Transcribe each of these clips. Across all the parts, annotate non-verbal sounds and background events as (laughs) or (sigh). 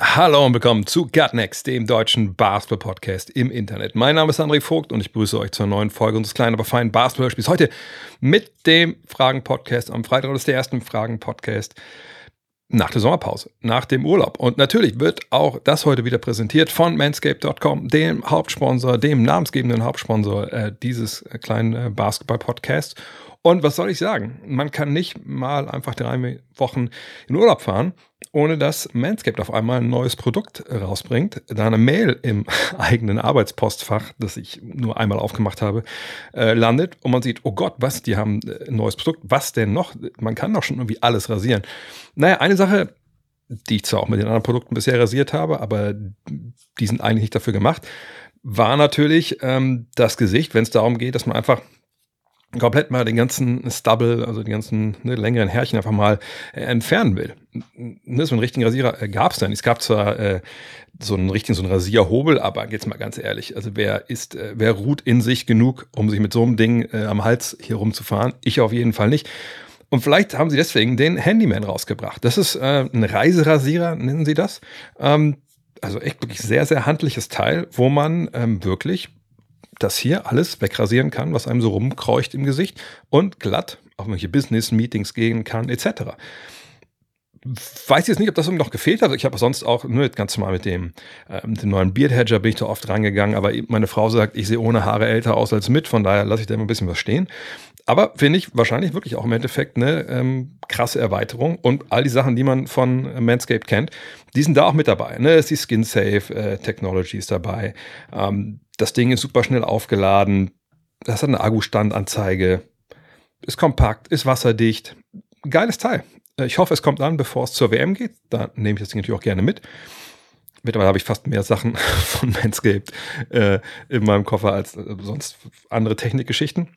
Hallo und willkommen zu Gutnext, dem deutschen Basketball-Podcast im Internet. Mein Name ist André Vogt und ich begrüße euch zur neuen Folge unseres kleinen, aber feinen Basketball-Spiels. Heute mit dem Fragen-Podcast am Freitag. Das ist der erste Fragen-Podcast nach der Sommerpause, nach dem Urlaub. Und natürlich wird auch das heute wieder präsentiert von manscape.com, dem Hauptsponsor, dem namensgebenden Hauptsponsor äh, dieses kleinen äh, Basketball-Podcasts. Und was soll ich sagen? Man kann nicht mal einfach drei Wochen in Urlaub fahren, ohne dass Manscaped auf einmal ein neues Produkt rausbringt, da eine Mail im (laughs) eigenen Arbeitspostfach, das ich nur einmal aufgemacht habe, äh, landet und man sieht, oh Gott, was, die haben äh, ein neues Produkt, was denn noch? Man kann doch schon irgendwie alles rasieren. Naja, eine Sache, die ich zwar auch mit den anderen Produkten bisher rasiert habe, aber die sind eigentlich nicht dafür gemacht, war natürlich ähm, das Gesicht, wenn es darum geht, dass man einfach komplett mal den ganzen Stubble, also die ganzen ne, längeren Härchen einfach mal äh, entfernen will. Ne, so einen richtigen Rasierer äh, gab es dann. Es gab zwar äh, so einen richtigen, so einen Rasierhobel, aber jetzt mal ganz ehrlich, also wer ist, äh, wer ruht in sich genug, um sich mit so einem Ding äh, am Hals hier rumzufahren? Ich auf jeden Fall nicht. Und vielleicht haben sie deswegen den Handyman rausgebracht. Das ist äh, ein Reiserasierer, nennen sie das. Ähm, also echt wirklich sehr, sehr handliches Teil, wo man ähm, wirklich das hier alles wegrasieren kann, was einem so rumkreucht im Gesicht und glatt auf welche Business-Meetings gehen kann, etc. Weiß jetzt nicht, ob das irgendwie noch gefehlt hat. Ich habe sonst auch nur ganz normal mit dem, äh, mit dem neuen Beard Hedger bin ich da oft rangegangen, aber meine Frau sagt, ich sehe ohne Haare älter aus als mit, von daher lasse ich da immer ein bisschen was stehen. Aber finde ich wahrscheinlich wirklich auch im Endeffekt eine ähm, krasse Erweiterung und all die Sachen, die man von Manscaped kennt, die sind da auch mit dabei. Ne? Ist die Skin Safe äh, Technology dabei. Ähm, das Ding ist super schnell aufgeladen. Das hat eine Akkustandanzeige. Ist kompakt, ist wasserdicht. Geiles Teil. Äh, Ich hoffe, es kommt an, bevor es zur WM geht. Da nehme ich das Ding natürlich auch gerne mit. Mittlerweile habe ich fast mehr Sachen (laughs) von Manscaped äh, in meinem Koffer als äh, sonst andere Technikgeschichten.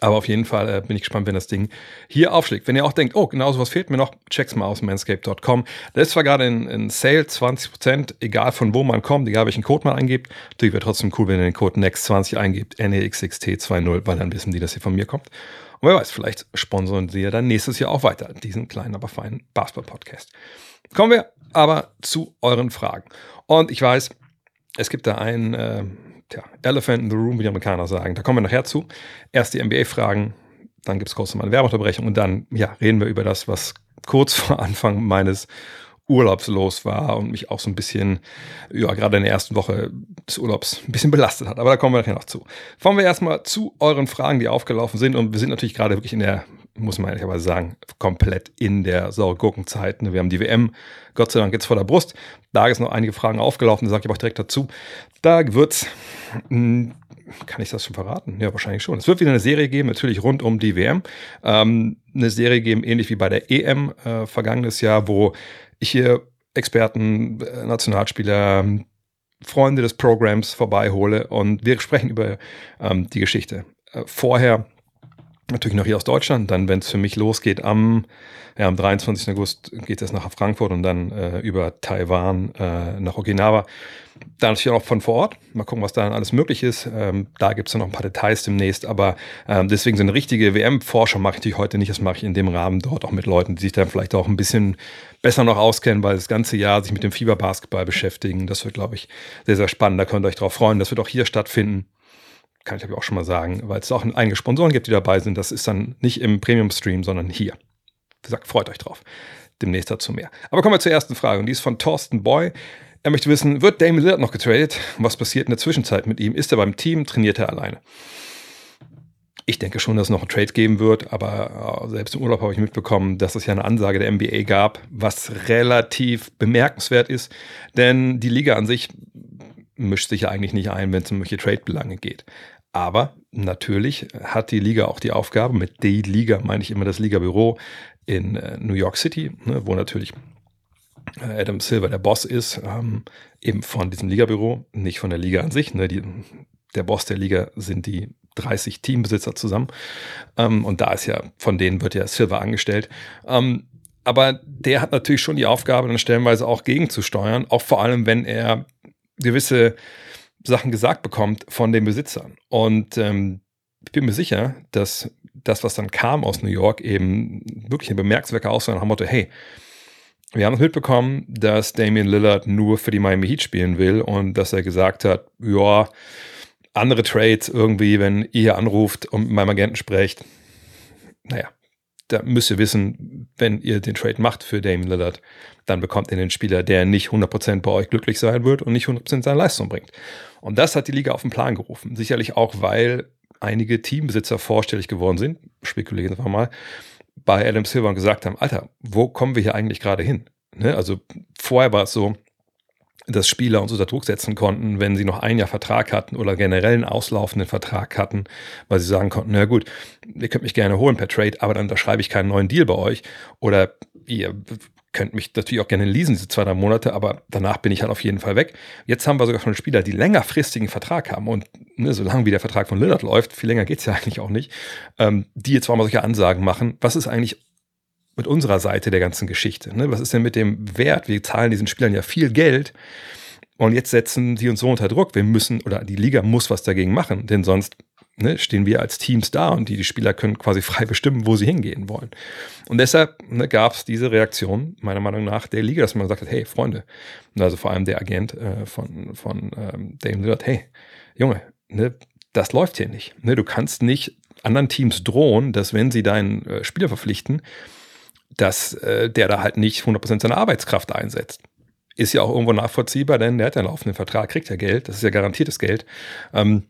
Aber auf jeden Fall äh, bin ich gespannt, wenn das Ding hier aufschlägt. Wenn ihr auch denkt, oh, genau so was fehlt mir noch, check's mal aus manscape.com. Da ist zwar gerade in, in Sale 20%, egal von wo man kommt, egal welchen Code man eingibt. Natürlich wäre trotzdem cool, wenn ihr den Code NEXT20 eingibt, NEXXT20, weil dann wissen die, dass ihr von mir kommt. Und wer weiß, vielleicht sponsern sie ja dann nächstes Jahr auch weiter diesen kleinen, aber feinen Basketball-Podcast. Kommen wir aber zu euren Fragen. Und ich weiß, es gibt da einen äh, tja, Elephant in the Room, wie die Amerikaner sagen. Da kommen wir nachher zu. Erst die NBA-Fragen, dann gibt es kurz mal eine Werbeunterbrechung und dann ja, reden wir über das, was kurz (laughs) vor Anfang meines Urlaubs los war und mich auch so ein bisschen, ja, gerade in der ersten Woche des Urlaubs ein bisschen belastet hat. Aber da kommen wir nachher noch zu. Fangen wir erstmal zu euren Fragen, die aufgelaufen sind. Und wir sind natürlich gerade wirklich in der, muss man ehrlicherweise sagen, komplett in der saure Gurkenzeit. Wir haben die WM, Gott sei Dank, jetzt vor der Brust. Da ist noch einige Fragen aufgelaufen, da sage ich aber auch direkt dazu. Da wird's, mh, kann ich das schon verraten? Ja, wahrscheinlich schon. Es wird wieder eine Serie geben, natürlich rund um die WM. Ähm, eine Serie geben, ähnlich wie bei der EM äh, vergangenes Jahr, wo ich hier Experten, äh, Nationalspieler, Freunde des Programms vorbeihole und wir sprechen über ähm, die Geschichte. Äh, vorher natürlich noch hier aus Deutschland, dann, wenn es für mich losgeht, am, ja, am 23. August geht es nach Frankfurt und dann äh, über Taiwan äh, nach Okinawa. Dann natürlich auch von vor Ort. Mal gucken, was da dann alles möglich ist. Ähm, da gibt es noch ein paar Details demnächst, aber ähm, deswegen so eine richtige WM-Forschung mache ich natürlich heute nicht. Das mache ich in dem Rahmen dort auch mit Leuten, die sich dann vielleicht auch ein bisschen besser noch auskennen, weil das ganze Jahr sich mit dem Fieberbasketball beschäftigen. Das wird, glaube ich, sehr, sehr spannend. Da könnt ihr euch drauf freuen. Das wird auch hier stattfinden kann ich glaube auch schon mal sagen, weil es auch einige Sponsoren gibt, die dabei sind. Das ist dann nicht im Premium-Stream, sondern hier. Wie gesagt, freut euch drauf. Demnächst dazu mehr. Aber kommen wir zur ersten Frage und die ist von Thorsten Boy. Er möchte wissen, wird Damon Lillard noch getradet? Was passiert in der Zwischenzeit mit ihm? Ist er beim Team? Trainiert er alleine? Ich denke schon, dass es noch einen Trade geben wird, aber äh, selbst im Urlaub habe ich mitbekommen, dass es ja eine Ansage der NBA gab, was relativ bemerkenswert ist, denn die Liga an sich mischt sich ja eigentlich nicht ein, wenn es um welche Trade-Belange geht. Aber natürlich hat die Liga auch die Aufgabe, mit die Liga meine ich immer das Liga-Büro in äh, New York City, ne, wo natürlich äh, Adam Silver der Boss ist, ähm, eben von diesem Liga-Büro, nicht von der Liga an sich. Ne, der Boss der Liga sind die 30 Teambesitzer zusammen. Ähm, und da ist ja, von denen wird ja Silver angestellt. Ähm, aber der hat natürlich schon die Aufgabe, dann stellenweise auch gegenzusteuern, auch vor allem, wenn er gewisse Sachen gesagt bekommt von den Besitzern. Und ähm, ich bin mir sicher, dass das, was dann kam aus New York, eben wirklich eine bemerkenswerte Aussage nach dem Motto, hey, wir haben es mitbekommen, dass Damian Lillard nur für die Miami Heat spielen will und dass er gesagt hat, ja, andere Trades irgendwie, wenn ihr anruft und mit meinem Agenten sprecht, naja, da müsst ihr wissen, wenn ihr den Trade macht für Damian Lillard, dann bekommt ihr den Spieler, der nicht 100% bei euch glücklich sein wird und nicht 100% seine Leistung bringt. Und das hat die Liga auf den Plan gerufen. Sicherlich auch, weil einige Teambesitzer vorstellig geworden sind, spekulieren wir mal, bei Adam Silver und gesagt haben, Alter, wo kommen wir hier eigentlich gerade hin? Ne? Also vorher war es so, dass Spieler uns unter Druck setzen konnten, wenn sie noch ein Jahr Vertrag hatten oder generell einen auslaufenden Vertrag hatten, weil sie sagen konnten, na gut, ihr könnt mich gerne holen per Trade, aber dann unterschreibe ich keinen neuen Deal bei euch oder ihr könnt mich natürlich auch gerne leasen, diese zwei, drei Monate, aber danach bin ich halt auf jeden Fall weg. Jetzt haben wir sogar schon Spieler, die längerfristigen Vertrag haben und ne, solange wie der Vertrag von Lillard läuft, viel länger geht's ja (laughs) eigentlich auch nicht, ähm, die jetzt zwar mal solche Ansagen machen, was ist eigentlich mit unserer Seite der ganzen Geschichte. Ne? Was ist denn mit dem Wert? Wir zahlen diesen Spielern ja viel Geld und jetzt setzen sie uns so unter Druck. Wir müssen, oder die Liga muss was dagegen machen, denn sonst ne, stehen wir als Teams da und die, die Spieler können quasi frei bestimmen, wo sie hingehen wollen. Und deshalb ne, gab es diese Reaktion, meiner Meinung nach, der Liga, dass man gesagt hat, hey, Freunde, also vor allem der Agent äh, von, von ähm, Dame Lillard, hey, Junge, ne, das läuft hier nicht. Ne, du kannst nicht anderen Teams drohen, dass wenn sie deinen äh, Spieler verpflichten, dass äh, der da halt nicht 100% seine Arbeitskraft einsetzt. Ist ja auch irgendwo nachvollziehbar, denn der hat ja einen laufenden Vertrag, kriegt ja Geld, das ist ja garantiertes Geld. Ähm,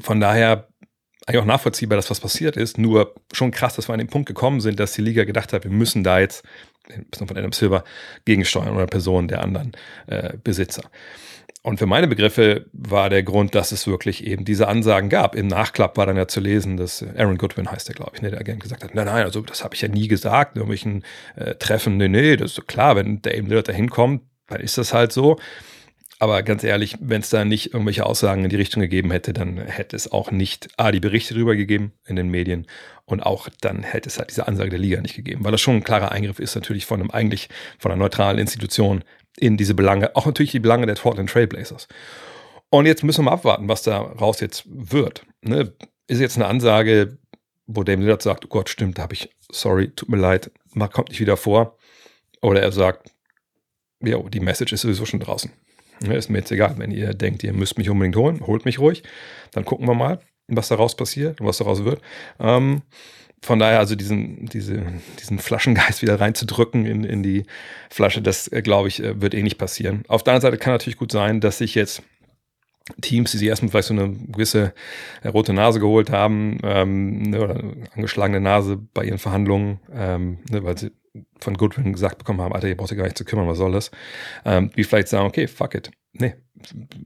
von daher eigentlich auch nachvollziehbar, dass was passiert ist. Nur schon krass, dass wir an den Punkt gekommen sind, dass die Liga gedacht hat, wir müssen da jetzt, von Adam Silver, gegensteuern oder Personen der anderen äh, Besitzer. Und für meine Begriffe war der Grund, dass es wirklich eben diese Ansagen gab. Im Nachklapp war dann ja zu lesen, dass Aaron Goodwin heißt der, glaube ich, ne, der Agent gesagt hat, nein, nein, also das habe ich ja nie gesagt, in irgendwelchen äh, Treffen, nee, nee, das ist klar, wenn Dame Lillard da hinkommt, dann ist das halt so. Aber ganz ehrlich, wenn es da nicht irgendwelche Aussagen in die Richtung gegeben hätte, dann hätte es auch nicht A, die Berichte darüber gegeben in den Medien und auch dann hätte es halt diese Ansage der Liga nicht gegeben, weil das schon ein klarer Eingriff ist natürlich von einem eigentlich von einer neutralen Institution in diese Belange, auch natürlich die Belange der Portland Trailblazers. Und jetzt müssen wir mal abwarten, was da raus jetzt wird. Ne? Ist jetzt eine Ansage, wo Damian Lillard sagt, oh Gott, stimmt, da habe ich, sorry, tut mir leid, kommt nicht wieder vor. Oder er sagt, ja, die Message ist sowieso schon draußen. Ist mir jetzt egal, wenn ihr denkt, ihr müsst mich unbedingt holen, holt mich ruhig. Dann gucken wir mal, was daraus passiert und was daraus wird. Ähm, von daher also diesen, diese, diesen Flaschengeist wieder reinzudrücken in, in die Flasche, das äh, glaube ich, äh, wird eh nicht passieren. Auf der anderen Seite kann natürlich gut sein, dass sich jetzt Teams, die sich erstmal vielleicht so eine gewisse äh, rote Nase geholt haben, ähm, ne, oder angeschlagene Nase bei ihren Verhandlungen, ähm, ne, weil sie von Goodwin gesagt bekommen haben, Alter, ihr braucht ja gar nicht zu kümmern, was soll das? Ähm, die vielleicht sagen, okay, fuck it. Nee,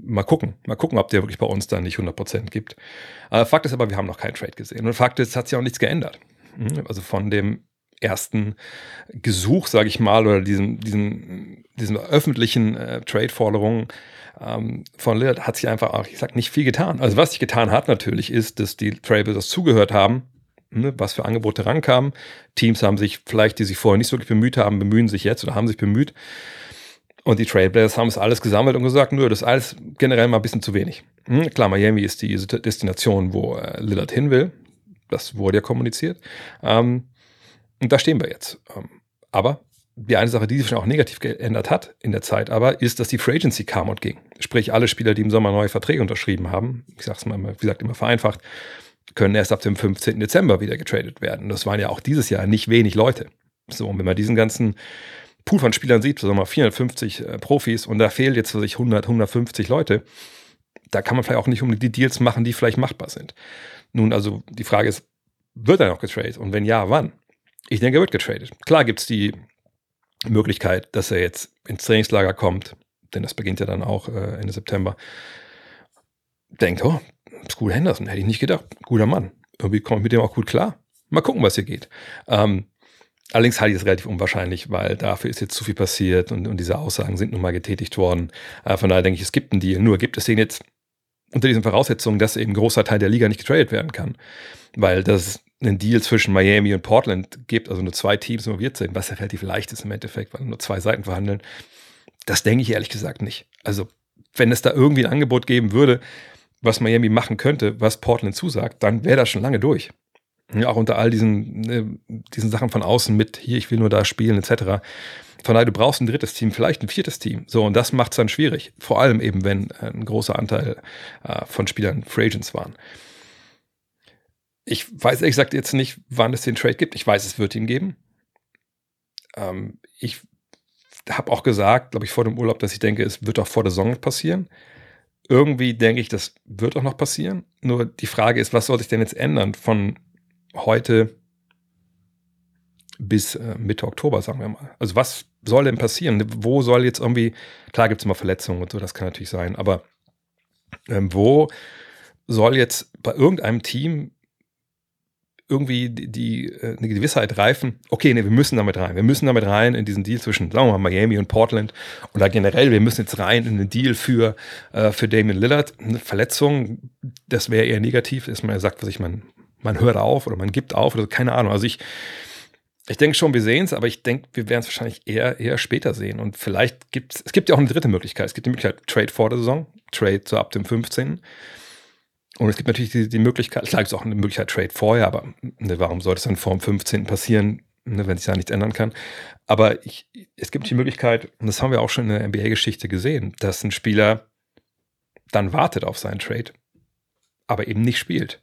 mal gucken. Mal gucken, ob der wirklich bei uns dann nicht 100% gibt. Aber Fakt ist aber, wir haben noch keinen Trade gesehen. Und Fakt ist, hat sich auch nichts geändert. Mhm, also von dem ersten Gesuch, sage ich mal, oder diesen, diesen, diesen öffentlichen äh, Trade-Forderungen ähm, von Lillard hat sich einfach auch, ich sag, nicht viel getan. Also was sich getan hat natürlich ist, dass die Trailblazers zugehört haben, ne, was für Angebote rankamen. Teams haben sich vielleicht, die sich vorher nicht so wirklich bemüht haben, bemühen sich jetzt oder haben sich bemüht. Und die Trailblazers haben es alles gesammelt und gesagt, nö, das ist alles generell mal ein bisschen zu wenig. Hm, klar, Miami ist die Destination, wo äh, Lillard hin will. Das wurde ja kommuniziert. Ähm, und da stehen wir jetzt. Ähm, aber die eine Sache, die sich schon auch negativ geändert hat in der Zeit, aber ist, dass die Free Agency kam und ging. Sprich, alle Spieler, die im Sommer neue Verträge unterschrieben haben, ich sage es mal, wie gesagt, immer vereinfacht, können erst ab dem 15. Dezember wieder getradet werden. Das waren ja auch dieses Jahr nicht wenig Leute. So, und wenn man diesen ganzen Pool von Spielern sieht, sagen wir mal 450 äh, Profis und da fehlt jetzt für sich 100, 150 Leute, da kann man vielleicht auch nicht um die Deals machen, die vielleicht machbar sind. Nun, also die Frage ist, wird er noch getradet? Und wenn ja, wann? Ich denke, er wird getradet. Klar gibt es die Möglichkeit, dass er jetzt ins Trainingslager kommt, denn das beginnt ja dann auch äh, Ende September. Denkt, oh, School Henderson, hätte ich nicht gedacht. Guter Mann. Irgendwie komme ich mit dem auch gut klar. Mal gucken, was hier geht. Ähm, allerdings halte ich es relativ unwahrscheinlich, weil dafür ist jetzt zu viel passiert und, und diese Aussagen sind nun mal getätigt worden. Äh, von daher denke ich, es gibt einen Deal. Nur gibt es den jetzt unter diesen Voraussetzungen, dass eben ein großer Teil der Liga nicht getradet werden kann. Weil das einen Deal zwischen Miami und Portland gibt, also nur zwei Teams involviert sind, was ja relativ leicht ist im Endeffekt, weil nur zwei Seiten verhandeln. Das denke ich ehrlich gesagt nicht. Also, wenn es da irgendwie ein Angebot geben würde, was Miami machen könnte, was Portland zusagt, dann wäre das schon lange durch. Ja, auch unter all diesen, ne, diesen Sachen von außen mit, hier, ich will nur da spielen, etc. Von daher, du brauchst ein drittes Team, vielleicht ein viertes Team. So, und das macht es dann schwierig. Vor allem eben, wenn äh, ein großer Anteil äh, von Spielern Free Agents waren. Ich weiß ehrlich gesagt jetzt nicht, wann es den Trade gibt. Ich weiß, es wird ihn geben. Ähm, ich habe auch gesagt, glaube ich, vor dem Urlaub, dass ich denke, es wird auch vor der Saison passieren. Irgendwie denke ich, das wird auch noch passieren. Nur die Frage ist, was soll sich denn jetzt ändern von heute bis äh, Mitte Oktober, sagen wir mal. Also was soll denn passieren? Wo soll jetzt irgendwie, klar gibt es immer Verletzungen und so, das kann natürlich sein, aber ähm, wo soll jetzt bei irgendeinem Team irgendwie die, die äh, eine Gewissheit reifen, okay, nee, wir müssen damit rein. Wir müssen damit rein in diesen Deal zwischen, sagen wir mal, Miami und Portland. Oder generell, wir müssen jetzt rein in den Deal für, äh, für Damian Lillard. Eine Verletzung, das wäre eher negativ, ist man sagt, was ich man, man hört auf oder man gibt auf oder keine Ahnung. Also ich, ich denke schon, wir sehen es, aber ich denke, wir werden es wahrscheinlich eher, eher später sehen. Und vielleicht gibt es, es gibt ja auch eine dritte Möglichkeit. Es gibt die Möglichkeit Trade vor der Saison, Trade so ab dem 15. Und es gibt natürlich die, die Möglichkeit, klar gibt es auch eine Möglichkeit Trade vorher, aber ne, warum sollte es dann vor dem 15. passieren, ne, wenn sich da nichts ändern kann? Aber ich, es gibt die Möglichkeit, und das haben wir auch schon in der NBA-Geschichte gesehen, dass ein Spieler dann wartet auf seinen Trade, aber eben nicht spielt.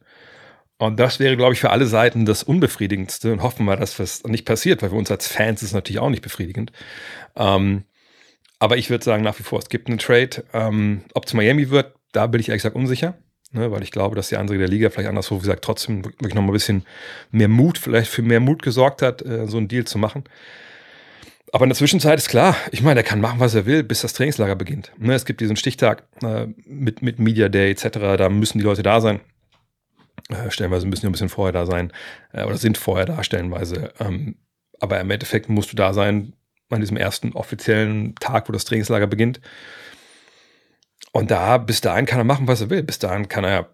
Und das wäre, glaube ich, für alle Seiten das Unbefriedigendste und hoffen wir, dass das nicht passiert, weil für uns als Fans ist es natürlich auch nicht befriedigend. Ähm, aber ich würde sagen, nach wie vor, es gibt einen Trade. Ähm, Ob es Miami wird, da bin ich ehrlich gesagt unsicher ne, weil ich glaube, dass die andere der Liga vielleicht anderswo gesagt trotzdem wirklich noch mal ein bisschen mehr Mut, vielleicht für mehr Mut gesorgt hat, äh, so einen Deal zu machen. Aber in der Zwischenzeit ist klar, ich meine, er kann machen, was er will, bis das Trainingslager beginnt. Ne, es gibt diesen Stichtag äh, mit, mit Media Day etc., da müssen die Leute da sein. Äh, stellenweise müssen die ein bisschen vorher da sein äh, oder sind vorher da, stellenweise. Ähm, aber im Endeffekt musst du da sein an diesem ersten offiziellen Tag, wo das Trainingslager beginnt. Und da, bis dahin kann er machen, was er will. Bis dahin kann er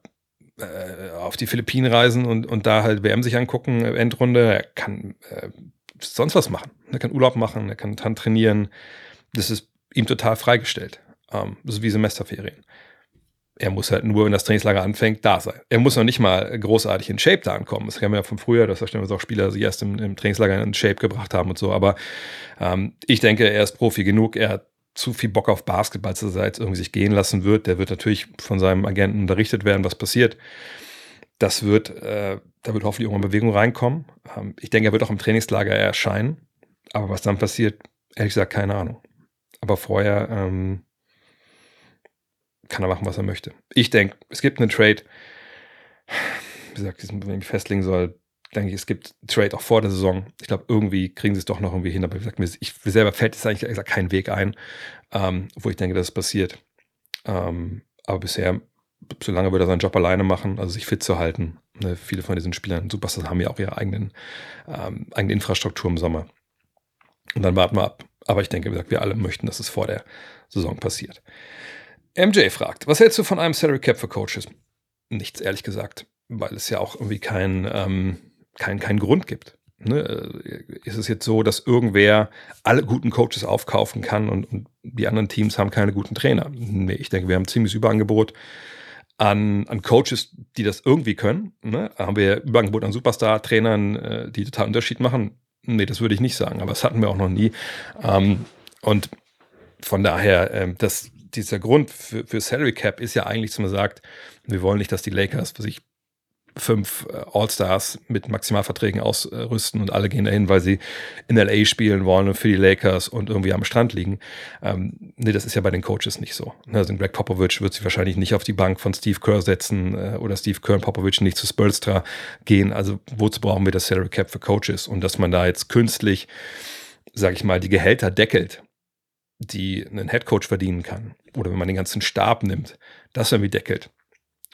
äh, auf die Philippinen reisen und, und da halt WM sich angucken, Endrunde. Er kann äh, sonst was machen. Er kann Urlaub machen, er kann dann trainieren. Das ist ihm total freigestellt. Ähm, das ist wie Semesterferien. Er muss halt nur, wenn das Trainingslager anfängt, da sein. Er muss noch nicht mal großartig in Shape da ankommen. Das kennen wir ja von früher, dass da stellenweise auch Spieler sich erst im, im, Trainingslager in Shape gebracht haben und so. Aber ähm, ich denke, er ist Profi genug. Er hat zu viel Bock auf Basketball, er jetzt irgendwie sich gehen lassen wird. Der wird natürlich von seinem Agenten unterrichtet werden, was passiert. Das wird, äh, da wird hoffentlich irgendwann Bewegung reinkommen. Ähm, ich denke, er wird auch im Trainingslager erscheinen. Aber was dann passiert, ehrlich gesagt, keine Ahnung. Aber vorher ähm, kann er machen, was er möchte. Ich denke, es gibt einen Trade. Wie gesagt, wenn ich festlegen soll, denke ich, es gibt Trade auch vor der Saison. Ich glaube, irgendwie kriegen sie es doch noch irgendwie hin. Aber wie gesagt, mir, ich selber fällt jetzt eigentlich gesagt kein Weg ein, ähm, wo ich denke, dass es passiert. Ähm, aber bisher, solange wird er seinen Job alleine machen, also sich fit zu halten. Ne, viele von diesen Spielern, Superstars, haben ja auch ihre eigenen, ähm, eigene Infrastruktur im Sommer. Und dann warten wir ab. Aber ich denke, wie gesagt, wir alle möchten, dass es vor der Saison passiert. MJ fragt, was hältst du von einem Salary Cap für Coaches? Nichts, ehrlich gesagt, weil es ja auch irgendwie kein, ähm, keinen kein Grund gibt. Ne? Ist es jetzt so, dass irgendwer alle guten Coaches aufkaufen kann und, und, die anderen Teams haben keine guten Trainer? Nee, ich denke, wir haben ein ziemliches Überangebot an, an Coaches, die das irgendwie können. Ne? Haben wir Überangebot an Superstar-Trainern, äh, die total Unterschied machen? Nee, das würde ich nicht sagen, aber das hatten wir auch noch nie. Ähm, und von daher, äh, das, dieser Grund für, für Salary Cap ist ja eigentlich, dass man sagt, wir wollen nicht, dass die Lakers für sich fünf äh, All-Stars mit Maximalverträgen ausrüsten und alle gehen dahin, weil sie in LA spielen wollen und für die Lakers und irgendwie am Strand liegen. Ähm, nee, das ist ja bei den Coaches nicht so. Also Greg Popovich wird sich wahrscheinlich nicht auf die Bank von Steve Kerr setzen äh, oder Steve Kerr und Popovich nicht zu Spolstra gehen. Also wozu brauchen wir das Salary Cap für Coaches? Und dass man da jetzt künstlich, sage ich mal, die Gehälter deckelt, die ein Headcoach verdienen kann. Oder wenn man den ganzen Stab nimmt, das irgendwie deckelt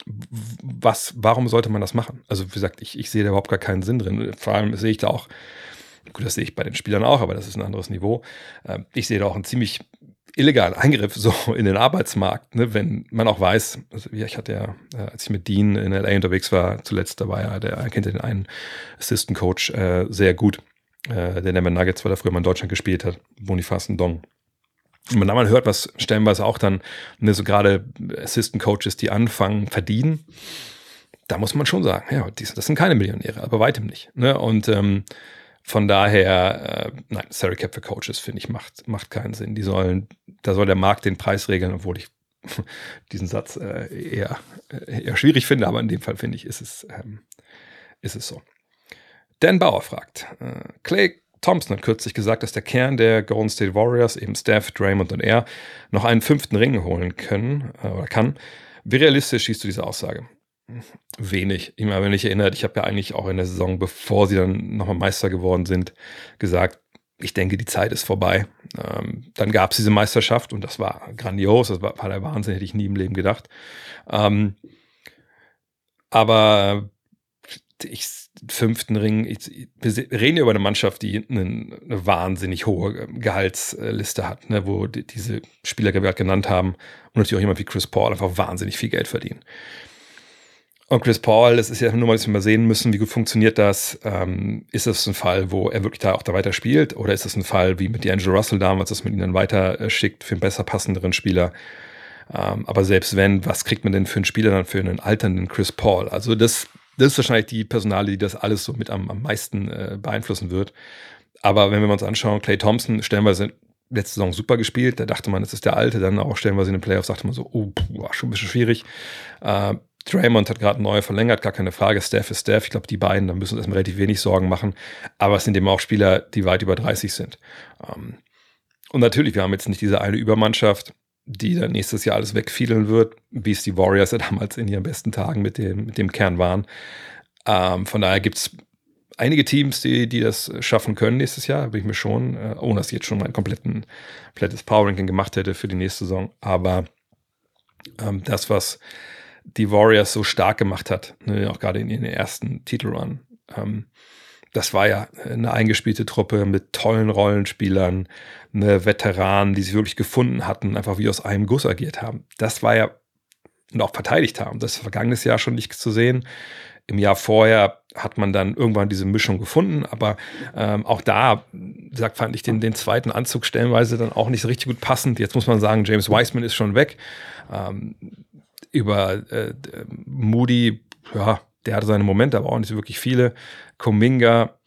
was, warum sollte man das machen? Also, wie gesagt, ich, ich sehe da überhaupt gar keinen Sinn drin. Vor allem sehe ich da auch, gut, das sehe ich bei den Spielern auch, aber das ist ein anderes Niveau. Ähm, ich sehe da auch einen ziemlich illegalen Eingriff so in den Arbeitsmarkt, ne, wenn man auch weiß, also ich hatte ja, äh, als ich mit Dean in LA unterwegs war, zuletzt, da war ja, der er kennt ja den einen Assistant Coach äh, sehr gut, äh, der Denver Nuggets, weil er früher mal in Deutschland gespielt hat, Boniface Dong. Wenn man hört, was stellenweise auch dann ne, so gerade Assistant Coaches, die anfangen, verdienen, da muss man schon sagen, ja, das sind keine Millionäre, aber weitem nicht. Ne? Und ähm, von daher, äh, nein, Salary Cap für Coaches, finde ich, macht, macht keinen Sinn. Die sollen, da soll der Markt den Preis regeln, obwohl ich (laughs) diesen Satz äh, eher, äh, eher schwierig finde, aber in dem Fall finde ich, ist es, ähm, ist es so. Dan Bauer fragt, äh, Clay Thompson hat kürzlich gesagt, dass der Kern der Golden State Warriors, eben Steph, Draymond und er, noch einen fünften Ring holen können äh, oder kann. Wie realistisch siehst du diese Aussage? Wenig. Ich meine, wenn ich erinnere, ich habe ja eigentlich auch in der Saison, bevor sie dann nochmal Meister geworden sind, gesagt, ich denke, die Zeit ist vorbei. Ähm, dann gab es diese Meisterschaft und das war grandios, das war, war der Wahnsinn, hätte ich nie im Leben gedacht. Ähm, aber ich, fünften Ring, ich, wir reden ja über eine Mannschaft, die eine, eine wahnsinnig hohe Gehaltsliste hat, ne, wo die, diese Spieler, die wir gerade genannt haben, und natürlich auch jemand wie Chris Paul einfach wahnsinnig viel Geld verdienen. Und Chris Paul, das ist ja nur mal, dass wir mal sehen müssen, wie gut funktioniert das. Ähm, ist das ein Fall, wo er wirklich da auch da weiter spielt? Oder ist das ein Fall wie mit D'Angelo Russell damals, dass man ihn dann weiter äh, schickt für einen besser passenderen Spieler? Ähm, aber selbst wenn, was kriegt man denn für einen Spieler dann für einen alternden Chris Paul? Also das, das ist wahrscheinlich die Personale, die das alles so mit am, am meisten äh, beeinflussen wird. Aber wenn wir uns anschauen, Clay Thompson stellenweise letzte Saison super gespielt, da dachte man, das ist der Alte, dann auch stellenweise in den Playoffs dachte man so, oh, puh, schon ein bisschen schwierig. Äh, Draymond hat gerade neu verlängert, gar keine Frage. Steph ist Steph. Ich glaube, die beiden, da müssen wir erstmal relativ wenig Sorgen machen. Aber es sind eben auch Spieler, die weit über 30 sind. Ähm, und natürlich, wir haben jetzt nicht diese eine Übermannschaft, die dann nächstes Jahr alles wegfiedeln wird, wie es die Warriors ja damals in ihren besten Tagen mit dem, mit dem Kern waren. Ähm, von daher gibt es einige Teams, die, die das schaffen können nächstes Jahr, bin ich mir schon, äh, ohne dass ich jetzt schon mein kompletten, komplettes Power Ranking gemacht hätte für die nächste Saison. Aber ähm, das, was die Warriors so stark gemacht hat, ne, auch gerade in ihren ersten Titelrun. Ähm, das war ja eine eingespielte Truppe mit tollen Rollenspielern, eine Veteranen, die sich wirklich gefunden hatten, einfach wie aus einem Guss agiert haben. Das war ja und auch verteidigt haben. Das vergangenes Jahr schon nicht zu sehen. Im Jahr vorher hat man dann irgendwann diese Mischung gefunden, aber ähm, auch da, sagt, fand ich den, den zweiten Anzug stellenweise dann auch nicht so richtig gut passend. Jetzt muss man sagen, James Wiseman ist schon weg. Ähm, über äh, Moody, ja, der hatte seine Momente, aber auch nicht wirklich viele. Kuminga,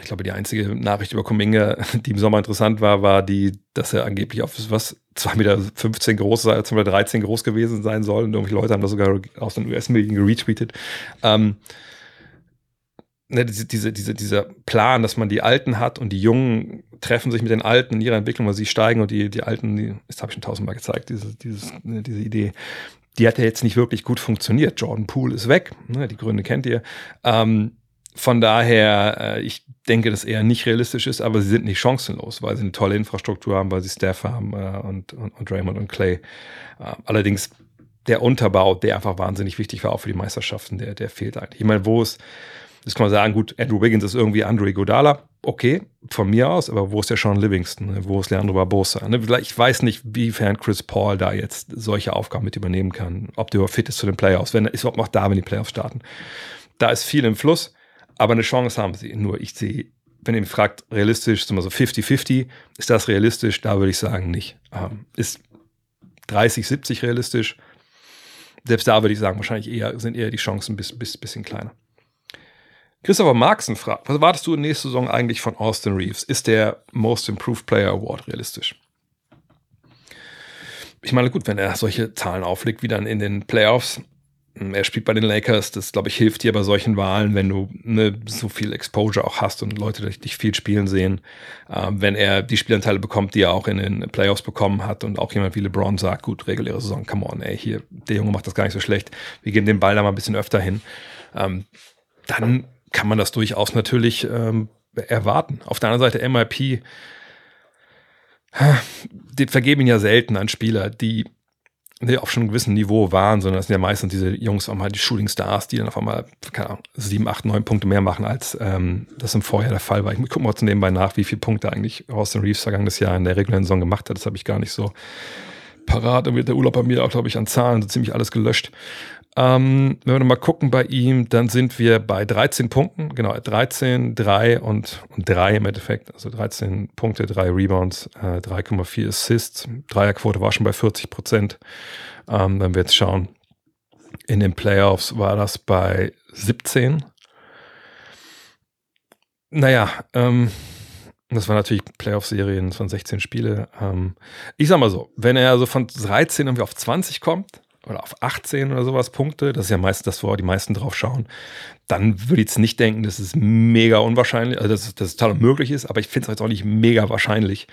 ich glaube, die einzige Nachricht über Kuminga, (laughs) die im Sommer interessant war, war die, dass er angeblich auf was 2,15 Meter groß, 2,13 Meter groß gewesen sein soll. Und irgendwelche Leute haben das sogar aus den US-Medien geretweetet. Ähm, ne, diese, diese, dieser Plan, dass man die Alten hat und die Jungen treffen sich mit den Alten in ihrer Entwicklung, weil sie steigen und die, die Alten, die, das habe ich schon tausendmal gezeigt, diese, dieses, ne, diese Idee, die hat ja jetzt nicht wirklich gut funktioniert. Jordan Poole ist weg, ne, die Gründe kennt ihr. Ähm, von daher, äh, ich denke, dass eher nicht realistisch ist, aber sie sind nicht chancenlos, weil sie eine tolle Infrastruktur haben, weil sie Staff haben äh, und, und, und Draymond und Clay. Äh, allerdings der Unterbau, der einfach wahnsinnig wichtig war, auch für die Meisterschaften, der, der fehlt eigentlich. Ich meine, wo es Jetzt kann man sagen, gut, Andrew Wiggins ist irgendwie Andre Godala. Okay, von mir aus, aber wo ist der Sean Livingston? Wo ist Leandro Barbosa? Ne? Ich weiß nicht, wiefern Chris Paul da jetzt solche Aufgaben mit übernehmen kann. Ob der fit ist zu den Playoffs. Wenn, ist überhaupt noch da, wenn die Playoffs starten. Da ist viel im Fluss, aber eine Chance haben sie. Nur ich sehe, wenn ihr mich fragt, realistisch, sind wir so 50-50. Ist das realistisch? Da würde ich sagen, nicht. Ähm, ist 30, 70 realistisch? Selbst da würde ich sagen, wahrscheinlich eher, sind eher die Chancen ein bis, bisschen kleiner. Christopher Markson fragt, was erwartest du in nächster Saison eigentlich von Austin Reeves? Ist der Most Improved Player Award realistisch? Ich meine, gut, wenn er solche Zahlen auflegt wie dann in den Playoffs, hm, er spielt bei den Lakers, das glaube ich hilft dir bei solchen Wahlen, wenn du ne, so viel Exposure auch hast und Leute dich viel spielen sehen. Ähm, wenn er die Spielanteile bekommt, die er auch in den Playoffs bekommen hat und auch jemand wie LeBron sagt, gut, reguläre Saison, come on, ey, hier, der Junge macht das gar nicht so schlecht, wir geben den Ball da mal ein bisschen öfter hin. Ähm, dann kann man das durchaus natürlich ähm, erwarten. Auf der anderen Seite MIP, die vergeben ja selten an Spieler, die nee, auf schon einem gewissen Niveau waren, sondern das sind ja meistens diese Jungs auch mal die Shooting Stars, die dann auf einmal, keine Ahnung, sieben, acht, neun Punkte mehr machen, als ähm, das im Vorjahr der Fall war. Ich gucke mal zu nebenbei nach, wie viele Punkte eigentlich Austin Reeves vergangenes Jahr in der regulären Saison gemacht hat. Das habe ich gar nicht so parat. Da wird der Urlaub bei mir auch, glaube ich, an Zahlen so ziemlich alles gelöscht. Ähm, wenn wir mal gucken bei ihm, dann sind wir bei 13 Punkten, genau, 13, 3 und, und 3 im Endeffekt. Also 13 Punkte, 3 Rebounds, äh, 3,4 Assists. Dreierquote war schon bei 40 Prozent. Ähm, wenn wir jetzt schauen, in den Playoffs war das bei 17. Naja, ähm, das war natürlich Playoff-Serien von 16 Spiele. Ähm, ich sag mal so, wenn er so von 13 irgendwie auf 20 kommt, oder auf 18 oder sowas Punkte, das ist ja meistens das, wo die meisten drauf schauen, dann würde ich jetzt nicht denken, dass es mega unwahrscheinlich, also dass, es total möglich ist, aber ich finde es jetzt auch nicht mega wahrscheinlich.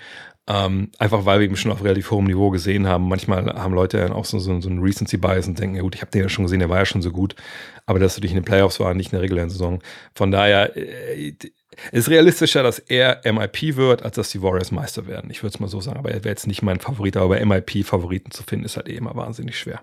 Ähm, einfach weil wir ihn schon auf relativ hohem Niveau gesehen haben. Manchmal haben Leute dann auch so, so, so einen Recency-Bias und denken, ja gut, ich habe den ja schon gesehen, der war ja schon so gut, aber dass du dich in den Playoffs war, nicht in der regulären Saison. Von daher äh, ist realistischer, dass er MIP wird, als dass die Warriors Meister werden. Ich würde es mal so sagen, aber er wäre jetzt nicht mein Favorit, aber bei MIP-Favoriten zu finden, ist halt eh immer wahnsinnig schwer.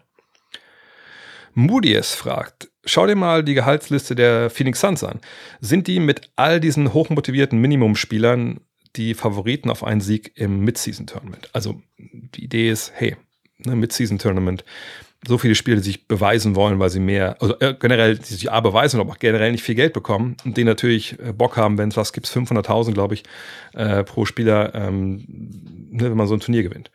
Moody's fragt, schau dir mal die Gehaltsliste der Phoenix Suns an. Sind die mit all diesen hochmotivierten Minimumspielern die Favoriten auf einen Sieg im Mid-Season-Tournament? Also die Idee ist, hey, ne, Mid-Season-Tournament, so viele Spieler, die sich beweisen wollen, weil sie mehr, also äh, generell, die sich A beweisen, aber auch generell nicht viel Geld bekommen und die natürlich äh, Bock haben, wenn es was gibt, 500.000, glaube ich, äh, pro Spieler, ähm, ne, wenn man so ein Turnier gewinnt.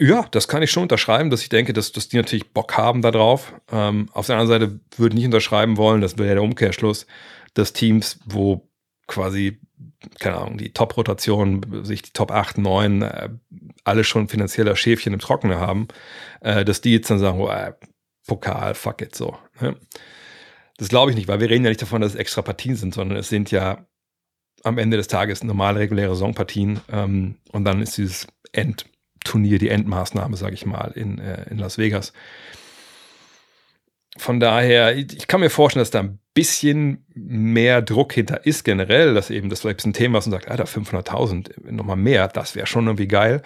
Ja, das kann ich schon unterschreiben, dass ich denke, dass, dass die natürlich Bock haben darauf. Ähm, auf der anderen Seite würde ich nicht unterschreiben wollen, das wäre ja der Umkehrschluss, dass Teams, wo quasi, keine Ahnung, die Top-Rotation, sich die Top 8, 9, äh, alle schon finanzieller Schäfchen im Trockenen haben, äh, dass die jetzt dann sagen, oh, äh, Pokal, fuck it, so. Ne? Das glaube ich nicht, weil wir reden ja nicht davon, dass es extra Partien sind, sondern es sind ja am Ende des Tages normale, reguläre Saisonpartien ähm, und dann ist dieses End- Turnier, die Endmaßnahme, sage ich mal, in, äh, in Las Vegas. Von daher, ich kann mir vorstellen, dass da ein bisschen mehr Druck hinter ist generell, dass eben das vielleicht ein Thema ist und sagt, Alter, 500.000, nochmal mehr, das wäre schon irgendwie geil.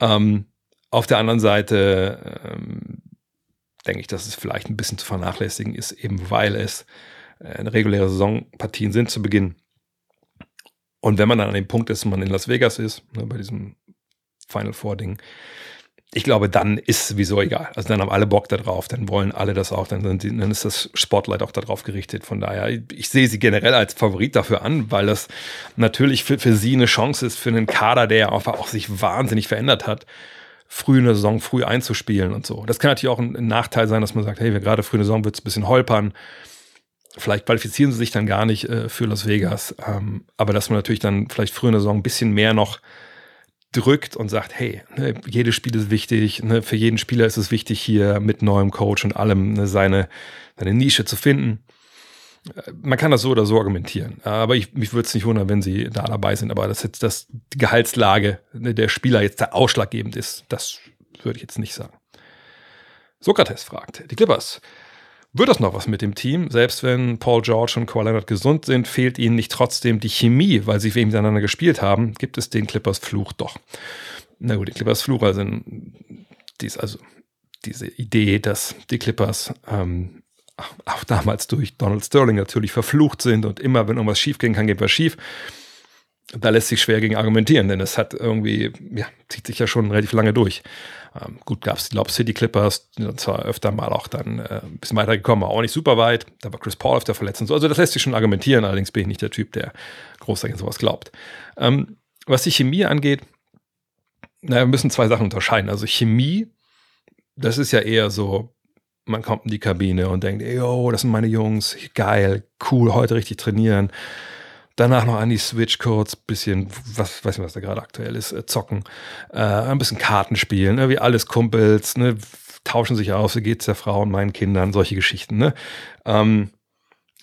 Ähm, auf der anderen Seite ähm, denke ich, dass es vielleicht ein bisschen zu vernachlässigen ist, eben weil es äh, reguläre Saisonpartien sind zu Beginn. Und wenn man dann an dem Punkt ist, man in Las Vegas ist, ne, bei diesem Final Four Ding. Ich glaube, dann ist sowieso egal. Also dann haben alle Bock darauf, dann wollen alle das auch, dann, dann ist das Spotlight auch darauf gerichtet. Von daher, ich, sehe sie generell als Favorit dafür an, weil das natürlich für, für sie eine Chance ist, für einen Kader, der auch, auch sich wahnsinnig verändert hat, früh in der Saison früh einzuspielen und so. Das kann natürlich auch ein, ein Nachteil sein, dass man sagt, hey, wir gerade früh in der Saison wird es ein bisschen holpern. Vielleicht qualifizieren sie sich dann gar nicht äh, für Las Vegas. Ähm, aber dass man natürlich dann vielleicht früh in der Saison ein bisschen mehr noch drückt und sagt, hey, ne, jedes Spiel ist wichtig, ne, für jeden Spieler ist es wichtig, hier mit neuem Coach und allem ne, seine, seine Nische zu finden. Äh, man kann das so oder so argumentieren. Aber ich, mich würde es nicht wundern, wenn sie da dabei sind. Aber dass jetzt das, die Gehaltslage ne, der Spieler jetzt da ausschlaggebend ist, das würde ich jetzt nicht sagen. Sokrates fragt, die Clippers wird das noch was mit dem Team? Selbst wenn Paul George und Kawhi Leonard gesund sind, fehlt ihnen nicht trotzdem die Chemie, weil sie wegen miteinander gespielt haben, gibt es den Clippers Fluch doch. Na gut, die Clippers Fluch also dies, also diese Idee, dass die Clippers ähm, auch damals durch Donald Sterling natürlich verflucht sind und immer, wenn irgendwas schief gehen kann, geht was schief. Da lässt sich schwer gegen argumentieren, denn es hat irgendwie, ja, zieht sich ja schon relativ lange durch. Ähm, gut, gab es die Lob City Clippers, die sind zwar öfter mal auch dann äh, ein bisschen weitergekommen, aber auch nicht super weit. Da war Chris Paul öfter verletzt und so. Also das lässt sich schon argumentieren, allerdings bin ich nicht der Typ, der großartig an sowas glaubt. Ähm, was die Chemie angeht, naja, wir müssen zwei Sachen unterscheiden. Also Chemie, das ist ja eher so, man kommt in die Kabine und denkt, yo, das sind meine Jungs, geil, cool, heute richtig trainieren. Danach noch an die Switch kurz, bisschen, was weiß nicht, was da gerade aktuell ist, äh, zocken, äh, ein bisschen Karten spielen, ne, wie alles Kumpels, ne, tauschen sich aus, wie geht's der Frau und meinen Kindern, solche Geschichten. Ne? Ähm,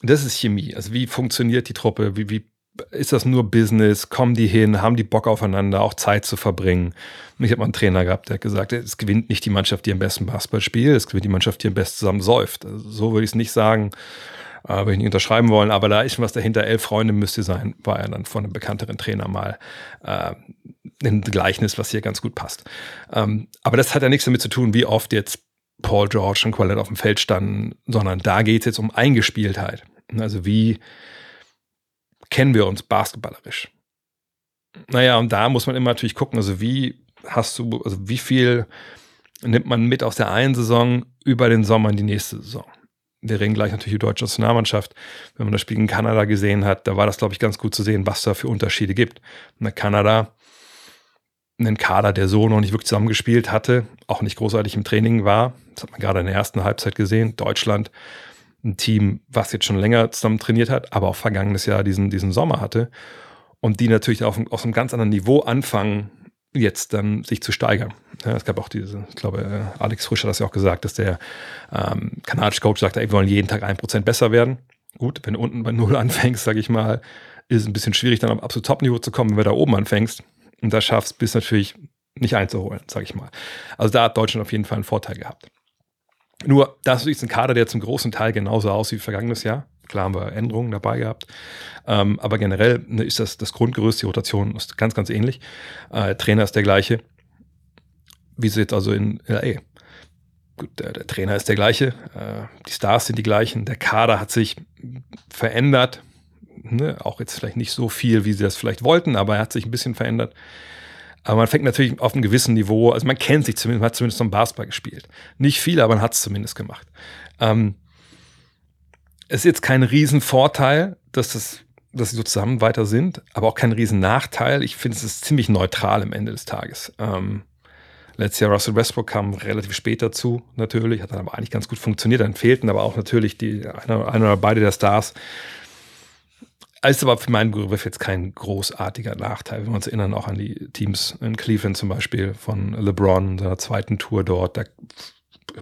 das ist Chemie. Also wie funktioniert die Truppe? Wie, wie ist das nur Business? Kommen die hin? Haben die Bock aufeinander, auch Zeit zu verbringen? Und ich habe mal einen Trainer gehabt, der hat gesagt, es gewinnt nicht die Mannschaft, die am besten Basketball spielt, es gewinnt die Mannschaft, die am besten zusammen säuft. Also so würde ich es nicht sagen äh, würde ich nicht unterschreiben wollen, aber da ist schon was dahinter. Elf Freunde müsste sein, war ja dann von einem bekannteren Trainer mal. Äh, ein Gleichnis, was hier ganz gut passt. Ähm, aber das hat ja nichts damit zu tun, wie oft jetzt Paul George und Quallet auf dem Feld standen, sondern da geht es jetzt um Eingespieltheit. Also wie kennen wir uns basketballerisch? Naja, und da muss man immer natürlich gucken, also wie hast du, also wie viel nimmt man mit aus der einen Saison über den Sommer in die nächste Saison? Wir reden gleich natürlich über die deutsche Nationalmannschaft. Wenn man das Spiel in Kanada gesehen hat, da war das, glaube ich, ganz gut zu sehen, was da für Unterschiede gibt. In Kanada einen Kader, der so noch nicht wirklich zusammengespielt hatte, auch nicht großartig im Training war. Das hat man gerade in der ersten Halbzeit gesehen. Deutschland, ein Team, was jetzt schon länger zusammen trainiert hat, aber auch vergangenes Jahr diesen, diesen Sommer hatte. Und die natürlich auf, auf einem ganz anderen Niveau anfangen, jetzt dann sich zu steigern. Ja, es gab auch diese, ich glaube, äh, Alex Frisch hat das ja auch gesagt, dass der ähm, kanadische Coach sagt, ey, wir wollen jeden Tag ein Prozent besser werden. Gut, wenn du unten bei Null (laughs) anfängst, sage ich mal, ist es ein bisschen schwierig, dann auf absolut Top-Niveau zu kommen, wenn du da oben anfängst und das schaffst, bist natürlich nicht einzuholen, sage ich mal. Also da hat Deutschland auf jeden Fall einen Vorteil gehabt. Nur, das ist ein Kader, der zum großen Teil genauso aussieht wie vergangenes Jahr. Klar haben wir Änderungen dabei gehabt. Ähm, aber generell ne, ist das, das Grundgerüst, die Rotation ist ganz, ganz ähnlich. Äh, Trainer ist der gleiche. Wie sie jetzt also in LA. Gut, der, der Trainer ist der gleiche. Äh, die Stars sind die gleichen. Der Kader hat sich verändert. Ne? Auch jetzt vielleicht nicht so viel, wie sie das vielleicht wollten, aber er hat sich ein bisschen verändert. Aber man fängt natürlich auf einem gewissen Niveau, also man kennt sich zumindest, man hat zumindest zum Basketball gespielt. Nicht viel, aber man hat es zumindest gemacht. Ähm, ist jetzt kein Riesenvorteil, dass, das, dass sie so zusammen weiter sind, aber auch kein Riesennachteil. Ich finde, es ist ziemlich neutral am Ende des Tages. Ähm, letztes Jahr Russell Westbrook kam relativ spät dazu, natürlich, hat dann aber eigentlich ganz gut funktioniert. Dann fehlten aber auch natürlich die eine, eine oder beide der Stars, ist aber für meinen Begriff jetzt kein großartiger Nachteil. Wenn wir uns erinnern auch an die Teams in Cleveland zum Beispiel von LeBron, seiner zweiten Tour dort, da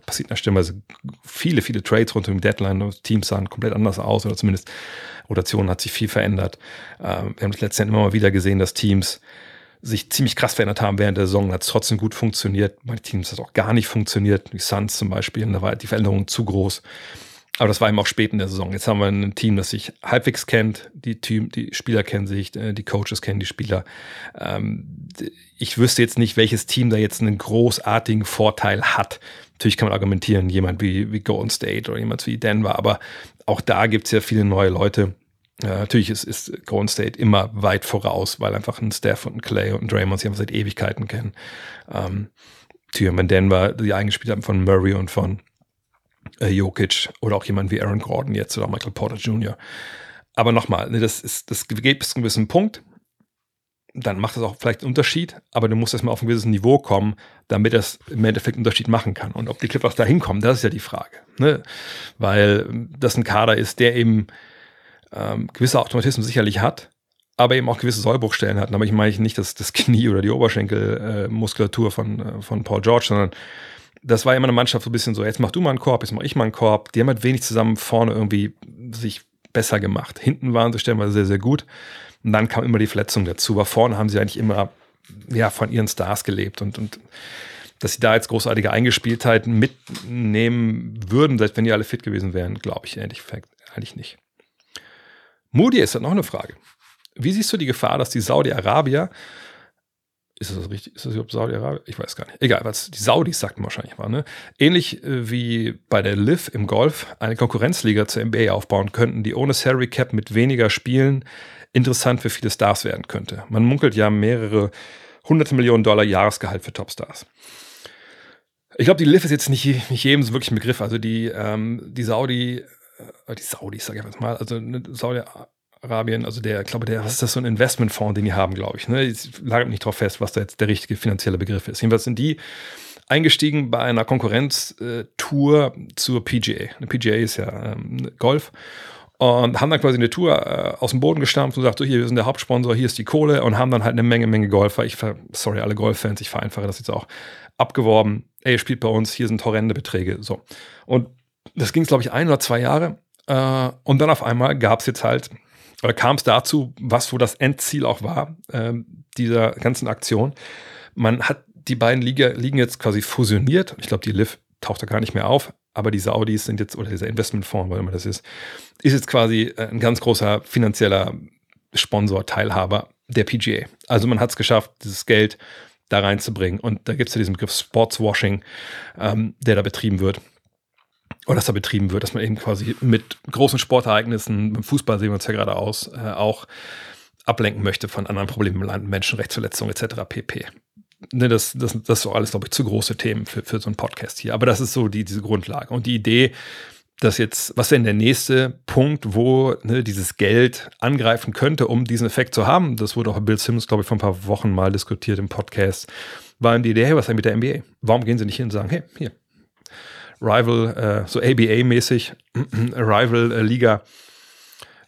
passiert stellenweise viele, viele Trades rund um die Deadline. Teams sahen komplett anders aus oder zumindest Rotation hat sich viel verändert. Ähm, wir haben das letzte Jahr immer mal wieder gesehen, dass Teams sich ziemlich krass verändert haben während der Saison, hat es trotzdem gut funktioniert. Manche Teams hat auch gar nicht funktioniert, die Suns zum Beispiel, da war die Veränderung zu groß. Aber das war eben auch spät in der Saison. Jetzt haben wir ein Team, das sich halbwegs kennt. Die, Team, die Spieler kennen sich, äh, die Coaches kennen die Spieler. Ähm, ich wüsste jetzt nicht, welches Team da jetzt einen großartigen Vorteil hat. Natürlich kann man argumentieren, jemand wie, wie Golden State oder jemand wie Denver, aber auch da gibt es ja viele neue Leute. Äh, natürlich ist, ist Golden State immer weit voraus, weil einfach ein Steph und ein Clay und ein Draymond sich einfach seit Ewigkeiten kennen. Ähm, natürlich wir Denver die eingespielt haben von Murray und von äh, Jokic oder auch jemand wie Aaron Gordon jetzt oder Michael Porter Jr. Aber nochmal, ne, das, ist, das geht bis zu einem gewissen Punkt. Dann macht das auch vielleicht einen Unterschied, aber du musst erstmal auf ein gewisses Niveau kommen, damit das im Endeffekt einen Unterschied machen kann. Und ob die Clippers da hinkommen, das ist ja die Frage. Ne? Weil das ein Kader ist, der eben ähm, gewisse Automatismen sicherlich hat, aber eben auch gewisse Sollbruchstellen hat. Aber ich meine nicht das, das Knie oder die Oberschenkelmuskulatur äh, von, äh, von Paul George, sondern das war immer eine Mannschaft so ein bisschen so, jetzt mach du mal einen Korb, jetzt mach ich mal einen Korb. Die haben halt wenig zusammen vorne irgendwie sich besser gemacht. Hinten waren sie stellenweise sehr, sehr gut. Und dann kam immer die Verletzung dazu. Aber vorne haben sie eigentlich immer ja, von ihren Stars gelebt. Und, und dass sie da jetzt großartige Eingespieltheit mitnehmen würden, selbst wenn die alle fit gewesen wären, glaube ich eigentlich nicht. Moody ist noch eine Frage. Wie siehst du die Gefahr, dass die Saudi-Arabier ist das richtig? Ist das überhaupt Saudi-Arabien? Ich weiß gar nicht. Egal, was die Saudis sagten wahrscheinlich war, ne? Ähnlich äh, wie bei der Liv im Golf eine Konkurrenzliga zur NBA aufbauen könnten, die ohne Salary Cap mit weniger Spielen interessant für viele Stars werden könnte. Man munkelt ja mehrere hunderte Millionen Dollar Jahresgehalt für Topstars. Ich glaube, die Liv ist jetzt nicht, nicht jedem so wirklich ein Begriff. Also die, ähm, die Saudi, äh, die Saudis, sag ich jetzt mal, also ne, Saudi Arabien, also der, ich glaube, der, was ist das so ein Investmentfonds, den die haben, glaube ich. Ne? Ich lag nicht drauf fest, was da jetzt der richtige finanzielle Begriff ist. Jedenfalls sind die eingestiegen bei einer Konkurrenztour zur PGA. Eine PGA ist ja ähm, Golf. Und haben dann quasi eine Tour äh, aus dem Boden gestampft und gesagt, so hier, wir sind der Hauptsponsor, hier ist die Kohle und haben dann halt eine Menge, Menge Golfer. Ich, sorry, alle Golffans, ich vereinfache das jetzt auch, abgeworben. Ey, spielt bei uns, hier sind horrende Beträge. So. Und das ging, glaube ich, ein oder zwei Jahre. Äh, und dann auf einmal gab es jetzt halt oder kam es dazu, was wo das Endziel auch war, äh, dieser ganzen Aktion. Man hat die beiden Liga, Ligen jetzt quasi fusioniert. Ich glaube, die Liv taucht da gar nicht mehr auf, aber die Saudis sind jetzt, oder dieser Investmentfonds, was immer das ist, ist jetzt quasi äh, ein ganz großer finanzieller Sponsor, Teilhaber der PGA. Also man hat es geschafft, dieses Geld da reinzubringen. Und da gibt es ja diesen Begriff Sportswashing, ähm, der da betrieben wird. Oder dass da betrieben wird, dass man eben quasi mit großen Sportereignissen, beim Fußball sehen wir uns ja gerade aus, äh, auch ablenken möchte von anderen Problemen im Land, Menschenrechtsverletzungen etc. pp. Ne, das, das, das ist so alles, glaube ich, zu große Themen für, für so einen Podcast hier. Aber das ist so die, diese Grundlage. Und die Idee, dass jetzt, was denn der nächste Punkt, wo ne, dieses Geld angreifen könnte, um diesen Effekt zu haben? Das wurde auch Bill Simmons, glaube ich, vor ein paar Wochen mal diskutiert im Podcast. War die Idee, hey, was denn mit der NBA? Warum gehen sie nicht hin und sagen, hey, hier, Rival, äh, so ABA-mäßig, (clears throat) Rival-Liga,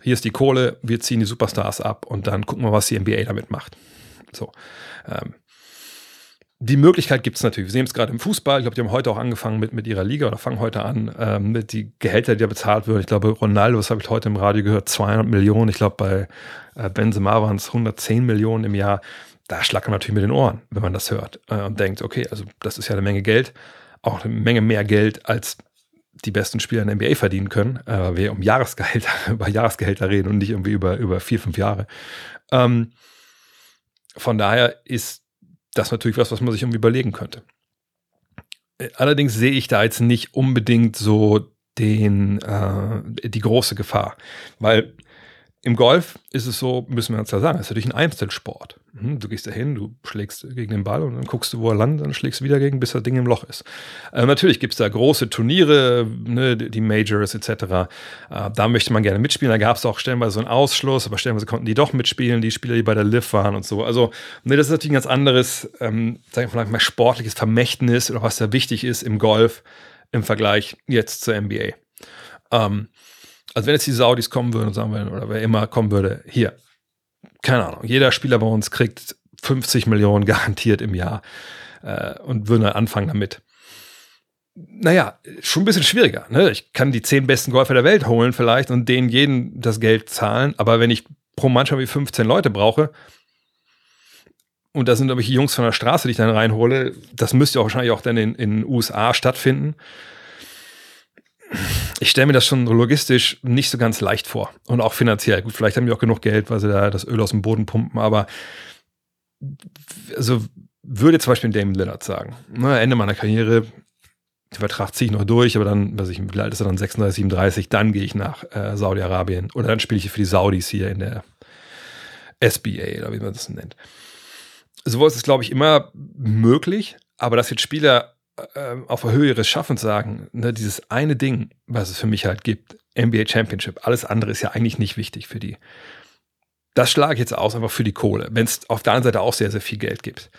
hier ist die Kohle, wir ziehen die Superstars ab und dann gucken wir, was die NBA damit macht. So. Ähm, die Möglichkeit gibt es natürlich. Wir sehen es gerade im Fußball. Ich glaube, die haben heute auch angefangen mit, mit ihrer Liga oder fangen heute an ähm, mit die Gehälter, die da bezahlt werden. Ich glaube, Ronaldo, das habe ich heute im Radio gehört, 200 Millionen. Ich glaube, bei äh, Benzema waren es 110 Millionen im Jahr. Da schlackert man natürlich mit den Ohren, wenn man das hört äh, und denkt, okay, also das ist ja eine Menge Geld. Auch eine Menge mehr Geld, als die besten Spieler in der NBA verdienen können. Äh, wir um Jahresgehälter, (laughs) über Jahresgehälter reden und nicht irgendwie über, über vier, fünf Jahre. Ähm, von daher ist das ist natürlich was, was man sich irgendwie überlegen könnte. Äh, allerdings sehe ich da jetzt nicht unbedingt so den, äh, die große Gefahr, weil im Golf ist es so, müssen wir uns ja sagen, es ist natürlich ein Einzelsport. Hm, du gehst da hin, du schlägst gegen den Ball und dann guckst du, wo er landet, dann schlägst du wieder gegen, bis das Ding im Loch ist. Äh, natürlich gibt es da große Turniere, ne, die Majors etc. Äh, da möchte man gerne mitspielen. Da gab es auch stellenweise so einen Ausschluss, aber stellenweise konnten die doch mitspielen, die Spieler, die bei der Liv waren und so. Also, ne, das ist natürlich ein ganz anderes, ähm, sagen wir mal, sportliches Vermächtnis oder was da wichtig ist im Golf im Vergleich jetzt zur NBA. Ähm, also wenn jetzt die Saudis kommen würden und sagen würden, oder wer immer kommen würde, hier, keine Ahnung, jeder Spieler bei uns kriegt 50 Millionen (laughs) garantiert im Jahr äh, und würden dann anfangen damit. Naja, schon ein bisschen schwieriger. Ne? Ich kann die zehn besten Golfer der Welt holen vielleicht und denen jeden das Geld zahlen, aber wenn ich pro Mannschaft wie 15 Leute brauche, und das sind irgendwelche Jungs von der Straße, die ich dann reinhole, das müsste ja wahrscheinlich auch dann in den USA stattfinden ich stelle mir das schon logistisch nicht so ganz leicht vor. Und auch finanziell. Gut, vielleicht haben die auch genug Geld, weil sie da das Öl aus dem Boden pumpen, aber also würde zum Beispiel Damon Lillard sagen, na, Ende meiner Karriere, den Vertrag ziehe ich noch durch, aber dann, weiß ich, wie alt ist er dann, 36, 37, dann gehe ich nach äh, Saudi-Arabien oder dann spiele ich für die Saudis hier in der SBA oder wie man das nennt. Sowas ist, glaube ich, immer möglich, aber dass jetzt Spieler äh, auf der Höhe ihres Schaffens sagen, ne, dieses eine Ding, was es für mich halt gibt, NBA Championship, alles andere ist ja eigentlich nicht wichtig für die. Das schlage ich jetzt aus, einfach für die Kohle, wenn es auf der anderen Seite auch sehr, sehr viel Geld gibt.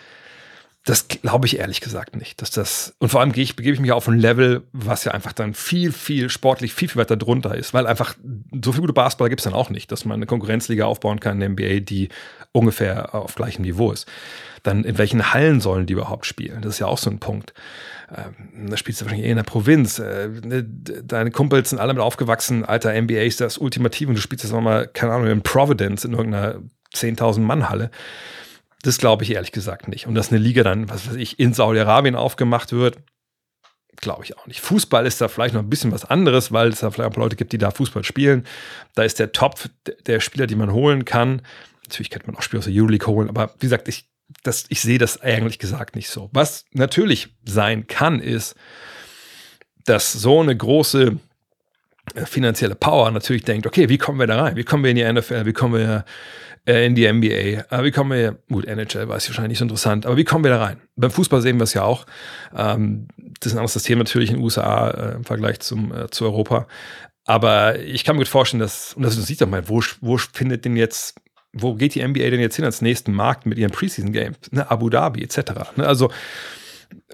Das glaube ich ehrlich gesagt nicht, dass das und vor allem ich, begebe ich mich auf ein Level, was ja einfach dann viel, viel sportlich viel, viel weiter drunter ist, weil einfach so viel gute Basketball gibt es dann auch nicht, dass man eine Konkurrenzliga aufbauen kann in der NBA, die ungefähr auf gleichem Niveau ist. Dann in welchen Hallen sollen die überhaupt spielen? Das ist ja auch so ein Punkt. Ähm, da spielst du wahrscheinlich eher in der Provinz. Äh, ne, deine Kumpels sind alle mit aufgewachsen, alter NBA ist das Ultimative und du spielst jetzt nochmal, keine Ahnung, in Providence in irgendeiner 10.000 Mann Halle. Das glaube ich ehrlich gesagt nicht. Und dass eine Liga dann, was weiß ich, in Saudi-Arabien aufgemacht wird, glaube ich auch nicht. Fußball ist da vielleicht noch ein bisschen was anderes, weil es da vielleicht auch Leute gibt, die da Fußball spielen. Da ist der Top der Spieler, die man holen kann. Natürlich könnte man auch Spieler aus der Euroleague holen, aber wie gesagt, ich, das, ich sehe das eigentlich gesagt nicht so. Was natürlich sein kann, ist, dass so eine große äh, finanzielle Power natürlich denkt, okay, wie kommen wir da rein? Wie kommen wir in die NFL? Wie kommen wir äh, in die NBA. Aber wie kommen wir, gut, NHL war es wahrscheinlich nicht so interessant, aber wie kommen wir da rein? Beim Fußball sehen wir es ja auch. Ähm, das ist ein anderes System natürlich in den USA äh, im Vergleich zum, zu Europa. Aber ich kann mir gut vorstellen, dass, und das sieht doch mal, wo, wo findet denn jetzt, wo geht die NBA denn jetzt hin als nächsten Markt mit ihren Preseason Games? Ne, Abu Dhabi etc. Ne, also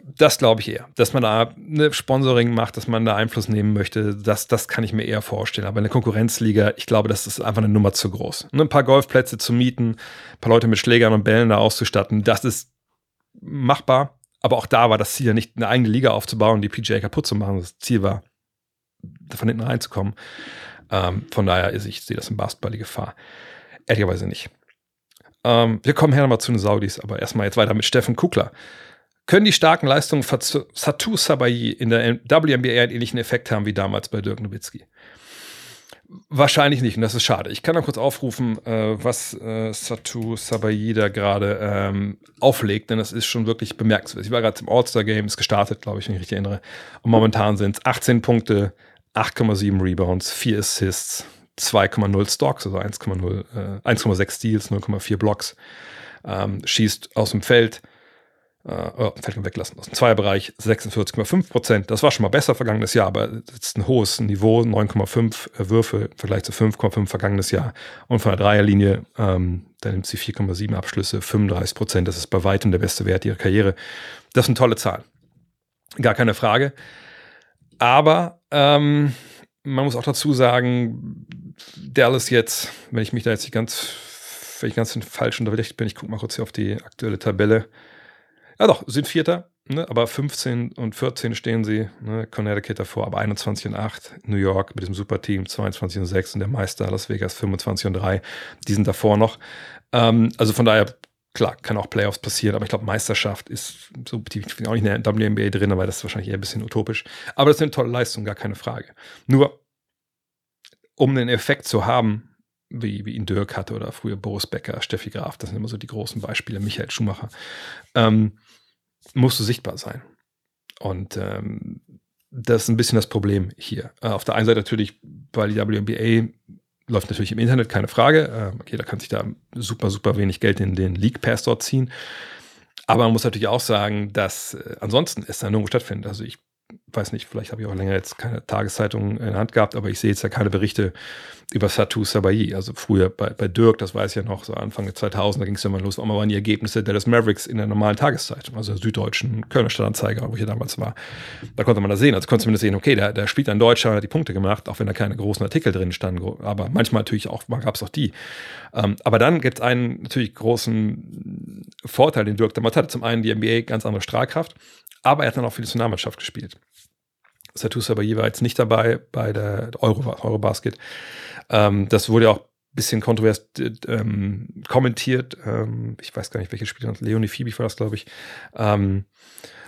das glaube ich eher, dass man da eine Sponsoring macht, dass man da Einfluss nehmen möchte. Das, das kann ich mir eher vorstellen. Aber eine Konkurrenzliga, ich glaube, das ist einfach eine Nummer zu groß. Ne, ein paar Golfplätze zu mieten, ein paar Leute mit Schlägern und Bällen da auszustatten, das ist machbar. Aber auch da war das Ziel ja nicht, eine eigene Liga aufzubauen, die PGA kaputt zu machen. Das Ziel war, von hinten reinzukommen. Ähm, von daher ist ich sehe das im Basketball die Gefahr. Ehrlicherweise nicht. Ähm, wir kommen her nochmal zu den Saudis, aber erstmal jetzt weiter mit Steffen Kukler. Können die starken Leistungen von Satu Sabayi in der WNBA einen ähnlichen Effekt haben wie damals bei Dirk Nowitzki? Wahrscheinlich nicht, und das ist schade. Ich kann da kurz aufrufen, äh, was äh, Satu Sabayi da gerade ähm, auflegt, denn das ist schon wirklich bemerkenswert. Ich war gerade im All-Star-Game, ist gestartet, glaube ich, wenn ich richtig erinnere. Und momentan sind es 18 Punkte, 8,7 Rebounds, 4 Assists, 2,0 Stocks, also 1,0, äh, 1,6 Steals, 0,4 Blocks. Ähm, schießt aus dem Feld äh, oh, Feld weglassen aus dem Zweierbereich 46,5 Prozent. Das war schon mal besser vergangenes Jahr, aber jetzt ein hohes Niveau, 9,5 Würfe im Vergleich zu 5,5 vergangenes Jahr. Und von der Dreierlinie, ähm, da nimmt sie 4,7 Abschlüsse, 35 Prozent. Das ist bei weitem der beste Wert ihrer Karriere. Das sind tolle Zahlen. Gar keine Frage. Aber ähm, man muss auch dazu sagen, Dallas jetzt, wenn ich mich da jetzt nicht ganz, wenn ich ganz falsch unterrichtet bin, ich gucke mal kurz hier auf die aktuelle Tabelle. Ja doch, sind Vierter, ne? aber 15 und 14 stehen sie. Ne? Connecticut davor, aber 21 und 8. New York mit dem Superteam 22 und 6 und der Meister Las Vegas 25 und 3. Die sind davor noch. Ähm, also von daher, klar, kann auch Playoffs passieren, aber ich glaube, Meisterschaft ist so, die bin auch nicht in der WNBA drin, aber das ist wahrscheinlich eher ein bisschen utopisch. Aber das ist eine tolle Leistung, gar keine Frage. Nur, um einen Effekt zu haben, wie, wie ihn Dirk hatte oder früher Boris Becker, Steffi Graf, das sind immer so die großen Beispiele, Michael Schumacher. Ähm, musst du sichtbar sein. Und ähm, das ist ein bisschen das Problem hier. Äh, auf der einen Seite natürlich, weil die WNBA läuft natürlich im Internet, keine Frage. Äh, jeder kann sich da super, super wenig Geld in den League Pass dort ziehen. Aber man muss natürlich auch sagen, dass äh, ansonsten es da nirgendwo stattfindet. Also ich weiß nicht, vielleicht habe ich auch länger jetzt keine Tageszeitung in der Hand gehabt, aber ich sehe jetzt ja keine Berichte über Satu Sabayi. Also früher bei, bei Dirk, das weiß ich ja noch, so Anfang der 2000, da ging es ja mal los, auch mal waren die Ergebnisse Dallas Mavericks in der normalen Tageszeitung, also der Süddeutschen Kölner Stadtanzeiger, wo ich ja damals war. Da konnte man das sehen. Also konnte zumindest sehen, okay, der, der spielt ein Deutscher, hat die Punkte gemacht, auch wenn da keine großen Artikel drin standen, aber manchmal natürlich auch, gab es auch die. Ähm, aber dann gibt es einen natürlich großen Vorteil, den Dirk damals hatte. Zum einen die NBA ganz andere Strahlkraft, aber er hat dann auch für die Nationalmannschaft gespielt. Satu Sabayi war jetzt nicht dabei bei der Euro, Eurobasket. Ähm, das wurde ja auch ein bisschen kontrovers ähm, kommentiert. Ähm, ich weiß gar nicht, welche Spieler. Leonie Phoebe war das, glaube ich. Ähm,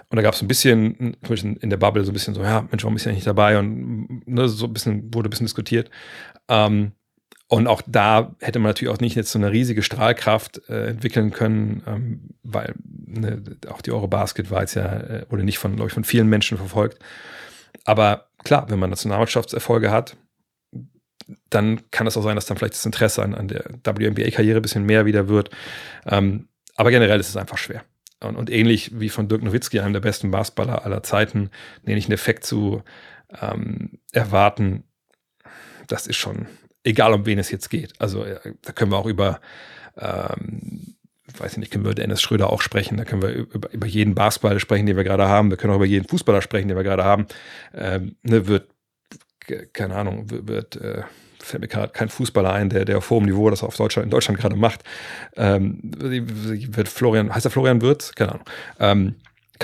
und da gab es ein bisschen, in der Bubble so ein bisschen so, ja, Mensch, warum ist er nicht dabei? Und ne, so ein bisschen, wurde ein bisschen diskutiert. Ähm, und auch da hätte man natürlich auch nicht jetzt so eine riesige Strahlkraft äh, entwickeln können, ähm, weil ne, auch die Eurobasket war jetzt ja, äh, wurde nicht von, glaube ich, von vielen Menschen verfolgt. Aber klar, wenn man Nationalmannschaftserfolge hat, dann kann es auch sein, dass dann vielleicht das Interesse an, an der WNBA-Karriere ein bisschen mehr wieder wird. Ähm, aber generell ist es einfach schwer. Und, und, ähnlich wie von Dirk Nowitzki, einem der besten Basketballer aller Zeiten, einen ähnlichen Effekt zu ähm, erwarten, das ist schon, egal um wen es jetzt geht. Also äh, da können wir auch über ähm, weiß ich nicht, können wir über Dennis Schröder auch sprechen, da können wir über, über jeden Basketballer sprechen, den wir gerade haben, wir können auch über jeden Fußballer sprechen, den wir gerade haben. Ähm, ne, wird, keine Ahnung, wird, äh, fällt mir gerade kein Fußballer ein, der, der auf hohem Niveau das auf Deutschland, in Deutschland gerade macht. Ähm, wird Florian, heißt er Florian Wirtz? Keine Ahnung. Ähm,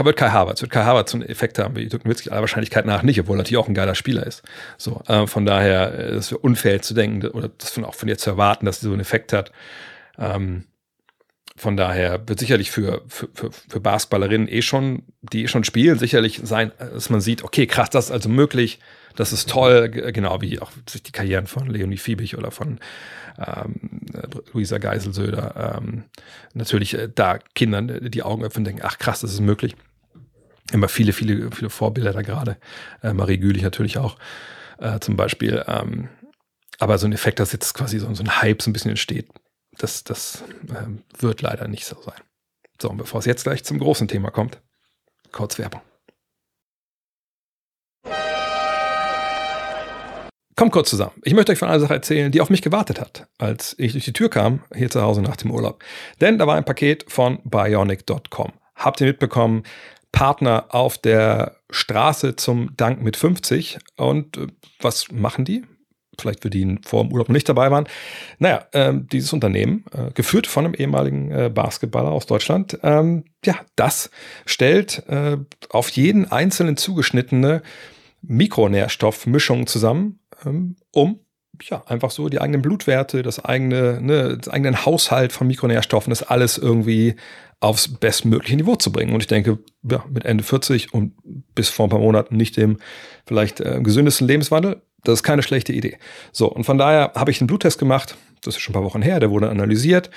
wird Kai Havertz, wird Kai Havertz so einen Effekt haben wie Dirk Nowitzki aller Wahrscheinlichkeit nach nicht, obwohl er natürlich auch ein geiler Spieler ist. So, äh, von daher, äh, das wäre unfair zu denken oder das von, auch von dir zu erwarten, dass er so einen Effekt hat. Ähm, von daher wird sicherlich für, für, für, für Basketballerinnen eh schon, die eh schon spielen, sicherlich sein, dass man sieht, okay, krass, das ist also möglich, das ist toll, genau wie auch sich die Karrieren von Leonie Fiebig oder von ähm, Luisa Geiselsöder ähm, natürlich äh, da Kindern die Augen öffnen und denken, ach krass, das ist möglich. Immer viele, viele, viele Vorbilder da gerade. Äh, Marie Gülich natürlich auch äh, zum Beispiel. Ähm, aber so ein Effekt, dass jetzt quasi so, so ein Hype so ein bisschen entsteht, das, das äh, wird leider nicht so sein. So, und bevor es jetzt gleich zum großen Thema kommt, kurz Werbung. Kommt kurz zusammen. Ich möchte euch von einer Sache erzählen, die auf mich gewartet hat, als ich durch die Tür kam, hier zu Hause nach dem Urlaub. Denn da war ein Paket von bionic.com. Habt ihr mitbekommen? Partner auf der Straße zum Dank mit 50. Und äh, was machen die? Vielleicht für die die vor dem Urlaub noch nicht dabei waren. Naja, ähm, dieses Unternehmen, äh, geführt von einem ehemaligen äh, Basketballer aus Deutschland, ähm, ja, das stellt äh, auf jeden einzelnen zugeschnittene Mikronährstoffmischungen zusammen, ähm, um ja, einfach so die eigenen Blutwerte, das eigene, ne, das eigenen Haushalt von Mikronährstoffen, das alles irgendwie aufs bestmögliche Niveau zu bringen. Und ich denke, ja, mit Ende 40 und bis vor ein paar Monaten nicht dem vielleicht äh, gesündesten Lebenswandel, Das ist keine schlechte Idee. So, und von daher habe ich einen Bluttest gemacht. Das ist schon ein paar Wochen her. Der wurde analysiert.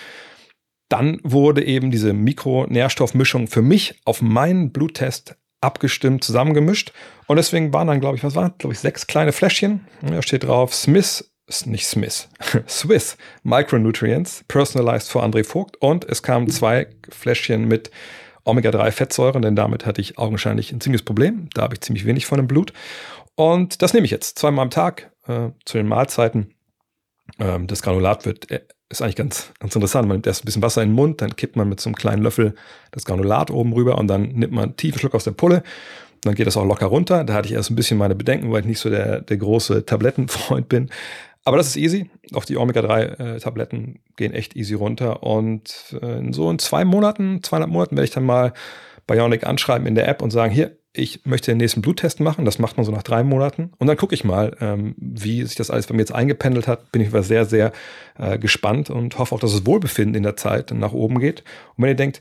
Dann wurde eben diese Mikronährstoffmischung für mich auf meinen Bluttest abgestimmt, zusammengemischt. Und deswegen waren dann, glaube ich, was waren, glaube ich, sechs kleine Fläschchen. Da steht drauf Smith, nicht Smith, (laughs) Swiss Micronutrients, personalized for André Vogt. Und es kamen zwei Fläschchen mit Omega-3-Fettsäuren, denn damit hatte ich augenscheinlich ein ziemliches Problem. Da habe ich ziemlich wenig von im Blut. Und das nehme ich jetzt zweimal am Tag äh, zu den Mahlzeiten. Ähm, das Granulat wird, äh, ist eigentlich ganz, ganz interessant. Man nimmt erst ein bisschen Wasser in den Mund, dann kippt man mit so einem kleinen Löffel das Granulat oben rüber und dann nimmt man einen tiefen Schluck aus der Pulle. Dann geht das auch locker runter. Da hatte ich erst ein bisschen meine Bedenken, weil ich nicht so der, der große Tablettenfreund bin. Aber das ist easy. Auch die Omega-3-Tabletten äh, gehen echt easy runter. Und äh, in so in zwei Monaten, zweieinhalb Monaten werde ich dann mal Bionic anschreiben in der App und sagen, hier, ich möchte den nächsten Bluttest machen. Das macht man so nach drei Monaten. Und dann gucke ich mal, ähm, wie sich das alles bei mir jetzt eingependelt hat. Bin ich aber sehr, sehr äh, gespannt und hoffe auch, dass das Wohlbefinden in der Zeit nach oben geht. Und wenn ihr denkt,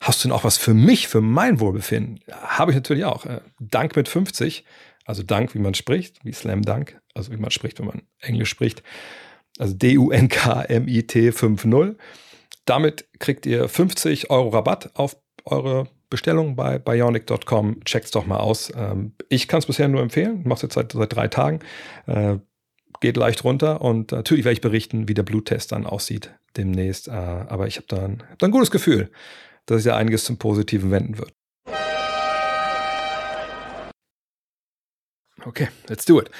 hast du denn auch was für mich, für mein Wohlbefinden? Habe ich natürlich auch. Äh, Dank mit 50. Also Dank, wie man spricht, wie Slam Dank, also wie man spricht, wenn man Englisch spricht. Also D-U-N-K-M-I-T 5.0. Damit kriegt ihr 50 Euro Rabatt auf eure Bestellung bei bionic.com. Checkt's doch mal aus. Ähm, ich kann es bisher nur empfehlen. Mache es jetzt seit, seit drei Tagen. Äh, geht leicht runter und natürlich werde ich berichten, wie der Bluttest dann aussieht demnächst. Äh, aber ich habe da, hab da ein gutes Gefühl, dass sich ja einiges zum Positiven wenden wird. Okay, let's do it.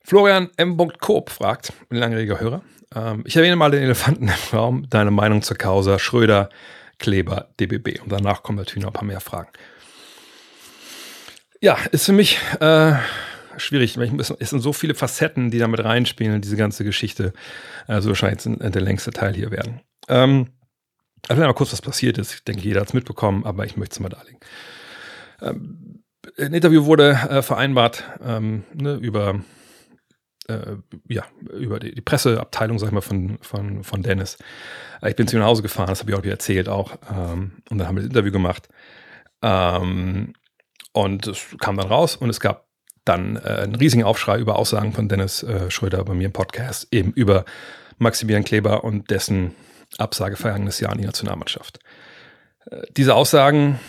Florian M. Koop fragt, ein langjähriger Hörer. Ähm, ich erwähne mal den Elefanten im Raum. Deine Meinung zur Causa Schröder, Kleber, DBB. Und danach kommen natürlich noch ein paar mehr Fragen. Ja, ist für mich äh, schwierig. Es sind so viele Facetten, die da mit reinspielen in diese ganze Geschichte. Also wahrscheinlich der längste Teil hier werden. Ähm, also mal kurz, was passiert ist. Ich denke, jeder hat es mitbekommen, aber ich möchte es mal darlegen. Ähm, ein Interview wurde äh, vereinbart ähm, ne, über äh, ja, über die, die, Presseabteilung, sag ich mal, von, von, von Dennis. Äh, ich bin zu ihm nach Hause gefahren, das habe ich auch erzählt auch. Ähm, und dann haben wir das Interview gemacht. Ähm, und es kam dann raus und es gab dann äh, einen riesigen Aufschrei über Aussagen von Dennis äh, Schröder bei mir im Podcast, eben über Maximilian Kleber und dessen Absage vergangenes Jahr an die Nationalmannschaft. Äh, diese Aussagen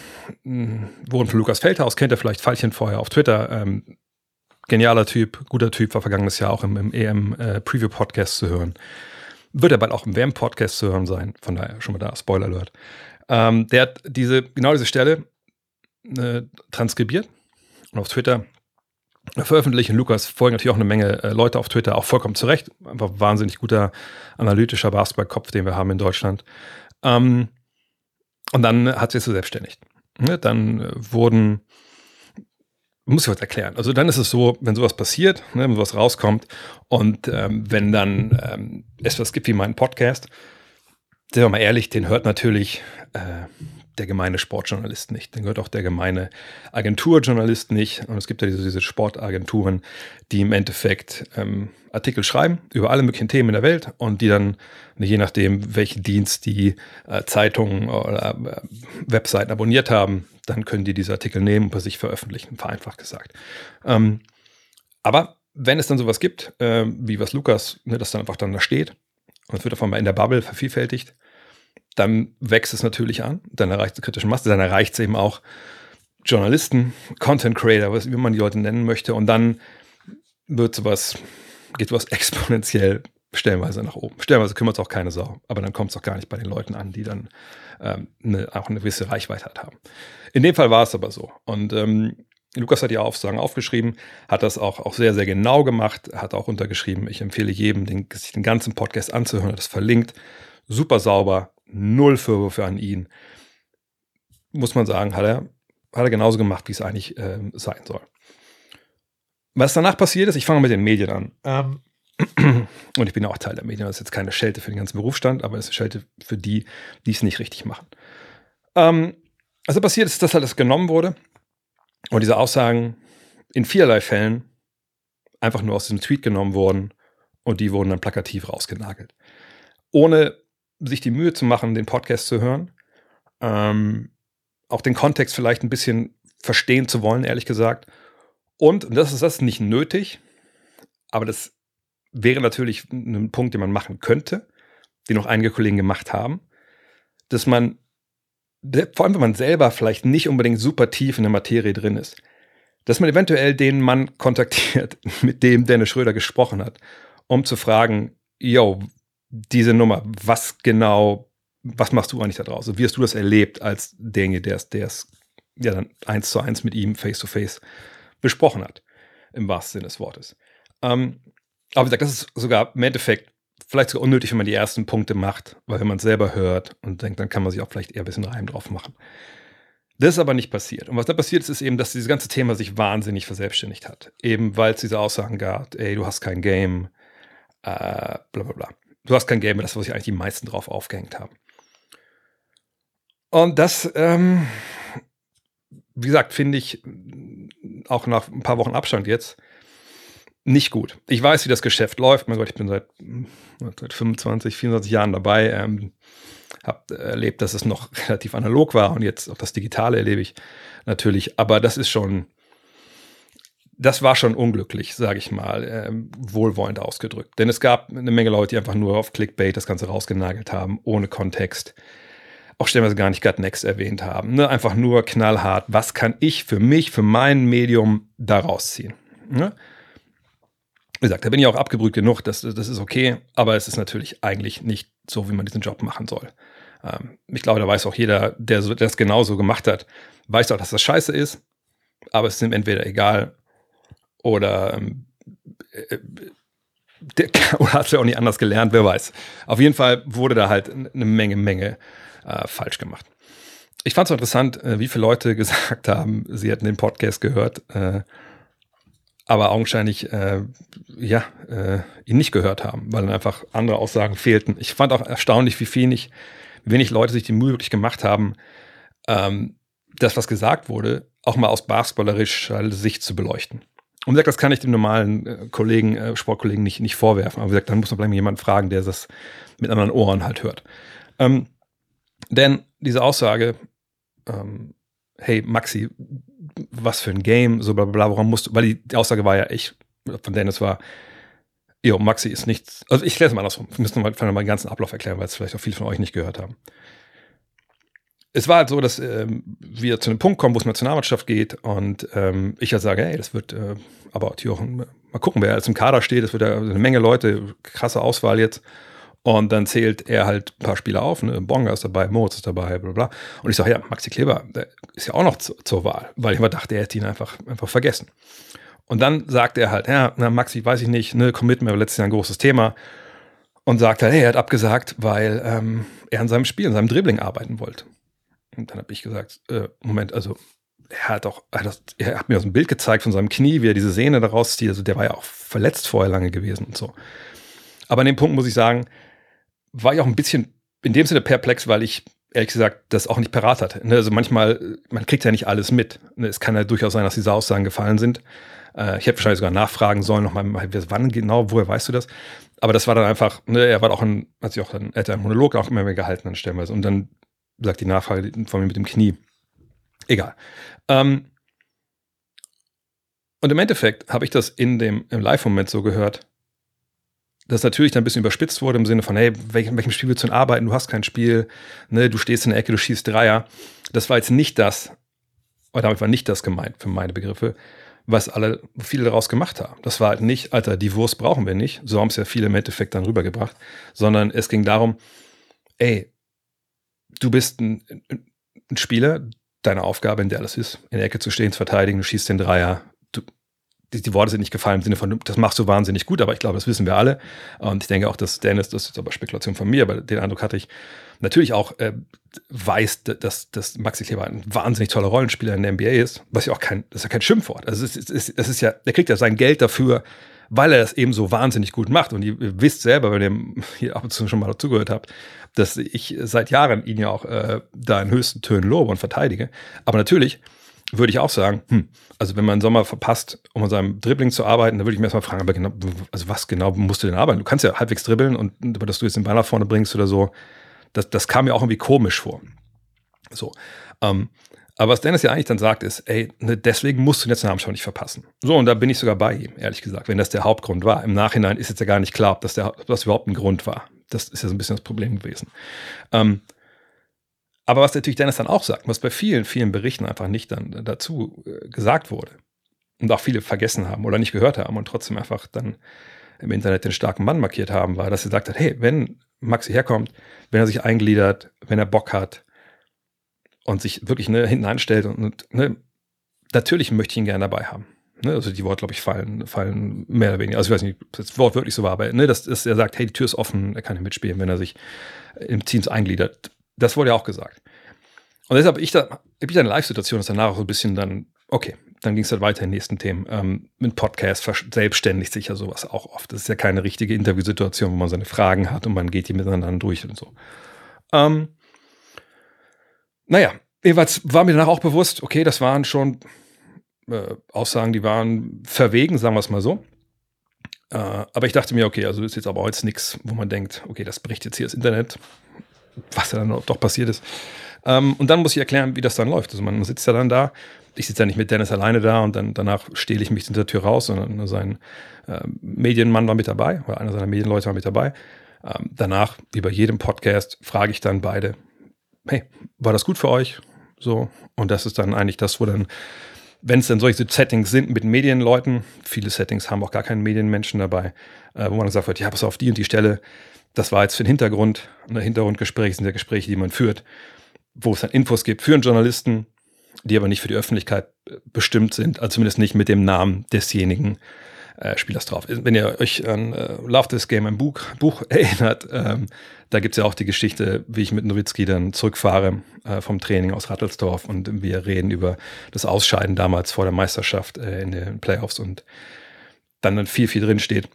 hm, wurden von Lukas Feldhaus, kennt er vielleicht Pfeilchen vorher auf Twitter, ähm, genialer Typ, guter Typ, war vergangenes Jahr auch im, im EM-Preview-Podcast äh, zu hören. Wird er bald auch im WM-Podcast zu hören sein, von daher schon mal da, Spoiler Alert. Ähm, der hat diese, genau diese Stelle äh, transkribiert und auf Twitter veröffentlicht. Und Lukas folgen natürlich auch eine Menge äh, Leute auf Twitter, auch vollkommen zurecht. Einfach wahnsinnig guter analytischer Basketballkopf, den wir haben in Deutschland. Ähm, und dann hat sie es so selbstständig. Ne, dann äh, wurden muss ich was erklären. Also dann ist es so, wenn sowas passiert, ne, wenn sowas rauskommt und ähm, wenn dann ähm, es was gibt wie meinen Podcast, sind wir mal ehrlich, den hört natürlich äh, der gemeine Sportjournalist nicht. Den hört auch der gemeine Agenturjournalist nicht. Und es gibt ja diese, diese Sportagenturen, die im Endeffekt ähm, Artikel schreiben über alle möglichen Themen in der Welt und die dann, je nachdem, welchen Dienst die äh, Zeitungen oder äh, Webseiten abonniert haben, dann können die diese Artikel nehmen und bei sich veröffentlichen, vereinfacht gesagt. Ähm, aber wenn es dann sowas gibt, äh, wie was Lukas, ne, das dann einfach dann da steht und es wird auf einmal in der Bubble vervielfältigt, dann wächst es natürlich an, dann erreicht es kritische Masse, dann erreicht es eben auch Journalisten, Content Creator, was wie man die Leute nennen möchte, und dann wird sowas, geht sowas (laughs) exponentiell stellenweise nach oben. Stellenweise kümmert es auch keine Sau, aber dann kommt es auch gar nicht bei den Leuten an, die dann ähm, eine, auch eine gewisse Reichweite haben. In dem Fall war es aber so. Und ähm, Lukas hat die Aufsagen aufgeschrieben, hat das auch, auch sehr, sehr genau gemacht, hat auch untergeschrieben. Ich empfehle jedem, den, sich den ganzen Podcast anzuhören, hat das verlinkt. Super sauber, null Vorwürfe an ihn. Muss man sagen, hat er, hat er genauso gemacht, wie es eigentlich äh, sein soll. Was danach passiert ist, ich fange mit den Medien an. Ähm, (clears throat) und ich bin ja auch Teil der Medien. Das ist jetzt keine Schelte für den ganzen Berufsstand, aber es ist Schelte für die, die es nicht richtig machen. Ähm, also passiert ist, dass alles genommen wurde und diese Aussagen in vielerlei Fällen einfach nur aus diesem Tweet genommen wurden und die wurden dann plakativ rausgenagelt. Ohne sich die Mühe zu machen, den Podcast zu hören, ähm, auch den Kontext vielleicht ein bisschen verstehen zu wollen, ehrlich gesagt. Und, und das ist das nicht nötig, Aber das wäre natürlich ein Punkt, den man machen könnte, den auch einige Kollegen gemacht haben, dass man, vor allem wenn man selber vielleicht nicht unbedingt super tief in der Materie drin ist, dass man eventuell den Mann kontaktiert, (laughs) mit dem Dennis Schröder gesprochen hat, um zu fragen, yo, diese Nummer, was genau, was machst du eigentlich da draußen? Wie hast du das erlebt als derjenige, der es, der es ja dann eins zu eins mit ihm face to face besprochen hat, im wahrsten Sinne des Wortes. Ähm, aber wie gesagt, das ist sogar im Endeffekt vielleicht sogar unnötig, wenn man die ersten Punkte macht, weil wenn man es selber hört und denkt, dann kann man sich auch vielleicht eher ein bisschen Reim drauf machen. Das ist aber nicht passiert. Und was da passiert ist, ist eben, dass dieses ganze Thema sich wahnsinnig verselbstständigt hat. Eben weil es diese Aussagen gab, ey, du hast kein Game, äh, bla bla bla. Du hast kein Game, das, was sich eigentlich die meisten drauf aufgehängt haben. Und das, ähm, wie gesagt, finde ich auch nach ein paar Wochen Abstand jetzt nicht gut. Ich weiß, wie das Geschäft läuft. Mein Gott, ich bin seit, seit 25, 24 Jahren dabei. Ähm, habe erlebt, dass es noch (laughs) relativ analog war und jetzt auch das Digitale erlebe ich natürlich. Aber das ist schon, das war schon unglücklich, sage ich mal, äh, wohlwollend ausgedrückt. Denn es gab eine Menge Leute, die einfach nur auf Clickbait das Ganze rausgenagelt haben, ohne Kontext. Auch stellenweise gar nicht Gut Next erwähnt haben. Ne? Einfach nur knallhart, was kann ich für mich, für mein Medium daraus ziehen? Ne? Wie gesagt, da bin ich auch abgebrüht genug, das, das ist okay, aber es ist natürlich eigentlich nicht so, wie man diesen Job machen soll. Ähm, ich glaube, da weiß auch jeder, der, so, der das genauso gemacht hat, weiß auch, dass das scheiße ist, aber es ist ihm entweder egal oder, ähm, äh, der, (laughs) oder hat es auch nicht anders gelernt, wer weiß. Auf jeden Fall wurde da halt eine Menge, Menge äh, falsch gemacht. Ich fand es interessant, äh, wie viele Leute (laughs) gesagt haben, sie hätten den Podcast gehört, äh, aber augenscheinlich äh, ja, äh, ihn nicht gehört haben, weil dann einfach andere Aussagen fehlten. Ich fand auch erstaunlich, wie wenig, wenig Leute sich die Mühe wirklich gemacht haben, ähm, das, was gesagt wurde, auch mal aus basketballerischer Sicht zu beleuchten. Und wie gesagt, das kann ich dem normalen äh, Kollegen, äh, Sportkollegen nicht, nicht vorwerfen. Aber wie gesagt, dann muss man vielleicht jemanden fragen, der das mit anderen Ohren halt hört. Ähm, denn diese Aussage, ähm, hey Maxi, was für ein Game, so bla bla, warum musst du, weil die, die Aussage war ja echt, von Dennis war, jo, Maxi ist nichts, also ich kläre es mal andersrum, wir müssen mal, mal den ganzen Ablauf erklären, weil es vielleicht auch viele von euch nicht gehört haben. Es war halt so, dass ähm, wir zu einem Punkt kommen, wo es Nationalmannschaft geht und ähm, ich halt sage, hey, das wird äh, aber Jochen, mal gucken, wer jetzt im Kader steht, das wird ja eine Menge Leute, krasse Auswahl jetzt. Und dann zählt er halt ein paar Spieler auf, ne? Bonga ist dabei, Moritz ist dabei, bla bla. Und ich sage, ja, Maxi Kleber, ist ja auch noch zu, zur Wahl, weil ich immer dachte, er hätte ihn einfach, einfach vergessen. Und dann sagt er halt, ja, na, Maxi, weiß ich nicht, ne, Commitment war letztes Jahr ein großes Thema. Und sagt halt, hey, er hat abgesagt, weil ähm, er an seinem Spiel, an seinem Dribbling arbeiten wollte. Und dann habe ich gesagt, äh, Moment, also er hat doch, er hat, er hat mir so ein Bild gezeigt von seinem Knie, wie er diese Sehne daraus zieht. Also der war ja auch verletzt vorher lange gewesen und so. Aber an dem Punkt muss ich sagen, war ich auch ein bisschen in dem Sinne perplex, weil ich ehrlich gesagt das auch nicht parat hatte. Ne? Also manchmal, man kriegt ja nicht alles mit. Ne? Es kann ja durchaus sein, dass diese Aussagen gefallen sind. Äh, ich hätte wahrscheinlich sogar nachfragen sollen, nochmal, wann genau, woher weißt du das? Aber das war dann einfach, ne, er war auch ein, hat sich auch dann, er hat einen Monolog auch immer mehr gehalten an Stellenweise. Und dann sagt die Nachfrage von mir mit dem Knie. Egal. Ähm, und im Endeffekt habe ich das in dem im Live-Moment so gehört, das natürlich dann ein bisschen überspitzt wurde im Sinne von, hey, welchem, welchem Spiel willst du denn arbeiten? Du hast kein Spiel, ne, du stehst in der Ecke, du schießt Dreier. Das war jetzt nicht das, oder damit war nicht das gemeint für meine Begriffe, was alle, viele daraus gemacht haben. Das war halt nicht, Alter, die Wurst brauchen wir nicht, so haben es ja viele im Endeffekt dann rübergebracht, sondern es ging darum, ey, du bist ein, ein Spieler, deine Aufgabe in der alles ist, in der Ecke zu stehen, zu verteidigen, du schießt den Dreier, die, die, Worte sind nicht gefallen im Sinne von, das machst du wahnsinnig gut, aber ich glaube, das wissen wir alle. Und ich denke auch, dass Dennis, das ist aber Spekulation von mir, aber den Eindruck hatte ich, natürlich auch äh, weiß, dass, dass Maxi Kleber ein wahnsinnig toller Rollenspieler in der NBA ist, was ja auch kein, das ist ja kein Schimpfwort. Also es ist, es ist, es ist ja, er kriegt ja sein Geld dafür, weil er das eben so wahnsinnig gut macht. Und ihr wisst selber, wenn ihr hier ab und zu schon mal dazugehört habt, dass ich seit Jahren ihn ja auch äh, da in höchsten Tönen lobe und verteidige. Aber natürlich würde ich auch sagen, hm, also wenn man Sommer verpasst, um an seinem Dribbling zu arbeiten, dann würde ich mir erstmal fragen, aber genau, also was genau musst du denn arbeiten? Du kannst ja halbwegs dribbeln und dass du jetzt den Ball nach vorne bringst oder so, das, das kam mir auch irgendwie komisch vor. So. Ähm, Aber was Dennis ja eigentlich dann sagt, ist, ey, ne, deswegen musst du den Nationalmannschaft nicht verpassen. So, und da bin ich sogar bei ihm, ehrlich gesagt, wenn das der Hauptgrund war. Im Nachhinein ist jetzt ja gar nicht klar, ob das, der, ob das überhaupt ein Grund war. Das ist ja so ein bisschen das Problem gewesen. Ähm, aber was natürlich Dennis dann auch sagt, was bei vielen, vielen Berichten einfach nicht dann dazu äh, gesagt wurde und auch viele vergessen haben oder nicht gehört haben und trotzdem einfach dann im Internet den starken Mann markiert haben, war, dass er gesagt hat, hey, wenn Maxi herkommt, wenn er sich eingliedert, wenn er Bock hat und sich wirklich ne, hinten anstellt und, und ne, natürlich möchte ich ihn gerne dabei haben. Ne, also die Worte, glaube ich, fallen, fallen mehr oder weniger. Also ich weiß nicht, ob das Wort wirklich so war, aber ne, dass, dass er sagt, hey, die Tür ist offen, er kann hier mitspielen, wenn er sich im Teams eingliedert. Das wurde ja auch gesagt. Und deshalb ich da, ich da eine Live-Situation, dass danach auch so ein bisschen dann, okay, dann ging es halt weiter in den nächsten Themen. Ähm, mit Podcast selbstständigt sich ja sowas auch oft. Das ist ja keine richtige Interviewsituation, wo man seine Fragen hat und man geht die miteinander durch und so. Ähm, naja, jeweils war mir danach auch bewusst, okay, das waren schon äh, Aussagen, die waren verwegen, sagen wir es mal so. Äh, aber ich dachte mir, okay, also ist jetzt aber jetzt nichts, wo man denkt, okay, das bricht jetzt hier das Internet, was ja dann doch passiert ist. Ähm, und dann muss ich erklären, wie das dann läuft. Also man sitzt ja dann da, ich sitze ja nicht mit Dennis alleine da und dann danach stehle ich mich hinter der Tür raus, sondern sein äh, Medienmann war mit dabei, oder einer seiner Medienleute war mit dabei. Ähm, danach, wie bei jedem Podcast, frage ich dann beide, hey, war das gut für euch? So, und das ist dann eigentlich das, wo dann, wenn es dann solche Settings sind mit Medienleuten, viele Settings haben auch gar keinen Medienmenschen dabei, äh, wo man gesagt wird, ja, pass auf die und die Stelle, das war jetzt für den Hintergrund, ein Hintergrundgespräch sind ja Gespräche, die man führt, wo es dann Infos gibt für einen Journalisten, die aber nicht für die Öffentlichkeit äh, bestimmt sind, also zumindest nicht mit dem Namen desjenigen äh, Spielers drauf. Wenn ihr euch an äh, Love This Game, ein Buch, Buch (laughs) erinnert, ähm, da gibt es ja auch die Geschichte, wie ich mit Nowitzki dann zurückfahre äh, vom Training aus Rattelsdorf und wir reden über das Ausscheiden damals vor der Meisterschaft äh, in den Playoffs und dann dann viel, viel drin steht.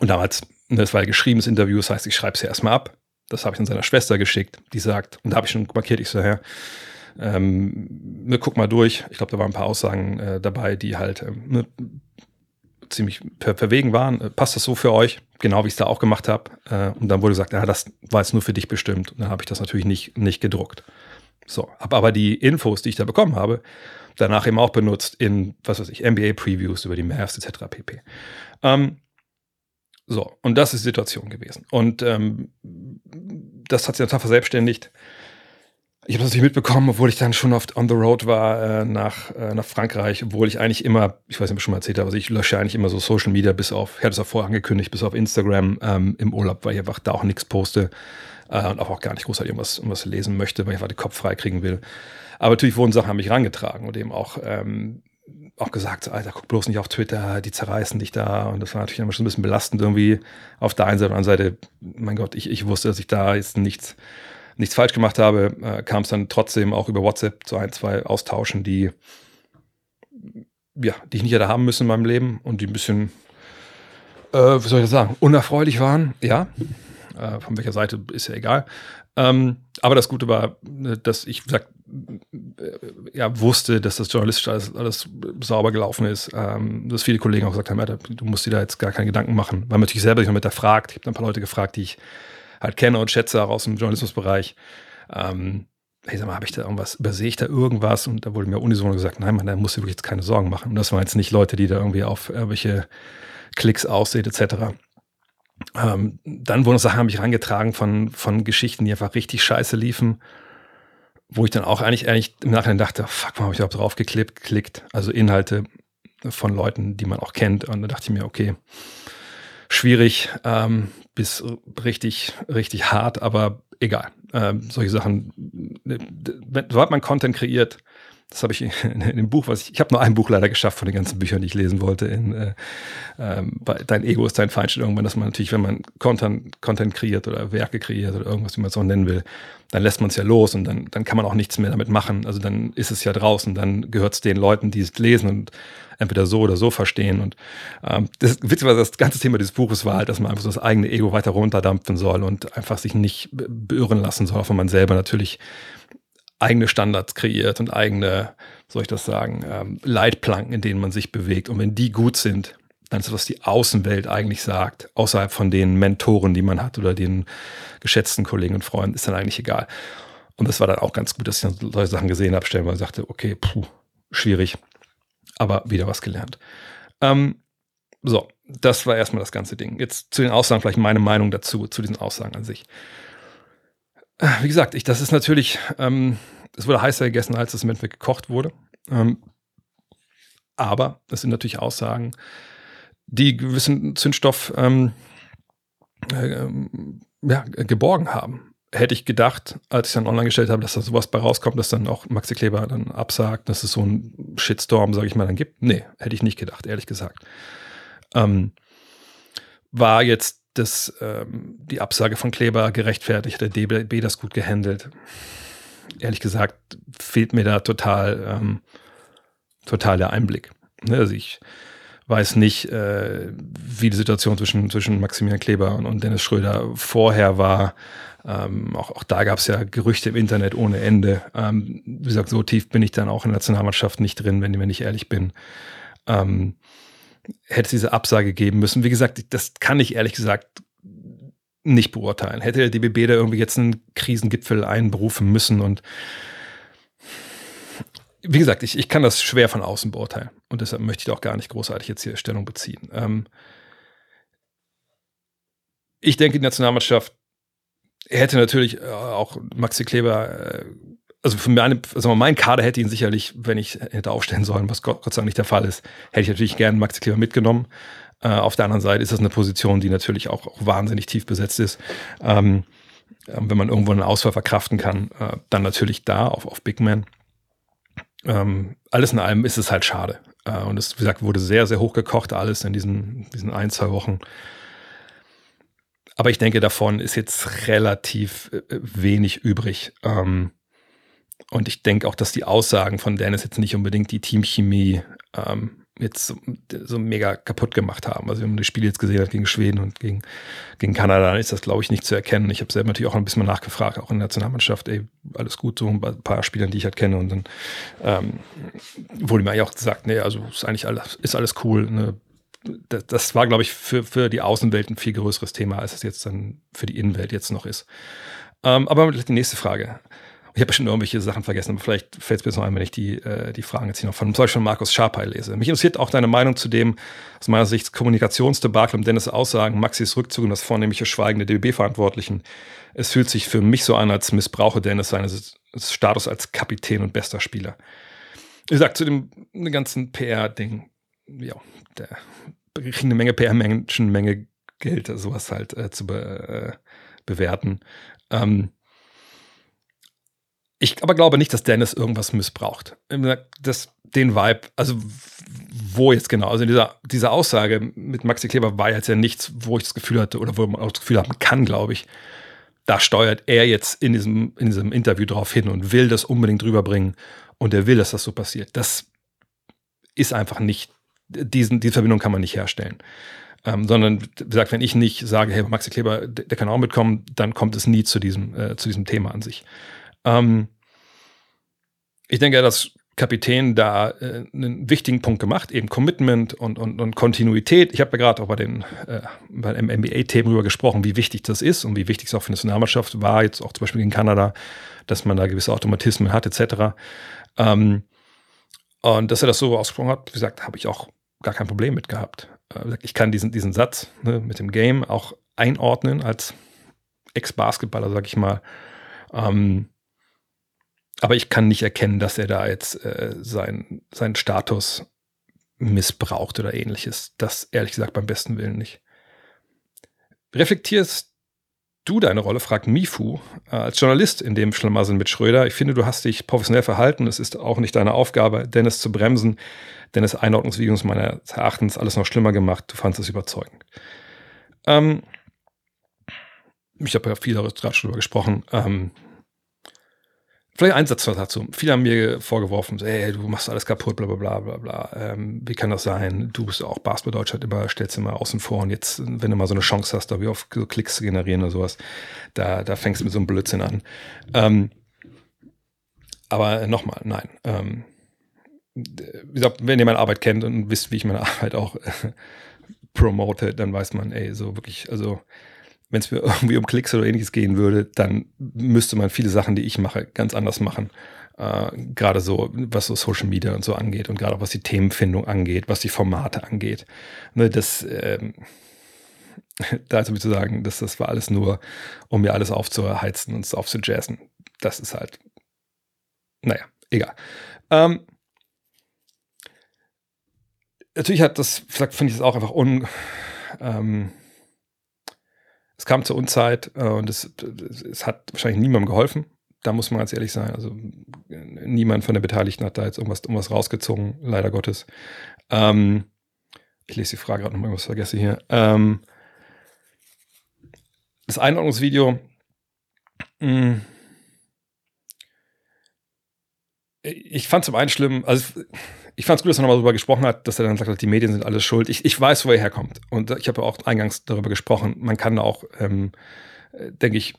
Und damals, das war ja geschriebenes Interview, das heißt, ich schreibe es ja erstmal ab. Das habe ich an seiner Schwester geschickt, die sagt, und da habe ich schon markiert, ich so, ja, ähm, ne, guck mal durch. Ich glaube, da waren ein paar Aussagen äh, dabei, die halt ähm, ne, ziemlich ver verwegen waren. Äh, passt das so für euch? Genau wie ich es da auch gemacht habe. Äh, und dann wurde gesagt, ja, das war jetzt nur für dich bestimmt. Und dann habe ich das natürlich nicht, nicht gedruckt. So, habe aber die Infos, die ich da bekommen habe, danach eben auch benutzt in, was weiß ich, NBA-Previews über die Mavs etc. pp. Ähm, so, und das ist die Situation gewesen. Und ähm, das hat sich dann verselbstständigt. Ich habe das natürlich mitbekommen, obwohl ich dann schon oft on the road war äh, nach, äh, nach Frankreich, obwohl ich eigentlich immer, ich weiß nicht, ob ich schon mal erzählt habe, also ich lösche eigentlich immer so Social Media bis auf, ich hatte es auch vorher angekündigt, bis auf Instagram ähm, im Urlaub, weil ich einfach da auch nichts poste äh, und auch, gar nicht großartig irgendwas, irgendwas lesen möchte, weil ich einfach den Kopf frei kriegen will. Aber natürlich wurden Sachen an mich rangetragen und eben auch, ähm, auch gesagt, Alter, guck bloß nicht auf Twitter, die zerreißen dich da. Und das war natürlich immer schon ein bisschen belastend irgendwie auf der einen Seite. Auf der anderen Seite, mein Gott, ich, ich wusste, dass ich da jetzt nichts nichts falsch gemacht habe, äh, kam es dann trotzdem auch über WhatsApp zu ein, zwei Austauschen, die, ja, die ich nicht hätte haben müssen in meinem Leben und die ein bisschen, äh, wie soll ich das sagen, unerfreulich waren. Ja, äh, von welcher Seite ist ja egal. Ähm, aber das Gute war, äh, dass ich gesagt, äh, ja, wusste, dass das journalistisch alles, alles sauber gelaufen ist. Ähm, dass viele Kollegen auch gesagt haben, ja, du musst dir da jetzt gar keine Gedanken machen, weil man natürlich selber sich noch mit fragt. Ich habe ein paar Leute gefragt, die ich halt kenne und schätze auch aus dem Journalismusbereich. Ähm, ich sag mal, habe ich da irgendwas, übersehe ich da irgendwas? Und da wurde mir unisono gesagt, nein, man, da musst du wirklich jetzt keine Sorgen machen. Und das waren jetzt nicht Leute, die da irgendwie auf irgendwelche Klicks aussehen, etc. Ähm, dann wurden Sachen an mich herangetragen von, von Geschichten, die einfach richtig scheiße liefen, wo ich dann auch eigentlich, eigentlich im Nachhinein dachte, fuck, warum habe ich überhaupt drauf geklickt? Also Inhalte von Leuten, die man auch kennt. Und da dachte ich mir, okay, schwierig ähm, bis richtig, richtig hart, aber egal. Ähm, solche Sachen, sobald man Content kreiert, das habe ich in, dem Buch, was ich, ich habe nur ein Buch leider geschafft von den ganzen Büchern, die ich lesen wollte. In, äh, äh, Dein Ego ist dein Feind irgendwann, dass man natürlich, wenn man Content, Content kreiert oder Werke kreiert oder irgendwas, wie man es auch nennen will, dann lässt man es ja los und dann, dann kann man auch nichts mehr damit machen. Also dann ist es ja draußen, dann gehört es den Leuten, die es lesen und entweder so oder so verstehen. Und ähm, das witzigerweise das ganze Thema dieses Buches war halt, dass man einfach so das eigene Ego weiter runterdampfen soll und einfach sich nicht beirren lassen soll, auch wenn man selber natürlich eigene Standards kreiert und eigene, soll ich das sagen, ähm, Leitplanken, in denen man sich bewegt. Und wenn die gut sind, dann ist das, was die Außenwelt eigentlich sagt, außerhalb von den Mentoren, die man hat oder den geschätzten Kollegen und Freunden, ist dann eigentlich egal. Und das war dann auch ganz gut, dass ich dann solche Sachen gesehen habe, stellenweise sagte, okay, puh, schwierig, aber wieder was gelernt. Ähm, so, das war erstmal das ganze Ding. Jetzt zu den Aussagen, vielleicht meine Meinung dazu, zu diesen Aussagen an sich. Wie gesagt, ich, das ist natürlich, ähm, es wurde heißer gegessen, als es im Endeffekt gekocht wurde. Ähm, aber das sind natürlich Aussagen, die gewissen Zündstoff ähm, äh, ja, geborgen haben. Hätte ich gedacht, als ich dann online gestellt habe, dass da sowas bei rauskommt, dass dann auch Maxi Kleber dann absagt, dass es so einen Shitstorm, sage ich mal, dann gibt. Nee, hätte ich nicht gedacht, ehrlich gesagt. Ähm, war jetzt das, ähm, die Absage von Kleber gerechtfertigt, hat der DB das gut gehandelt? Ehrlich gesagt, fehlt mir da total, ähm, total der Einblick. Ne, also ich weiß nicht, äh, wie die Situation zwischen, zwischen Maximilian Kleber und, und Dennis Schröder vorher war. Ähm, auch, auch da gab es ja Gerüchte im Internet ohne Ende. Ähm, wie gesagt, so tief bin ich dann auch in der Nationalmannschaft nicht drin, wenn, wenn ich ehrlich bin. Ähm, hätte es diese Absage geben müssen. Wie gesagt, das kann ich ehrlich gesagt nicht beurteilen. Hätte der DBB da irgendwie jetzt einen Krisengipfel einberufen müssen und wie gesagt, ich, ich kann das schwer von außen beurteilen und deshalb möchte ich auch gar nicht großartig jetzt hier Stellung beziehen. Ähm ich denke, die Nationalmannschaft hätte natürlich äh, auch Maxi Kleber äh, also für meine, also mein Kader hätte ihn sicherlich, wenn ich hätte aufstellen sollen, was Gott, Gott sei Dank nicht der Fall ist, hätte ich natürlich gerne Maxi Kleber mitgenommen. Äh, auf der anderen Seite ist das eine Position, die natürlich auch, auch wahnsinnig tief besetzt ist. Ähm, ähm, wenn man irgendwo einen Ausfall verkraften kann, äh, dann natürlich da auf, auf Big Man. Ähm, alles in allem ist es halt schade. Äh, und es, wie gesagt, wurde sehr, sehr hoch gekocht, alles in diesen, diesen ein, zwei Wochen. Aber ich denke, davon ist jetzt relativ äh, wenig übrig. Ähm, und ich denke auch, dass die Aussagen von Dennis jetzt nicht unbedingt die Teamchemie ähm, jetzt so, so, mega kaputt gemacht haben. Also wenn man das Spiel jetzt gesehen hat gegen Schweden und gegen, gegen Kanada, dann ist das, glaube ich, nicht zu erkennen. Ich habe selber natürlich auch ein bisschen nachgefragt, auch in der Nationalmannschaft, ey, alles gut, so ein paar Spielern, die ich halt kenne. Und dann ähm, wurde mir eigentlich auch gesagt, nee, also ist eigentlich alles, ist alles cool. Ne? Das, das, war, glaube ich, für, für die Außenwelt ein viel größeres Thema, als es jetzt dann für die Innenwelt jetzt noch ist. Ähm, aber die nächste Frage. Ich habe bestimmt irgendwelche Sachen vergessen, aber vielleicht fällt es mir noch ein, wenn ich die, äh, die Fragen jetzt hier noch von zum Beispiel Markus Scharpei lese. Mich interessiert auch deine Meinung zu dem, aus meiner Sicht, Kommunikationsdebakel um Dennis Aussagen, Maxis Rückzug und das vornehmliche Schweigen der DBB-Verantwortlichen. Es fühlt sich für mich so an, als missbrauche Dennis seines Status als Kapitän und bester Spieler. Wie gesagt, zu dem, ganzen PR-Ding, ja, der kriegt eine Menge PR-Menschen, Menge Geld, sowas halt äh, zu be, äh, bewerten. Ähm, ich aber glaube nicht, dass Dennis irgendwas missbraucht. Das, den Vibe, also wo jetzt genau, also dieser, diese Aussage mit Maxi Kleber war jetzt ja nichts, wo ich das Gefühl hatte oder wo man auch das Gefühl haben kann, glaube ich. Da steuert er jetzt in diesem, in diesem Interview drauf hin und will das unbedingt rüberbringen und er will, dass das so passiert. Das ist einfach nicht, diesen, diese Verbindung kann man nicht herstellen. Ähm, sondern, wie gesagt, wenn ich nicht sage, hey, Maxi Kleber, der, der kann auch mitkommen, dann kommt es nie zu diesem, äh, zu diesem Thema an sich. Ähm, ich denke, dass Kapitän da äh, einen wichtigen Punkt gemacht, eben Commitment und, und, und Kontinuität. Ich habe ja gerade auch bei den äh, bei NBA-Themen darüber gesprochen, wie wichtig das ist und wie wichtig es auch für eine Nationalmannschaft war, jetzt auch zum Beispiel in Kanada, dass man da gewisse Automatismen hat, etc. Ähm, und dass er das so ausgesprochen hat, wie gesagt, habe ich auch gar kein Problem mit gehabt. Äh, ich kann diesen, diesen Satz ne, mit dem Game auch einordnen als Ex-Basketballer, sag ich mal. Ähm, aber ich kann nicht erkennen, dass er da jetzt äh, sein, seinen Status missbraucht oder ähnliches. Das ehrlich gesagt beim besten Willen nicht. Reflektierst du deine Rolle, fragt Mifu, äh, als Journalist in dem Schlamassel mit Schröder. Ich finde, du hast dich professionell verhalten. Es ist auch nicht deine Aufgabe, Dennis zu bremsen. Dennis Einordnungsvideos meines Erachtens alles noch schlimmer gemacht. Du fandest es überzeugend. Ähm, ich habe ja viel darüber schon gesprochen. Ähm, Vielleicht ein Satz dazu. Viele haben mir vorgeworfen, ey, du machst alles kaputt, bla bla bla bla bla. Ähm, wie kann das sein? Du bist auch Basketball Deutschland immer, stellst immer außen vor und jetzt, wenn du mal so eine Chance hast, da wie auf so Klicks zu generieren oder sowas, da, da fängst du mit so einem Blödsinn an. Ähm, aber nochmal, nein. Ähm, wie gesagt, wenn ihr meine Arbeit kennt und wisst, wie ich meine (laughs) Arbeit auch äh, promote, dann weiß man, ey, so wirklich, also wenn es mir (laughs) irgendwie um Klicks oder ähnliches gehen würde, dann müsste man viele Sachen, die ich mache, ganz anders machen. Äh, gerade so, was so Social Media und so angeht und gerade auch was die Themenfindung angeht, was die Formate angeht. Ne, das, ähm, (laughs) da also zu sagen, dass das war alles nur, um mir alles aufzuheizen und aufzujazzen. Das ist halt, naja, egal. Ähm, natürlich hat das, vielleicht finde ich es auch einfach un, ähm, es kam zur Unzeit äh, und es, es hat wahrscheinlich niemandem geholfen. Da muss man ganz ehrlich sein. Also niemand von den Beteiligten hat da jetzt irgendwas, irgendwas rausgezogen, leider Gottes. Ähm, ich lese die Frage gerade nochmal, irgendwas vergesse hier. Ähm, das Einordnungsvideo. Mh, mm, ich fand zum einen schlimm, also ich fand es gut, dass er nochmal darüber gesprochen hat, dass er dann sagt, die Medien sind alles schuld. Ich, ich weiß, wo er herkommt. Und ich habe ja auch eingangs darüber gesprochen. Man kann auch, ähm, denke ich,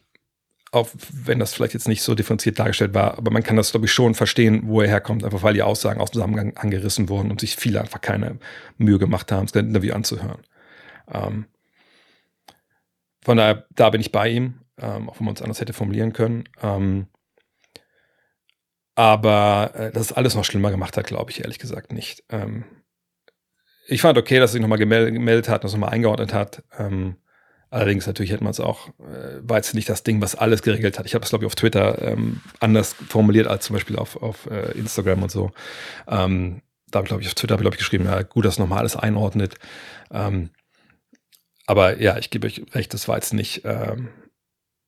auch wenn das vielleicht jetzt nicht so differenziert dargestellt war, aber man kann das, glaube ich, schon verstehen, wo er herkommt, einfach weil die Aussagen aus dem Zusammenhang angerissen wurden und sich viele einfach keine Mühe gemacht haben, das Interview anzuhören. Ähm, von daher, da bin ich bei ihm, ähm, auch wenn man es anders hätte formulieren können. Ähm, aber äh, dass es alles noch schlimmer gemacht hat, glaube ich ehrlich gesagt nicht. Ähm, ich fand okay, dass er sich nochmal gemeldet, gemeldet hat, das nochmal eingeordnet hat. Ähm, allerdings natürlich hätte man es auch, äh, war jetzt nicht das Ding, was alles geregelt hat. Ich habe es, glaube ich, auf Twitter ähm, anders formuliert als zum Beispiel auf, auf äh, Instagram und so. Ähm, da habe ich, glaube ich, auf Twitter ich, geschrieben, ja, gut, dass nochmal alles einordnet. Ähm, aber ja, ich gebe euch recht, das war jetzt nicht, ähm,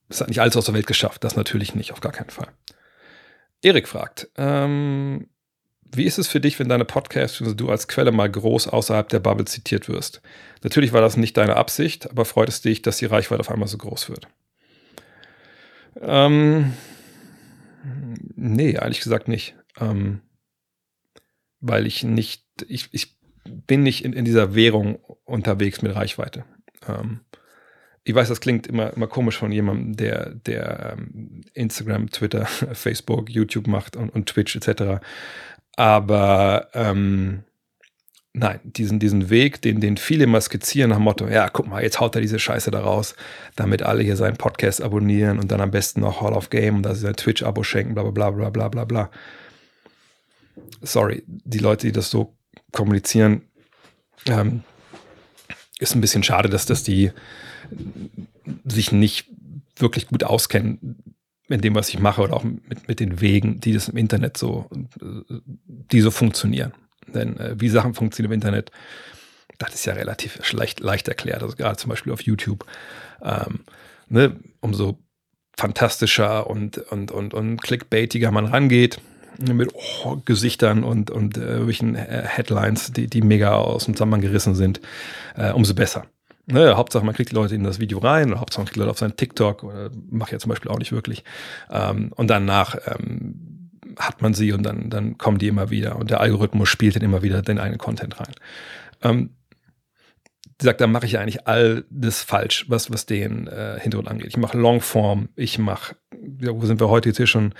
es hat nicht alles aus der Welt geschafft. Das natürlich nicht, auf gar keinen Fall. Erik fragt, ähm, wie ist es für dich, wenn deine Podcasts, also du als Quelle mal groß außerhalb der Bubble zitiert wirst? Natürlich war das nicht deine Absicht, aber freut es dich, dass die Reichweite auf einmal so groß wird? Ähm, nee, ehrlich gesagt nicht. Ähm, weil ich nicht, ich, ich bin nicht in, in dieser Währung unterwegs mit Reichweite. Ähm, ich weiß, das klingt immer, immer komisch von jemandem, der, der ähm, Instagram, Twitter, (laughs) Facebook, YouTube macht und, und Twitch etc. Aber ähm, nein, diesen, diesen Weg, den, den viele immer skizzieren nach dem Motto, ja, guck mal, jetzt haut er diese Scheiße da raus, damit alle hier seinen Podcast abonnieren und dann am besten noch Hall of Game und da sie ein Twitch-Abo schenken, bla bla bla bla bla bla. Sorry, die Leute, die das so kommunizieren, ähm, ist ein bisschen schade, dass das die sich nicht wirklich gut auskennen in dem, was ich mache oder auch mit, mit den Wegen, die das im Internet so, die so funktionieren. Denn äh, wie Sachen funktionieren im Internet, das ist ja relativ leicht, leicht erklärt. Also gerade zum Beispiel auf YouTube. Ähm, ne, umso fantastischer und, und, und, und clickbaitiger man rangeht, mit oh, Gesichtern und, und äh, welchen äh, Headlines, die, die mega aus dem Zusammenhang gerissen sind, äh, umso besser. Ne, Hauptsache, man kriegt die Leute in das Video rein, oder Hauptsache, man kriegt die Leute auf seinen TikTok, oder mache ich ja zum Beispiel auch nicht wirklich. Ähm, und danach ähm, hat man sie und dann, dann kommen die immer wieder und der Algorithmus spielt dann immer wieder den eigenen Content rein. Ähm, sagt, da mache ich eigentlich all das falsch, was, was den äh, Hintergrund angeht. Ich mache Longform, ich mache, ja, wo sind wir heute jetzt hier schon?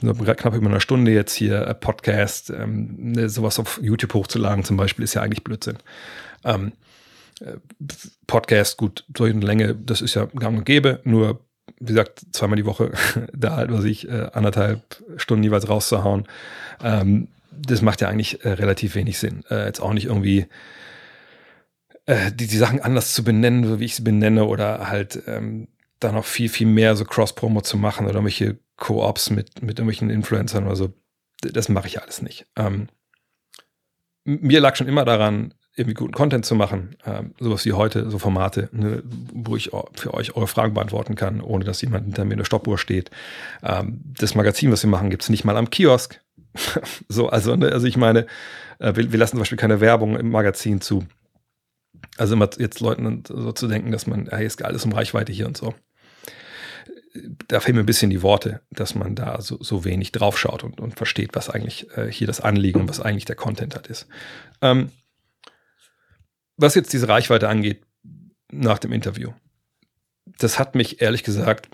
knapp über eine Stunde jetzt hier äh, Podcast, ähm, ne, sowas auf YouTube hochzuladen zum Beispiel, ist ja eigentlich Blödsinn. Ähm, Podcast, gut, solche Länge, das ist ja gang und gäbe, nur wie gesagt, zweimal die Woche (laughs) da halt, was ich, äh, anderthalb Stunden jeweils rauszuhauen, ähm, das macht ja eigentlich äh, relativ wenig Sinn. Äh, jetzt auch nicht irgendwie äh, die, die Sachen anders zu benennen, so wie ich sie benenne, oder halt ähm, da noch viel, viel mehr so Cross-Promo zu machen oder irgendwelche Co-ops mit, mit irgendwelchen Influencern oder so. Das mache ich alles nicht. Ähm, mir lag schon immer daran, irgendwie guten Content zu machen, ähm, sowas wie heute, so Formate, ne, wo ich für euch eure Fragen beantworten kann, ohne dass jemand hinter mir in der Stoppuhr steht. Ähm, das Magazin, was wir machen, gibt es nicht mal am Kiosk. (laughs) so, also, ne, also ich meine, äh, wir, wir, lassen zum Beispiel keine Werbung im Magazin zu. Also immer jetzt Leuten so zu denken, dass man, hey, ist alles um Reichweite hier und so. Da fehlen mir ein bisschen die Worte, dass man da so, so wenig draufschaut und, und versteht, was eigentlich äh, hier das Anliegen und was eigentlich der Content hat ist. Ähm, was jetzt diese Reichweite angeht, nach dem Interview, das hat mich ehrlich gesagt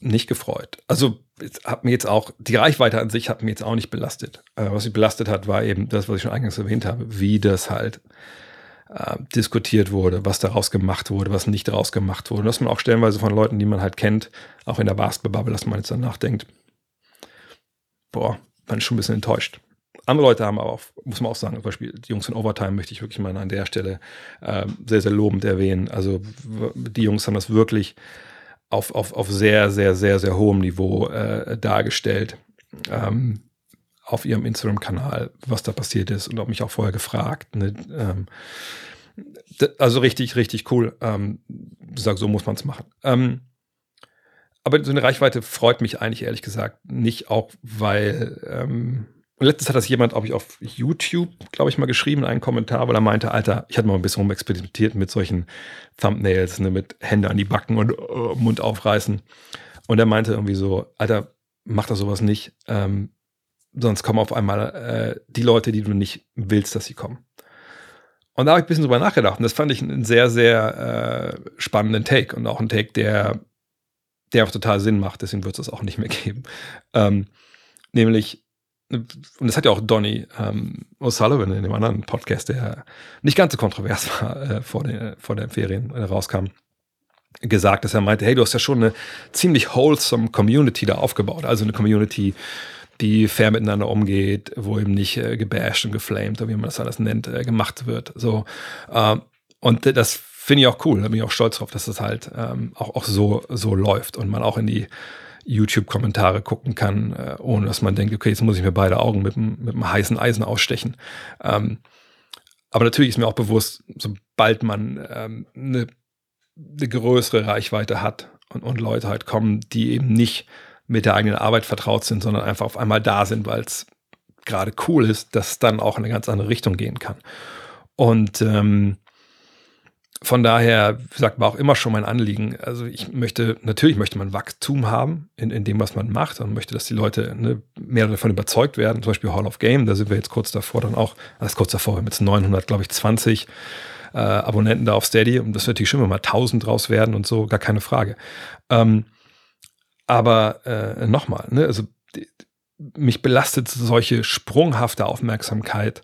nicht gefreut. Also hat mir jetzt auch, die Reichweite an sich hat mich jetzt auch nicht belastet. Äh, was mich belastet hat, war eben das, was ich schon eingangs erwähnt habe, wie das halt äh, diskutiert wurde, was daraus gemacht wurde, was nicht daraus gemacht wurde. Und dass man auch stellenweise von Leuten, die man halt kennt, auch in der Basketball-Bubble, dass man jetzt dann nachdenkt, boah, man ist schon ein bisschen enttäuscht. Andere Leute haben aber auch, muss man auch sagen, zum Beispiel die Jungs in Overtime möchte ich wirklich mal an der Stelle äh, sehr, sehr lobend erwähnen. Also die Jungs haben das wirklich auf, auf, auf sehr, sehr, sehr, sehr hohem Niveau äh, dargestellt. Ähm, auf ihrem Instagram-Kanal, was da passiert ist und habe mich auch vorher gefragt. Ne? Ähm, also richtig, richtig cool. Ähm, sag, so muss man es machen. Ähm, aber so eine Reichweite freut mich eigentlich ehrlich gesagt nicht, auch weil ähm, letztens hat das jemand, ob ich auf YouTube, glaube ich, mal geschrieben, einen Kommentar, weil er meinte, Alter, ich hatte mal ein bisschen rumexperimentiert mit solchen Thumbnails, ne, mit Hände an die Backen und uh, Mund aufreißen. Und er meinte irgendwie so, Alter, mach das sowas nicht. Ähm, sonst kommen auf einmal äh, die Leute, die du nicht willst, dass sie kommen. Und da habe ich ein bisschen drüber nachgedacht und das fand ich einen sehr, sehr äh, spannenden Take und auch einen Take, der, der auch total Sinn macht, deswegen wird es das auch nicht mehr geben. Ähm, nämlich, und das hat ja auch Donny ähm, O'Sullivan in dem anderen Podcast, der nicht ganz so kontrovers (laughs) war äh, vor, den, vor den Ferien äh, rauskam, gesagt, dass er meinte, hey, du hast ja schon eine ziemlich wholesome Community da aufgebaut, also eine Community, die fair miteinander umgeht, wo eben nicht äh, gebasht und geflamed, wie man das alles nennt, äh, gemacht wird. So. Ähm, und das finde ich auch cool. Da bin ich auch stolz drauf, dass das halt ähm, auch, auch so, so läuft und man auch in die YouTube-Kommentare gucken kann, äh, ohne dass man denkt, okay, jetzt muss ich mir beide Augen mit einem mit heißen Eisen ausstechen. Ähm, aber natürlich ist mir auch bewusst, sobald man ähm, eine, eine größere Reichweite hat und, und Leute halt kommen, die eben nicht mit der eigenen Arbeit vertraut sind, sondern einfach auf einmal da sind, weil es gerade cool ist, dass es dann auch in eine ganz andere Richtung gehen kann. Und ähm, von daher sagt man auch immer schon mein Anliegen. Also ich möchte, natürlich möchte man Wachstum haben in, in dem, was man macht und möchte, dass die Leute ne, mehr davon überzeugt werden. Zum Beispiel Hall of Game, da sind wir jetzt kurz davor dann auch, das kurz davor, wir haben jetzt 900, glaube ich, 20 äh, Abonnenten da auf Steady und das wird natürlich schon mal 1000 draus werden und so, gar keine Frage. Ähm, aber äh, nochmal, ne, also die, mich belastet solche sprunghafte Aufmerksamkeit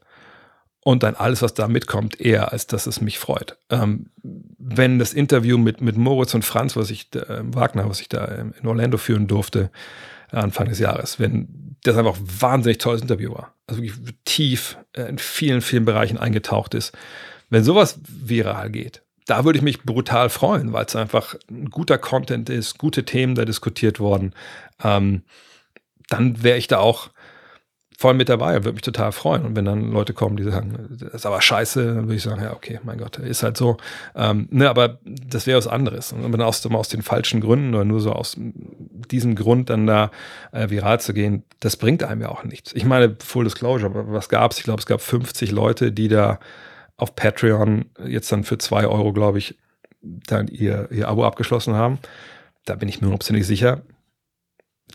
und dann alles, was da mitkommt, eher, als dass es mich freut. Ähm, wenn das Interview mit, mit Moritz und Franz, was ich, äh, Wagner, was ich da in Orlando führen durfte, Anfang des Jahres, wenn das einfach ein wahnsinnig tolles Interview war, also wirklich tief äh, in vielen, vielen Bereichen eingetaucht ist, wenn sowas viral geht, da würde ich mich brutal freuen, weil es einfach ein guter Content ist, gute Themen da diskutiert worden. Ähm, dann wäre ich da auch voll mit dabei und würde mich total freuen. Und wenn dann Leute kommen, die sagen, das ist aber scheiße, dann würde ich sagen, ja, okay, mein Gott, ist halt so. Ähm, ne, aber das wäre was anderes. Und wenn aus, aus den falschen Gründen oder nur so aus diesem Grund dann da äh, viral zu gehen, das bringt einem ja auch nichts. Ich meine, Full Disclosure, was gab es? Ich glaube, es gab 50 Leute, die da auf Patreon jetzt dann für zwei Euro, glaube ich, dann ihr, ihr Abo abgeschlossen haben. Da bin ich mir hundertprozentig sicher.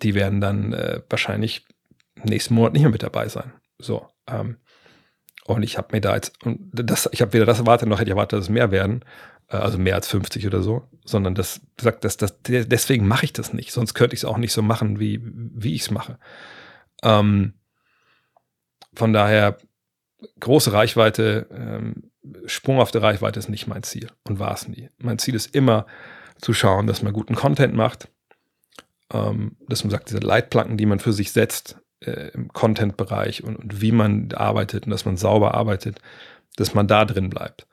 Die werden dann äh, wahrscheinlich nächsten Monat nicht mehr mit dabei sein. So. Ähm, und ich habe mir da jetzt, das, ich habe weder das erwartet, noch hätte ich erwartet, dass es mehr werden, äh, also mehr als 50 oder so, sondern das sagt, das, das, deswegen mache ich das nicht. Sonst könnte ich es auch nicht so machen, wie, wie ich es mache. Ähm, von daher große Reichweite, ähm, sprunghafte Reichweite ist nicht mein Ziel und war es nie. Mein Ziel ist immer zu schauen, dass man guten Content macht, ähm, dass man sagt, diese Leitplanken, die man für sich setzt äh, im Content-Bereich und, und wie man arbeitet und dass man sauber arbeitet, dass man da drin bleibt.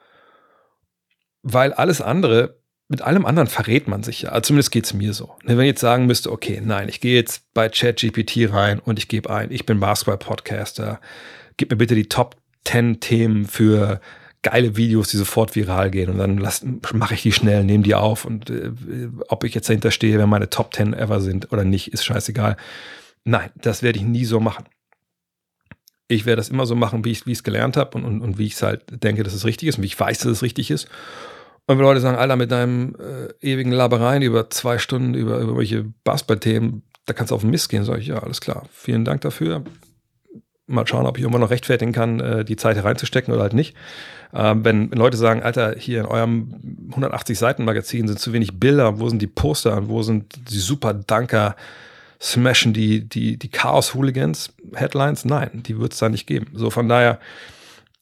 Weil alles andere, mit allem anderen verrät man sich ja. Also zumindest geht es mir so. Wenn ich jetzt sagen müsste, okay, nein, ich gehe jetzt bei ChatGPT rein und ich gebe ein, ich bin Basketball-Podcaster, gib mir bitte die Top 10 Themen für geile Videos, die sofort viral gehen und dann mache ich die schnell, nehme die auf und äh, ob ich jetzt dahinter stehe, wenn meine Top 10 ever sind oder nicht, ist scheißegal. Nein, das werde ich nie so machen. Ich werde das immer so machen, wie ich es gelernt habe und, und, und wie ich es halt denke, dass es richtig ist und wie ich weiß, dass es richtig ist. Und wenn Leute sagen, Alter, mit deinem äh, ewigen Labereien über zwei Stunden über, über welche Basketball-Themen, da kannst du auf den Mist gehen, sage ich, ja, alles klar. Vielen Dank dafür mal schauen, ob ich irgendwann noch rechtfertigen kann, äh, die Zeit reinzustecken oder halt nicht. Ähm, wenn, wenn, Leute sagen, Alter, hier in eurem 180 Seiten Magazin sind zu wenig Bilder, wo sind die Poster, wo sind die super Danker, smashen die, die, die Chaos-Hooligans Headlines? Nein, die wird es da nicht geben. So von daher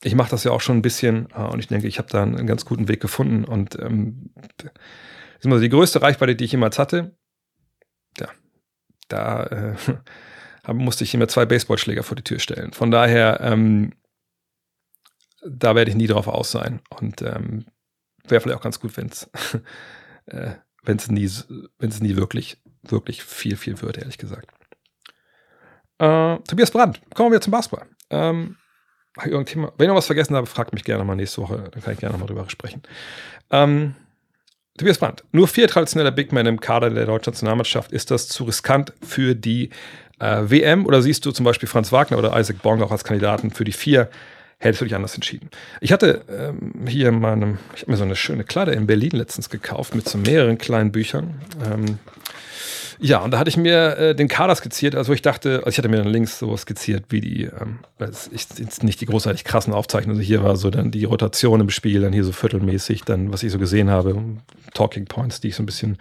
ich mache das ja auch schon ein bisschen äh, und ich denke, ich habe da einen, ganz guten Weg gefunden. Und ähm, also die größte Reichweite, die ich jemals hatte, ja, da äh, (laughs) musste ich immer zwei Baseballschläger vor die Tür stellen. Von daher, ähm, da werde ich nie drauf aus sein. Und ähm, wäre vielleicht auch ganz gut, wenn es (laughs) äh, wenn's nie, wenn's nie wirklich, wirklich viel, viel wird, ehrlich gesagt. Äh, Tobias Brandt, kommen wir zum Basketball. Ähm, wenn ich noch was vergessen habe, fragt mich gerne mal nächste Woche, dann kann ich gerne mal drüber sprechen. Ähm, Tobias Brandt, nur vier traditionelle Big Men im Kader der deutschen Nationalmannschaft. Ist das zu riskant für die äh, WM oder siehst du zum Beispiel Franz Wagner oder Isaac Bong auch als Kandidaten für die vier? Hättest du dich anders entschieden? Ich hatte ähm, hier in meinem, ich habe mir so eine schöne Kleider in Berlin letztens gekauft mit so mehreren kleinen Büchern. Ähm, ja, und da hatte ich mir äh, den Kader skizziert, also ich dachte, also ich hatte mir dann links so skizziert, wie die, ähm, ich, jetzt nicht die großartig krassen Aufzeichnungen, also hier war so dann die Rotation im Spiel, dann hier so viertelmäßig, dann was ich so gesehen habe, Talking Points, die ich so ein bisschen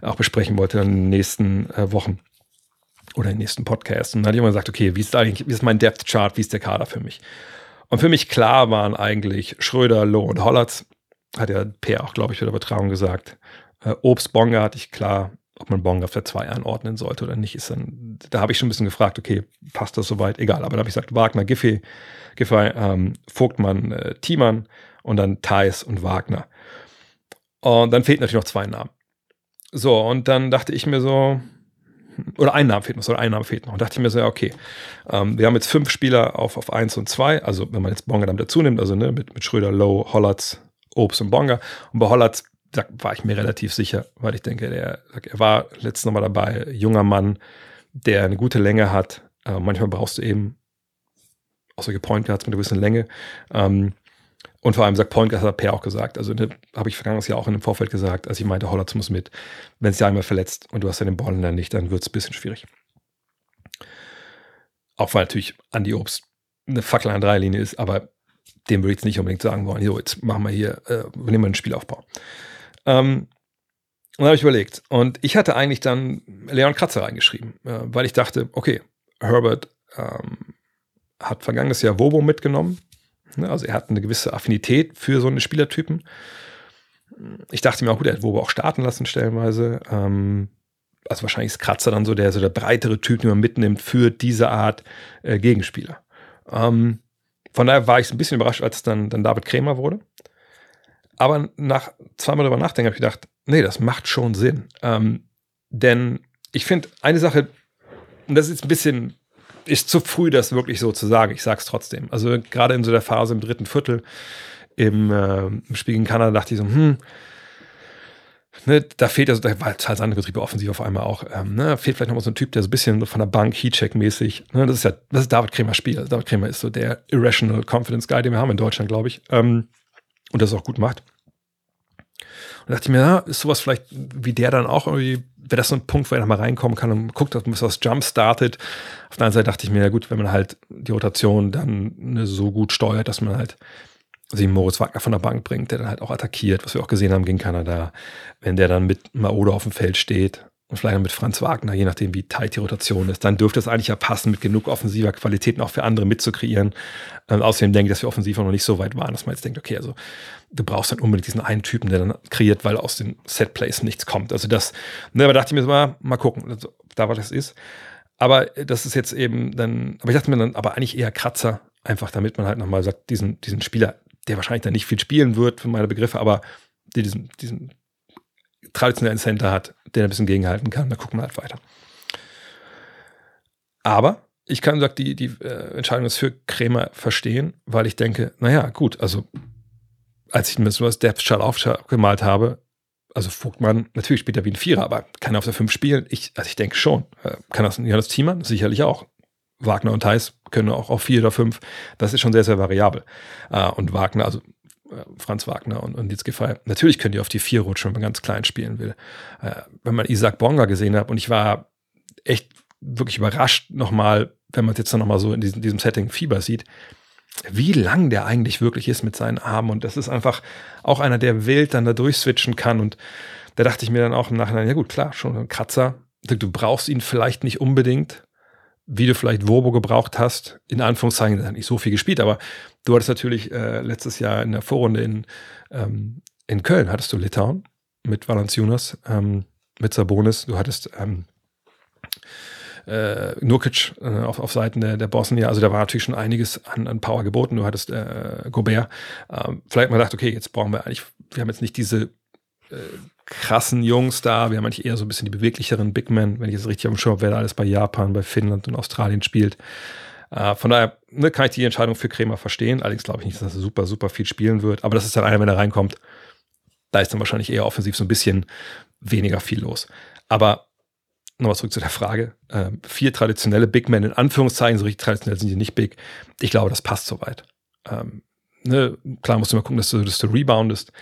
auch besprechen wollte in den nächsten äh, Wochen oder in den nächsten Podcast. Und dann hatte ich immer gesagt, okay, wie ist eigentlich, wie ist mein Depth Chart, wie ist der Kader für mich? Und für mich klar waren eigentlich Schröder, Loh und Hollatz, hat ja Per auch, glaube ich, bei der Übertragung gesagt. Äh, Obst Bonga hatte ich klar ob man Bong auf der 2 anordnen sollte oder nicht, ist dann, da habe ich schon ein bisschen gefragt, okay, passt das soweit? Egal, aber da habe ich gesagt, Wagner, Giffey, Giffey, ähm, Vogtmann, äh, Thiemann und dann Thais und Wagner. Und dann fehlt natürlich noch zwei Namen. So, und dann dachte ich mir so, oder ein Name fehlt noch, oder ein Name fehlt noch. Und dachte ich mir so, ja, okay, ähm, wir haben jetzt fünf Spieler auf, auf eins und zwei, also wenn man jetzt Bonga dann dazu nimmt, also ne, mit, mit Schröder, Low, Hollatz, Obst und Bonga. Und bei Hollatz da war ich mir relativ sicher, weil ich denke, der, er war letztes Mal dabei, junger Mann, der eine gute Länge hat. Äh, manchmal brauchst du eben auch solche Point Guards mit einer gewissen Länge. Ähm, und vor allem sagt Point Guard, hat Per auch gesagt. Also ne, habe ich vergangenes Jahr auch in dem Vorfeld gesagt, als ich meinte, Hollatz muss mit. Wenn es ja einmal verletzt und du hast ja den Ball dann nicht, dann wird es ein bisschen schwierig. Auch weil natürlich Andy Obst eine Fackel an der Linie ist, aber dem würde ich jetzt nicht unbedingt sagen wollen, so, jetzt machen wir hier, äh, nehmen wir einen Spielaufbau. Ähm, und habe ich überlegt. Und ich hatte eigentlich dann Leon Kratzer reingeschrieben, äh, weil ich dachte, okay, Herbert ähm, hat vergangenes Jahr Wobo mitgenommen. Ne? Also er hat eine gewisse Affinität für so eine Spielertypen. Ich dachte mir auch, gut, er hat Wobo auch starten lassen stellenweise. Ähm, also wahrscheinlich ist Kratzer dann so der, so der breitere Typ, den man mitnimmt für diese Art äh, Gegenspieler. Ähm, von daher war ich ein bisschen überrascht, als dann, dann David Krämer wurde. Aber nach zweimal darüber nachdenken, habe ich gedacht, nee, das macht schon Sinn. Ähm, denn ich finde eine Sache, und das ist ein bisschen, ist zu früh, das wirklich so zu sagen. Ich sage es trotzdem. Also gerade in so der Phase im dritten Viertel im, äh, im Spiel gegen Kanada dachte ich so, hm, Ne, da fehlt also, da war Charles andere Betriebe offensiv auf einmal auch, ähm, ne, fehlt vielleicht noch mal so ein Typ, der so ein bisschen von der Bank Heatcheck-mäßig, ne, das ist ja, das ist David Kremer Spiel. Also David Kremer ist so der Irrational Confidence Guy, den wir haben in Deutschland, glaube ich. Ähm, und das auch gut macht. Und dachte ich mir, ja, ist sowas vielleicht wie der dann auch irgendwie, wäre das so ein Punkt, wo er nochmal reinkommen kann und guckt, dass man was Jump startet. Auf der anderen Seite dachte ich mir, ja gut, wenn man halt die Rotation dann ne, so gut steuert, dass man halt sich Moritz Wagner von der Bank bringt, der dann halt auch attackiert, was wir auch gesehen haben gegen Kanada, wenn der dann mit Maodo auf dem Feld steht und vielleicht mit Franz Wagner, je nachdem wie tight die Rotation ist, dann dürfte es eigentlich ja passen, mit genug offensiver Qualitäten auch für andere mitzukreieren. Ähm, außerdem denke ich, dass wir offensiv noch nicht so weit waren, dass man jetzt denkt, okay, also du brauchst dann unbedingt diesen einen Typen, der dann kreiert, weil aus den Setplays nichts kommt. Also das, ne, aber dachte ich mir so, mal, mal gucken, also, da was das ist. Aber das ist jetzt eben dann, aber ich dachte mir dann, aber eigentlich eher Kratzer, einfach damit man halt nochmal sagt, diesen, diesen Spieler, der wahrscheinlich dann nicht viel spielen wird für meine Begriffe, aber diesen, diesen traditionellen Center hat, der ein bisschen gegenhalten kann. Da gucken wir halt weiter. Aber ich kann sagt, die, die äh, Entscheidung ist für Krämer verstehen, weil ich denke, naja, gut, also als ich mir so das Depth Chart aufgemalt habe, also Vogtmann, natürlich spielt er wie ein Vierer, aber kann er auf der Fünf spielen? Ich, also ich denke schon. Äh, kann das Johannes Thiemann? Sicherlich auch. Wagner und Theis können auch auf vier oder fünf. Das ist schon sehr, sehr variabel. Äh, und Wagner, also Franz Wagner und, und Giffey. Natürlich könnt ihr auf die vier rutschen, wenn man ganz klein spielen will. Äh, wenn man Isaac Bonga gesehen hat und ich war echt wirklich überrascht nochmal, wenn man es jetzt nochmal so in diesem, diesem Setting Fieber sieht, wie lang der eigentlich wirklich ist mit seinen Armen. Und das ist einfach auch einer, der wild dann da durchswitchen kann. Und da dachte ich mir dann auch im Nachhinein, ja gut, klar, schon ein Kratzer. Du brauchst ihn vielleicht nicht unbedingt, wie du vielleicht Wobo gebraucht hast. In Anführungszeichen, er hat nicht so viel gespielt, aber du hattest natürlich äh, letztes Jahr in der Vorrunde in, ähm, in Köln, hattest du Litauen mit Valanciunas, ähm, mit Sabonis, du hattest ähm, äh, Nurkic äh, auf, auf Seiten der, der Bosnier. Also da war natürlich schon einiges an, an Power geboten. Du hattest äh, Gobert. Ähm, vielleicht mal gedacht, okay, jetzt brauchen wir eigentlich, wir haben jetzt nicht diese äh, krassen Jungs da. Wir haben eigentlich eher so ein bisschen die beweglicheren Big Men, wenn ich jetzt richtig am Schirm habe, wer da alles bei Japan, bei Finnland und Australien spielt. Uh, von daher ne, kann ich die Entscheidung für Kremer verstehen. Allerdings glaube ich nicht, dass er super, super viel spielen wird. Aber das ist dann einer, wenn er reinkommt. Da ist dann wahrscheinlich eher offensiv so ein bisschen weniger viel los. Aber nochmal zurück zu der Frage. Ähm, vier traditionelle Big Men, in Anführungszeichen, so richtig traditionell sind die nicht big. Ich glaube, das passt soweit. Ähm, ne, klar musst du mal gucken, dass du, dass du reboundest.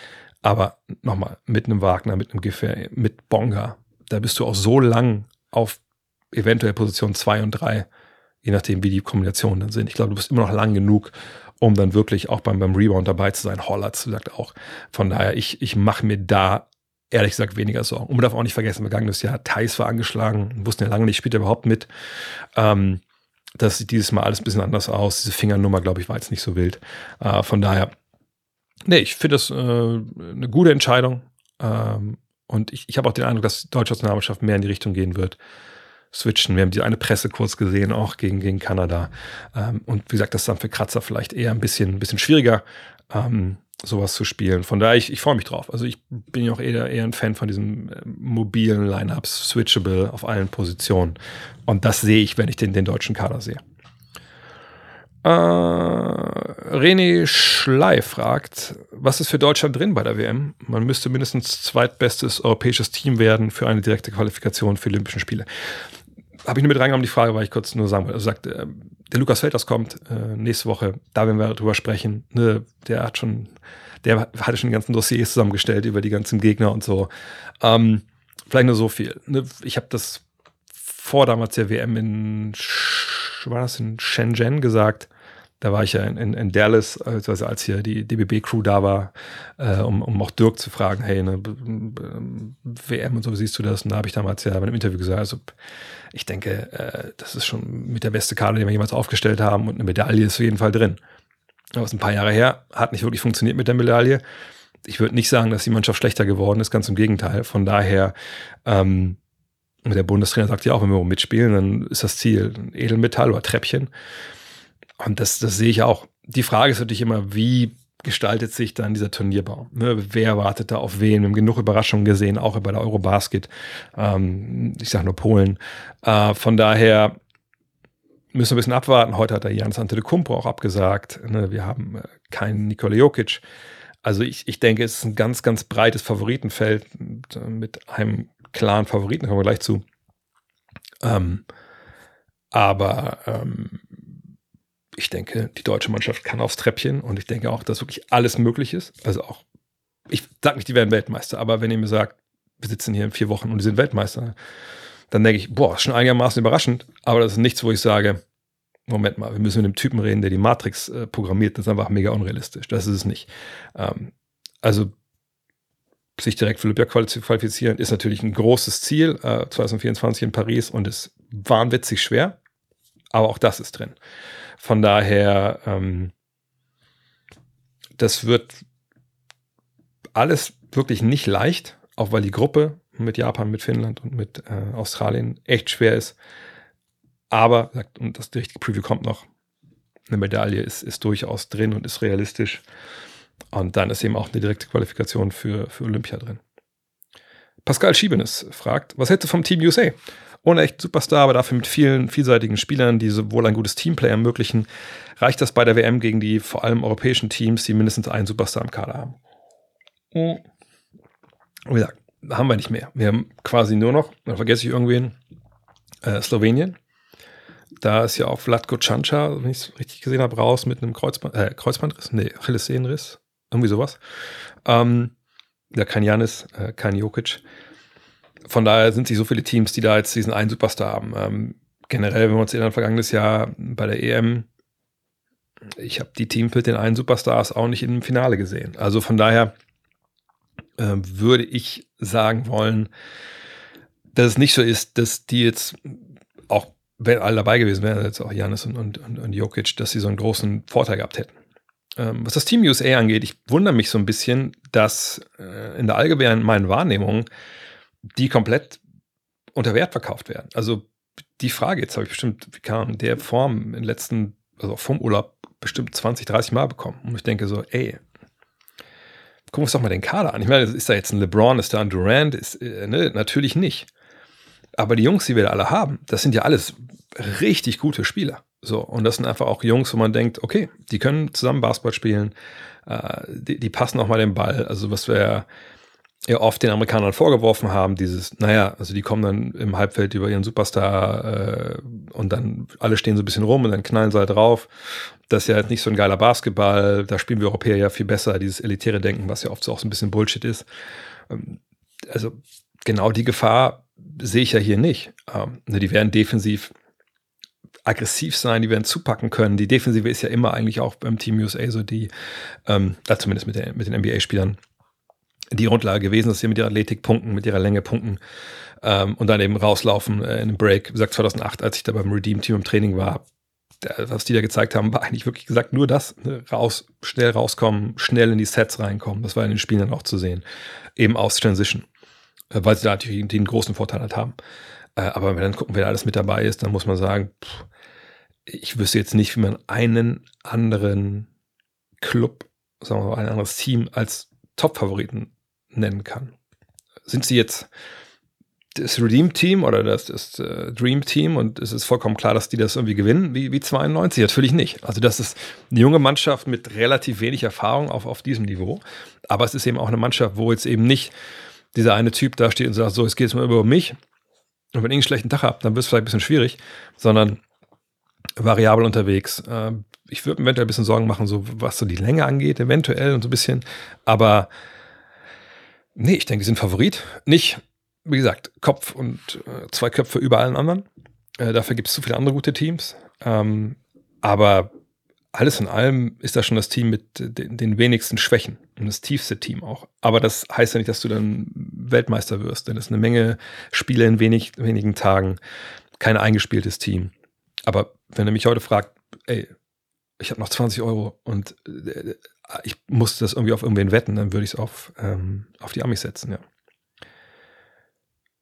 Aber nochmal, mit einem Wagner, mit einem Giffey, mit Bonga, da bist du auch so lang auf eventuell Position 2 und 3, je nachdem, wie die Kombinationen dann sind. Ich glaube, du bist immer noch lang genug, um dann wirklich auch beim, beim Rebound dabei zu sein. Hollatz sagt auch. Von daher, ich, ich mache mir da ehrlich gesagt weniger Sorgen. Und man darf auch nicht vergessen, vergangenes Jahr, Thais war angeschlagen, wussten ja lange nicht, spielt er überhaupt mit. Ähm, das sieht dieses Mal alles ein bisschen anders aus. Diese Fingernummer, glaube ich, war jetzt nicht so wild. Äh, von daher, nee, ich finde das äh, eine gute Entscheidung. Ähm, und ich, ich habe auch den Eindruck, dass die deutsche Nationalmannschaft mehr in die Richtung gehen wird. Switchen. Wir haben die eine Presse kurz gesehen, auch gegen, gegen Kanada. Ähm, und wie gesagt, das ist dann für Kratzer vielleicht eher ein bisschen, ein bisschen schwieriger. Ähm, sowas zu spielen. Von daher, ich, ich freue mich drauf. Also ich bin ja auch eher, eher ein Fan von diesen äh, mobilen Lineups, switchable auf allen Positionen. Und das sehe ich, wenn ich den, den deutschen Kader sehe. Äh, René Schley fragt, was ist für Deutschland drin bei der WM? Man müsste mindestens zweitbestes europäisches Team werden für eine direkte Qualifikation für Olympischen Spiele. Habe ich nur mit reingenommen, die Frage, weil ich kurz nur sagen wollte. Also sagt, äh, der Lukas Felders kommt äh, nächste Woche, da werden wir drüber sprechen. Ne, der hat schon, der hatte schon die ganzen Dossiers zusammengestellt über die ganzen Gegner und so. Ähm, vielleicht nur so viel. Ne, ich habe das vor damals der WM in, war das in Shenzhen gesagt, da war ich ja in, in, Dallas, also als hier die DBB-Crew da war, äh, um, um auch Dirk zu fragen, hey, ne, WM und so, wie siehst du das? Und da habe ich damals ja bei einem Interview gesagt, also ich denke, äh, das ist schon mit der beste Kader, den wir jemals aufgestellt haben und eine Medaille ist auf jeden Fall drin. Aber es ist ein paar Jahre her, hat nicht wirklich funktioniert mit der Medaille. Ich würde nicht sagen, dass die Mannschaft schlechter geworden ist, ganz im Gegenteil. Von daher, ähm, der Bundestrainer sagt ja auch, wenn wir mitspielen, dann ist das Ziel ein Edelmetall oder Treppchen. Und das, das sehe ich auch. Die Frage ist natürlich immer, wie gestaltet sich dann dieser Turnierbau? Ne, wer wartet da auf wen? Wir haben genug Überraschungen gesehen, auch bei der Eurobasket. Ähm, ich sage nur Polen. Äh, von daher müssen wir ein bisschen abwarten. Heute hat der Janis Antetokounmpo auch abgesagt. Ne, wir haben äh, keinen Nikola Jokic. Also ich, ich denke, es ist ein ganz, ganz breites Favoritenfeld mit, mit einem klaren Favoriten, kommen wir gleich zu. Ähm, aber ähm, ich denke, die deutsche Mannschaft kann aufs Treppchen und ich denke auch, dass wirklich alles möglich ist. Also auch, ich sage nicht, die werden Weltmeister, aber wenn ihr mir sagt, wir sitzen hier in vier Wochen und die sind Weltmeister, dann denke ich, boah, ist schon einigermaßen überraschend, aber das ist nichts, wo ich sage, Moment mal, wir müssen mit einem Typen reden, der die Matrix äh, programmiert, das ist einfach mega unrealistisch. Das ist es nicht. Ähm, also sich direkt für Olympia qualifizieren, ist natürlich ein großes Ziel, äh, 2024 in Paris und ist wahnwitzig schwer, aber auch das ist drin. Von daher, ähm, das wird alles wirklich nicht leicht, auch weil die Gruppe mit Japan, mit Finnland und mit äh, Australien echt schwer ist. Aber, und das richtige Preview kommt noch, eine Medaille ist, ist durchaus drin und ist realistisch. Und dann ist eben auch eine direkte Qualifikation für, für Olympia drin. Pascal Schiebenes fragt, was hätte vom Team USA? Ohne echt Superstar, aber dafür mit vielen vielseitigen Spielern, die sowohl ein gutes Teamplay ermöglichen, reicht das bei der WM gegen die vor allem europäischen Teams, die mindestens einen Superstar im Kader haben. Wie gesagt, haben wir nicht mehr. Wir haben quasi nur noch, da vergesse ich irgendwen, äh, Slowenien. Da ist ja auch Vlatko Canca, wenn ich es richtig gesehen habe, raus mit einem Kreuzband, äh, Kreuzbandriss, nee, Achillessehnenriss, irgendwie sowas. Ähm, ja, kein Janis, äh, kein Jokic von daher sind sich so viele Teams, die da jetzt diesen einen Superstar haben. Ähm, generell, wenn wir uns erinnern, vergangenes Jahr bei der EM, ich habe die Teams mit den einen Superstars auch nicht im Finale gesehen. Also von daher äh, würde ich sagen wollen, dass es nicht so ist, dass die jetzt auch wenn alle dabei gewesen wären, jetzt auch Janis und, und, und, und Jokic, dass sie so einen großen Vorteil gehabt hätten. Ähm, was das Team USA angeht, ich wundere mich so ein bisschen, dass äh, in der allgemeinen Wahrnehmung die komplett unter Wert verkauft werden. Also die Frage, jetzt habe ich bestimmt, wie kam in der Form in den letzten, also vom Urlaub bestimmt 20, 30 Mal bekommen. Und ich denke so, ey, gucken wir uns doch mal den Kader an. Ich meine, ist da jetzt ein LeBron, ist da ein Durant? Ist, äh, ne, natürlich nicht. Aber die Jungs, die wir da alle haben, das sind ja alles richtig gute Spieler. So, und das sind einfach auch Jungs, wo man denkt, okay, die können zusammen Basketball spielen, äh, die, die, passen auch mal den Ball. Also, was wir ja oft den Amerikanern vorgeworfen haben, dieses, naja, also die kommen dann im Halbfeld über ihren Superstar äh, und dann alle stehen so ein bisschen rum und dann knallen sie halt drauf. Das ist ja halt nicht so ein geiler Basketball, da spielen wir Europäer ja viel besser, dieses elitäre Denken, was ja oft so auch so ein bisschen Bullshit ist. Ähm, also genau die Gefahr sehe ich ja hier nicht. Ähm, ne, die werden defensiv aggressiv sein, die werden zupacken können. Die Defensive ist ja immer eigentlich auch beim Team USA so die, ähm, zumindest mit, der, mit den NBA-Spielern, die Grundlage gewesen, dass sie mit ihrer Athletik punkten, mit ihrer Länge punkten ähm, und dann eben rauslaufen äh, in einem Break. Wie gesagt, 2008, als ich da beim Redeem-Team im Training war, der, was die da gezeigt haben, war eigentlich wirklich gesagt nur das, ne? raus, schnell rauskommen, schnell in die Sets reinkommen. Das war in den Spielen dann auch zu sehen. Eben aus Transition, äh, weil sie da natürlich den großen Vorteil halt haben. Äh, aber wenn wir dann gucken, wer da alles mit dabei ist, dann muss man sagen, pff, ich wüsste jetzt nicht, wie man einen anderen Club, sagen wir mal, ein anderes Team als Top-Favoriten nennen kann. Sind sie jetzt das Redeem-Team oder das, das uh, Dream-Team und es ist vollkommen klar, dass die das irgendwie gewinnen, wie, wie 92? Natürlich nicht. Also das ist eine junge Mannschaft mit relativ wenig Erfahrung auf, auf diesem Niveau. Aber es ist eben auch eine Mannschaft, wo jetzt eben nicht dieser eine Typ da steht und sagt, so, jetzt geht es mal über mich. Und wenn ich einen schlechten Tag habe, dann wird es vielleicht ein bisschen schwierig, sondern variabel unterwegs. Äh, ich würde mir eventuell ein bisschen Sorgen machen, so was so die Länge angeht, eventuell und so ein bisschen. Aber nee, ich denke, die sind Favorit. Nicht, wie gesagt, Kopf und äh, zwei Köpfe über allen anderen. Äh, dafür gibt es zu viele andere gute Teams. Ähm, aber alles in allem ist das schon das Team mit den, den, wenigsten Schwächen und das tiefste Team auch. Aber das heißt ja nicht, dass du dann Weltmeister wirst, denn es ist eine Menge Spiele in wenig, wenigen Tagen, kein eingespieltes Team. Aber wenn er mich heute fragt, ey, ich habe noch 20 Euro und äh, ich muss das irgendwie auf irgendwen wetten, dann würde ich es auf, ähm, auf die Amis setzen, ja.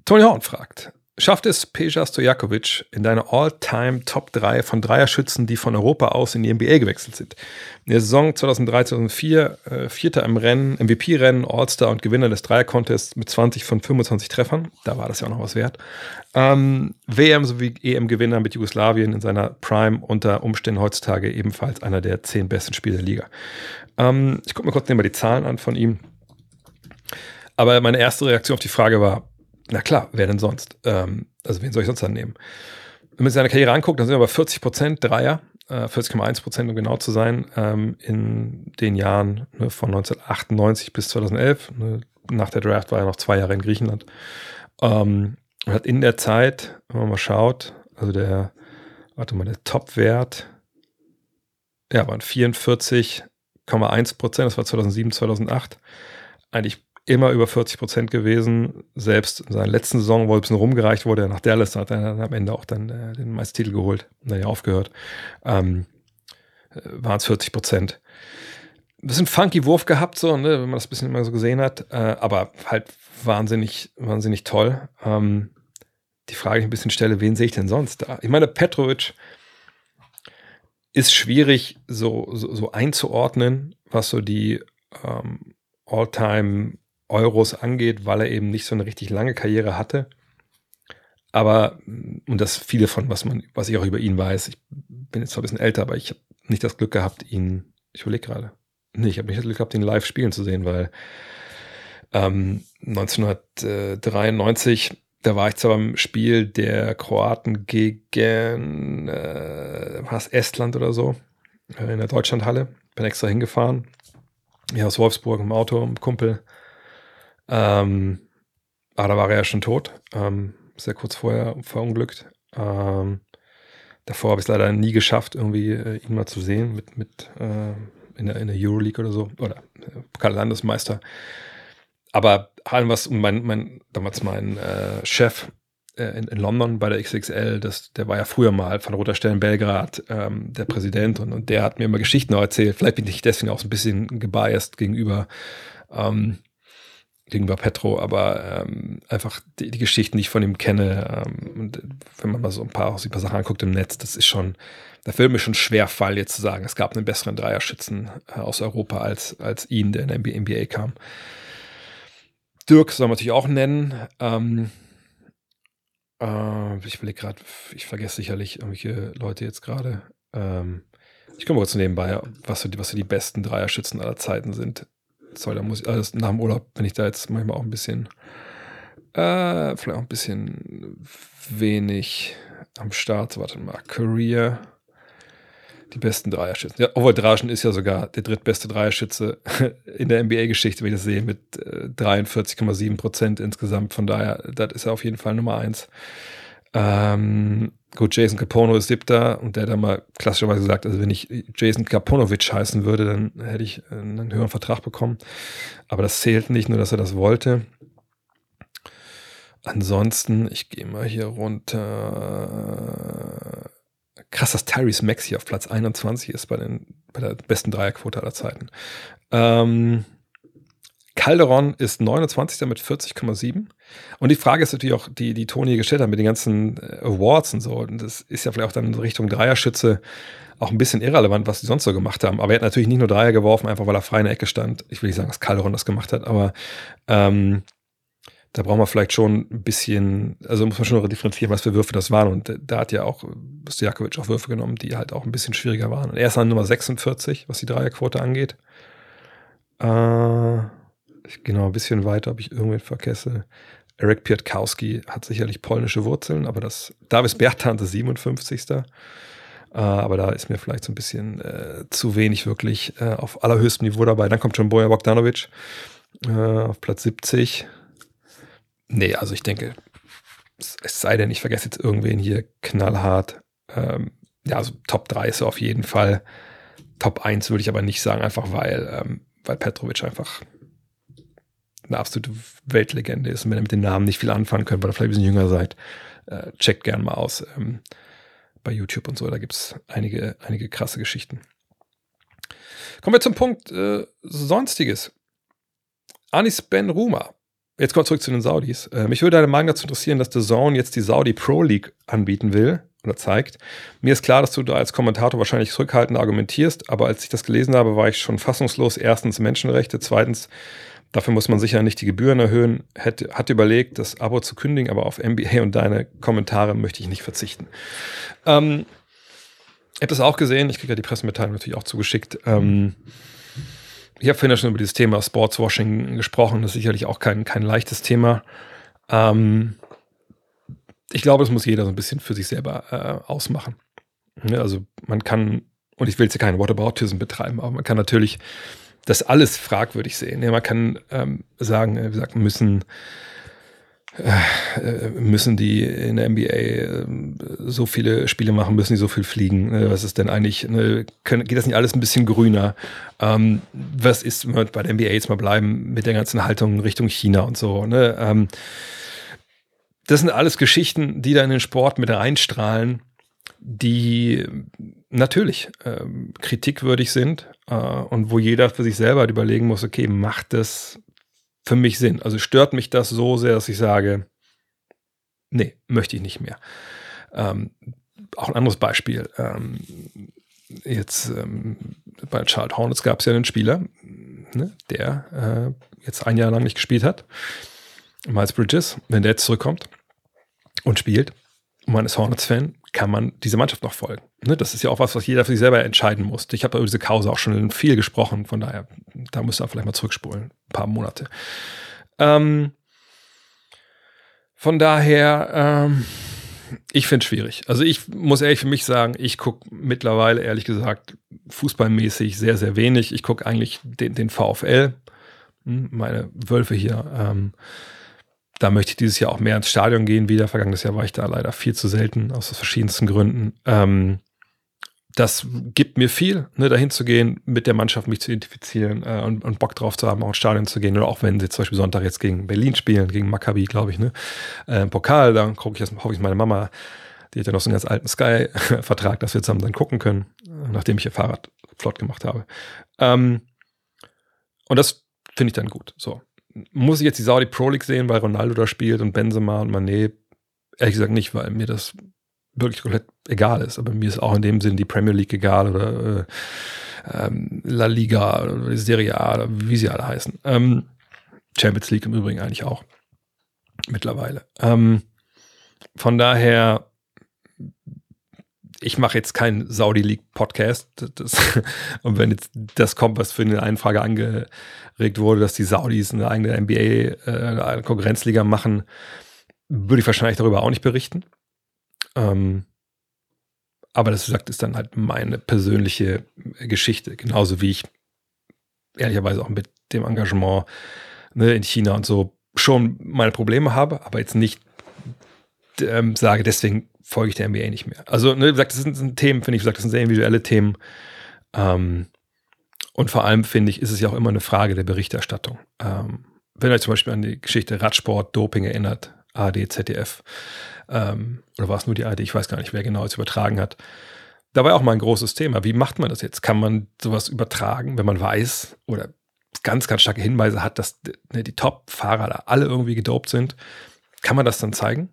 Tony Horn fragt, Schafft es Peja Stojakovic in deine All-Time Top 3 von Dreierschützen, die von Europa aus in die NBA gewechselt sind? In der Saison 2003-2004 äh, Vierter im Rennen, MVP-Rennen, All-Star und Gewinner des Dreier-Contests mit 20 von 25 Treffern. Da war das ja auch noch was wert. Ähm, WM sowie EM-Gewinner mit Jugoslawien in seiner Prime unter Umständen heutzutage ebenfalls einer der zehn besten Spieler der Liga. Ähm, ich gucke mir kurz mal die Zahlen an von ihm. Aber meine erste Reaktion auf die Frage war, na klar, wer denn sonst? Ähm, also wen soll ich sonst dann nehmen? Wenn man sich seine Karriere anguckt, dann sind wir bei 40 Prozent Dreier, äh, 40,1 Prozent, um genau zu sein, ähm, in den Jahren ne, von 1998 bis 2011. Ne, nach der Draft war er noch zwei Jahre in Griechenland. Ähm, hat in der Zeit, wenn man mal schaut, also der, warte mal, der Topwert, ja, waren 44,1 Prozent, das war 2007, 2008. Eigentlich immer über 40 Prozent gewesen. Selbst in seiner letzten Saison, wo er ein bisschen rumgereicht wurde, nach Dallas hat er dann am Ende auch dann äh, den Meistertitel geholt, naja, aufgehört. Ähm, äh, waren es 40 Prozent. Ein bisschen funky Wurf gehabt, so, ne, wenn man das ein bisschen immer so gesehen hat, äh, aber halt wahnsinnig, wahnsinnig toll. Ähm, die Frage, die ich ein bisschen stelle, wen sehe ich denn sonst da? Ich meine, Petrovic ist schwierig so, so, so einzuordnen, was so die ähm, All-Time Euros angeht, weil er eben nicht so eine richtig lange Karriere hatte. Aber, und das viele von, was man, was ich auch über ihn weiß, ich bin jetzt zwar ein bisschen älter, aber ich habe nicht das Glück gehabt, ihn, ich überlege gerade, nee, ich habe nicht das Glück gehabt, ihn live spielen zu sehen, weil ähm, 1993, da war ich zwar beim Spiel der Kroaten gegen äh, was Estland oder so, äh, in der Deutschlandhalle, bin extra hingefahren, hier aus Wolfsburg im Auto, im Kumpel, ähm, aber da war er ja schon tot. Ähm, sehr kurz vorher verunglückt. Ähm, davor habe ich es leider nie geschafft, irgendwie äh, ihn mal zu sehen mit, mit äh, in, der, in der Euroleague oder so. Oder äh, Pokal-Landesmeister. Aber was mein, mein, damals mein äh, Chef äh, in, in, London bei der XXL, das, der war ja früher mal von Roter Stern Belgrad ähm, der Präsident und, und der hat mir immer Geschichten erzählt. Vielleicht bin ich deswegen auch so ein bisschen gebiased gegenüber ähm, gegenüber Petro, aber ähm, einfach die, die, Geschichten, die ich von ihm kenne, ähm, und wenn man mal so ein paar, so ein paar Sachen anguckt im Netz, das ist schon, da würde mir schon schwer fallen, jetzt zu sagen, es gab einen besseren Dreierschützen äh, aus Europa als, als ihn, der in der NBA kam. Dirk soll man natürlich auch nennen. Ähm, äh, ich überlege gerade, ich vergesse sicherlich irgendwelche Leute jetzt gerade. Ähm, ich komme kurz nebenbei, was so, die, was so die besten Dreierschützen aller Zeiten sind. Sorry, da muss ich alles nach dem Urlaub, wenn ich da jetzt manchmal auch ein bisschen, äh, vielleicht auch ein bisschen wenig am Start. Warte mal, Career. Die besten Dreierschützen. Ja, Obwohl Draschen ist ja sogar der drittbeste Dreierschütze (laughs) in der NBA-Geschichte, wenn ich das sehe, mit 43,7 äh, Prozent insgesamt. Von daher, das ist ja auf jeden Fall Nummer eins. Ähm, gut, Jason Capono ist siebter und der hat da mal klassischerweise gesagt, also wenn ich Jason Kaponovic heißen würde, dann hätte ich einen höheren Vertrag bekommen. Aber das zählt nicht, nur dass er das wollte. Ansonsten, ich gehe mal hier runter. Krass, dass Tyrese Maxi auf Platz 21 ist bei, den, bei der besten Dreierquote aller Zeiten. Ähm, Calderon ist 29. mit 40,7. Und die Frage ist natürlich auch, die, die Toni gestellt hat mit den ganzen äh, Awards und so. Und das ist ja vielleicht auch dann in Richtung Dreierschütze auch ein bisschen irrelevant, was die sonst so gemacht haben. Aber er hat natürlich nicht nur Dreier geworfen, einfach weil er frei in der Ecke stand. Ich will nicht sagen, dass Calderon das gemacht hat, aber ähm, da braucht man vielleicht schon ein bisschen, also muss man schon differenzieren, was für Würfe das waren. Und da hat ja auch Stojakovic auch Würfe genommen, die halt auch ein bisschen schwieriger waren. Und er ist an Nummer 46, was die Dreierquote angeht. Äh, noch ein bisschen weiter, ob ich irgendwen vergesse. Eric Pietkowski hat sicherlich polnische Wurzeln, aber das Davis Bertan ist 57. Äh, aber da ist mir vielleicht so ein bisschen äh, zu wenig wirklich äh, auf allerhöchstem Niveau dabei. Dann kommt schon Boja Bogdanovic äh, auf Platz 70 Nee, also ich denke, es sei denn, ich vergesse jetzt irgendwen hier knallhart. Ähm, ja, also Top 3 ist er auf jeden Fall. Top 1 würde ich aber nicht sagen, einfach weil, ähm, weil Petrovic einfach eine absolute Weltlegende ist. Und wenn ihr mit den Namen nicht viel anfangen könnt, weil ihr vielleicht ein bisschen jünger seid, äh, checkt gerne mal aus ähm, bei YouTube und so. Da gibt es einige, einige krasse Geschichten. Kommen wir zum Punkt äh, Sonstiges. Anis Ben Ruma Jetzt kommt zurück zu den Saudis. Äh, mich würde deine Meinung dazu interessieren, dass The Zone jetzt die Saudi Pro League anbieten will oder zeigt. Mir ist klar, dass du da als Kommentator wahrscheinlich zurückhaltend argumentierst, aber als ich das gelesen habe, war ich schon fassungslos. Erstens Menschenrechte, zweitens dafür muss man sicher nicht die Gebühren erhöhen. Hätte, hat überlegt, das Abo zu kündigen, aber auf NBA und deine Kommentare möchte ich nicht verzichten. Ähm, ich habe das auch gesehen. Ich kriege ja die Pressemitteilung natürlich auch zugeschickt. Ähm, ich habe vorhin ja schon über dieses Thema Sportswashing gesprochen. Das ist sicherlich auch kein, kein leichtes Thema. Ähm, ich glaube, das muss jeder so ein bisschen für sich selber äh, ausmachen. Ja, also man kann, und ich will jetzt keine Whataboutism betreiben, aber man kann natürlich das alles fragwürdig sehen. Ja, man kann ähm, sagen, äh, wie gesagt, müssen müssen die in der NBA äh, so viele Spiele machen, müssen die so viel fliegen? Was ist denn eigentlich, ne, geht das nicht alles ein bisschen grüner? Ähm, was ist, wenn wir bei der NBA jetzt mal bleiben, mit der ganzen Haltung Richtung China und so? Ne? Ähm, das sind alles Geschichten, die da in den Sport mit reinstrahlen, die natürlich ähm, kritikwürdig sind äh, und wo jeder für sich selber halt überlegen muss, okay, macht das für mich Sinn. Also stört mich das so sehr, dass ich sage, nee, möchte ich nicht mehr. Ähm, auch ein anderes Beispiel. Ähm, jetzt ähm, bei Charlotte Hornets gab es ja einen Spieler, ne, der äh, jetzt ein Jahr lang nicht gespielt hat. Miles Bridges, wenn der jetzt zurückkommt und spielt, und man ist Hornets-Fan, kann man dieser Mannschaft noch folgen. Ne, das ist ja auch was, was jeder für sich selber entscheiden muss. Ich habe über diese Kause auch schon viel gesprochen, von daher, da müsst ihr vielleicht mal zurückspulen, ein paar Monate. Ähm, von daher, ähm, ich finde es schwierig. Also ich muss ehrlich für mich sagen, ich gucke mittlerweile, ehrlich gesagt, fußballmäßig sehr, sehr wenig. Ich gucke eigentlich den, den VfL, hm, meine Wölfe hier. Ähm, da möchte ich dieses Jahr auch mehr ins Stadion gehen wieder. Vergangenes Jahr war ich da leider viel zu selten, aus verschiedensten Gründen. Ähm, das gibt mir viel, ne, dahin zu gehen, mit der Mannschaft mich zu identifizieren äh, und, und, Bock drauf zu haben, auch ins Stadion zu gehen. Oder auch wenn sie zum Beispiel Sonntag jetzt gegen Berlin spielen, gegen Maccabi, glaube ich, ne? Äh, Pokal, da gucke ich, hoffe ich, meine Mama, die hat ja noch so einen ganz alten Sky-Vertrag, (laughs) dass wir zusammen dann gucken können, nachdem ich ihr Fahrrad flott gemacht habe. Ähm, und das finde ich dann gut. So. Muss ich jetzt die Saudi Pro League sehen, weil Ronaldo da spielt und Benzema und Mané? Ehrlich gesagt nicht, weil mir das wirklich komplett egal ist. Aber mir ist auch in dem Sinn die Premier League egal oder äh, ähm, La Liga oder Serie A oder wie sie alle heißen. Ähm, Champions League im Übrigen eigentlich auch mittlerweile. Ähm, von daher, ich mache jetzt keinen Saudi League Podcast. Das, (laughs) und wenn jetzt das kommt, was für eine Einfrage angeregt wurde, dass die Saudis eine eigene NBA, äh, eine Konkurrenzliga machen, würde ich wahrscheinlich darüber auch nicht berichten. Ähm, aber das gesagt, ist dann halt meine persönliche Geschichte. Genauso wie ich ehrlicherweise auch mit dem Engagement ne, in China und so schon meine Probleme habe, aber jetzt nicht ähm, sage, deswegen folge ich der NBA nicht mehr. Also, ne, wie gesagt, das sind, sind Themen, finde ich, wie gesagt, das sind sehr individuelle Themen. Ähm, und vor allem, finde ich, ist es ja auch immer eine Frage der Berichterstattung. Ähm, wenn ihr euch zum Beispiel an die Geschichte Radsport, Doping erinnert, AD, ZDF, ähm, oder war es nur die ARD? Ich weiß gar nicht, wer genau es übertragen hat. Da war auch mal ein großes Thema. Wie macht man das jetzt? Kann man sowas übertragen, wenn man weiß oder ganz, ganz starke Hinweise hat, dass ne, die Top-Fahrer da alle irgendwie gedopt sind? Kann man das dann zeigen?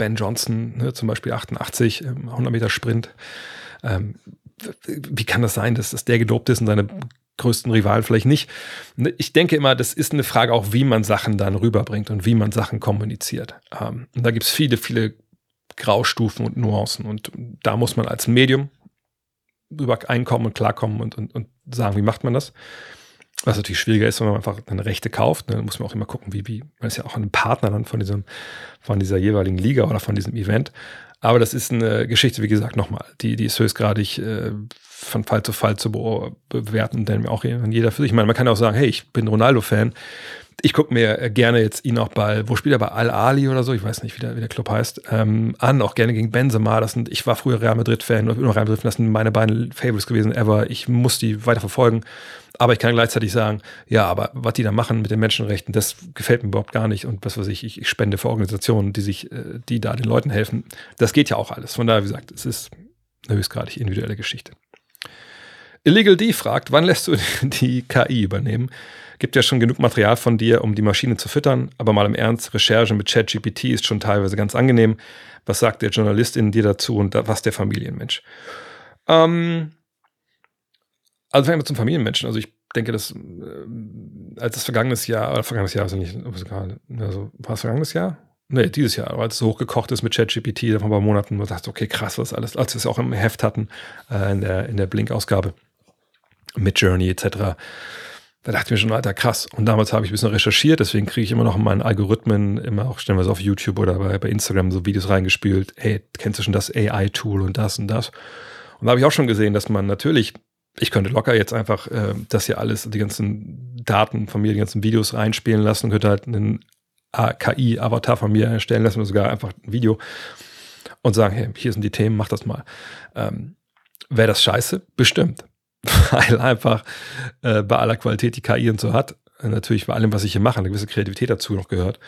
Ben Johnson, ne, zum Beispiel 88, 100 ähm, Meter Sprint. Ähm, wie kann das sein, dass, dass der gedopt ist und seine größten Rivalen vielleicht nicht. Ne, ich denke immer, das ist eine Frage auch, wie man Sachen dann rüberbringt und wie man Sachen kommuniziert. Ähm, und da gibt es viele, viele Graustufen und Nuancen. Und da muss man als Medium über einkommen und klarkommen und, und, und sagen, wie macht man das. Was natürlich schwieriger ist, wenn man einfach eine Rechte kauft, ne, dann muss man auch immer gucken, wie, wie, man ist ja auch ein Partner dann von diesem, von dieser jeweiligen Liga oder von diesem Event. Aber das ist eine Geschichte, wie gesagt, nochmal, die, die ist höchstgradig äh, von Fall zu Fall zu bewerten, denn auch jeder für sich. Ich meine, man kann auch sagen, hey, ich bin Ronaldo-Fan. Ich gucke mir gerne jetzt ihn auch bei, wo spielt er bei Al-Ali oder so, ich weiß nicht, wie der, wie der Club heißt, ähm, an, auch gerne gegen Benzema. Das sind, ich war früher Real Madrid-Fan, oder immer Real Madrid, das sind meine beiden Favorites gewesen ever. Ich muss die weiter verfolgen. Aber ich kann gleichzeitig sagen, ja, aber was die da machen mit den Menschenrechten, das gefällt mir überhaupt gar nicht. Und was weiß ich, ich, ich spende für Organisationen, die sich, äh, die da den Leuten helfen. Das geht ja auch alles. Von daher, wie gesagt, es ist eine höchstgradig individuelle Geschichte. Illegal D fragt, wann lässt du (laughs) die KI übernehmen? Gibt ja schon genug Material von dir, um die Maschine zu füttern, aber mal im Ernst, Recherche mit ChatGPT ist schon teilweise ganz angenehm. Was sagt der Journalist in dir dazu und was der Familienmensch? Ähm, also fangen wir zum Familienmenschen. Also ich denke, dass äh, als das vergangenes Jahr, oder vergangenes Jahr, also nicht, also war es vergangenes Jahr? Nee, dieses Jahr, als es hochgekocht ist mit ChatGPT vor ein paar Monaten, man dachte, okay, krass, was alles, als wir es auch im Heft hatten, äh, in der, in der Blink-Ausgabe mit Journey etc. Da dachte ich mir schon, Alter, krass. Und damals habe ich ein bisschen recherchiert, deswegen kriege ich immer noch in meinen Algorithmen, immer auch stellenweise auf YouTube oder bei, bei Instagram so Videos reingespült. Hey, kennst du schon das AI-Tool und das und das? Und da habe ich auch schon gesehen, dass man natürlich, ich könnte locker jetzt einfach äh, das hier alles, die ganzen Daten von mir, die ganzen Videos reinspielen lassen und könnte halt einen KI-Avatar von mir erstellen lassen oder sogar einfach ein Video und sagen, hey, hier sind die Themen, mach das mal. Ähm, Wäre das scheiße? Bestimmt. (laughs) weil einfach äh, bei aller Qualität die KI und so hat, natürlich bei allem, was ich hier mache, eine gewisse Kreativität dazu noch gehört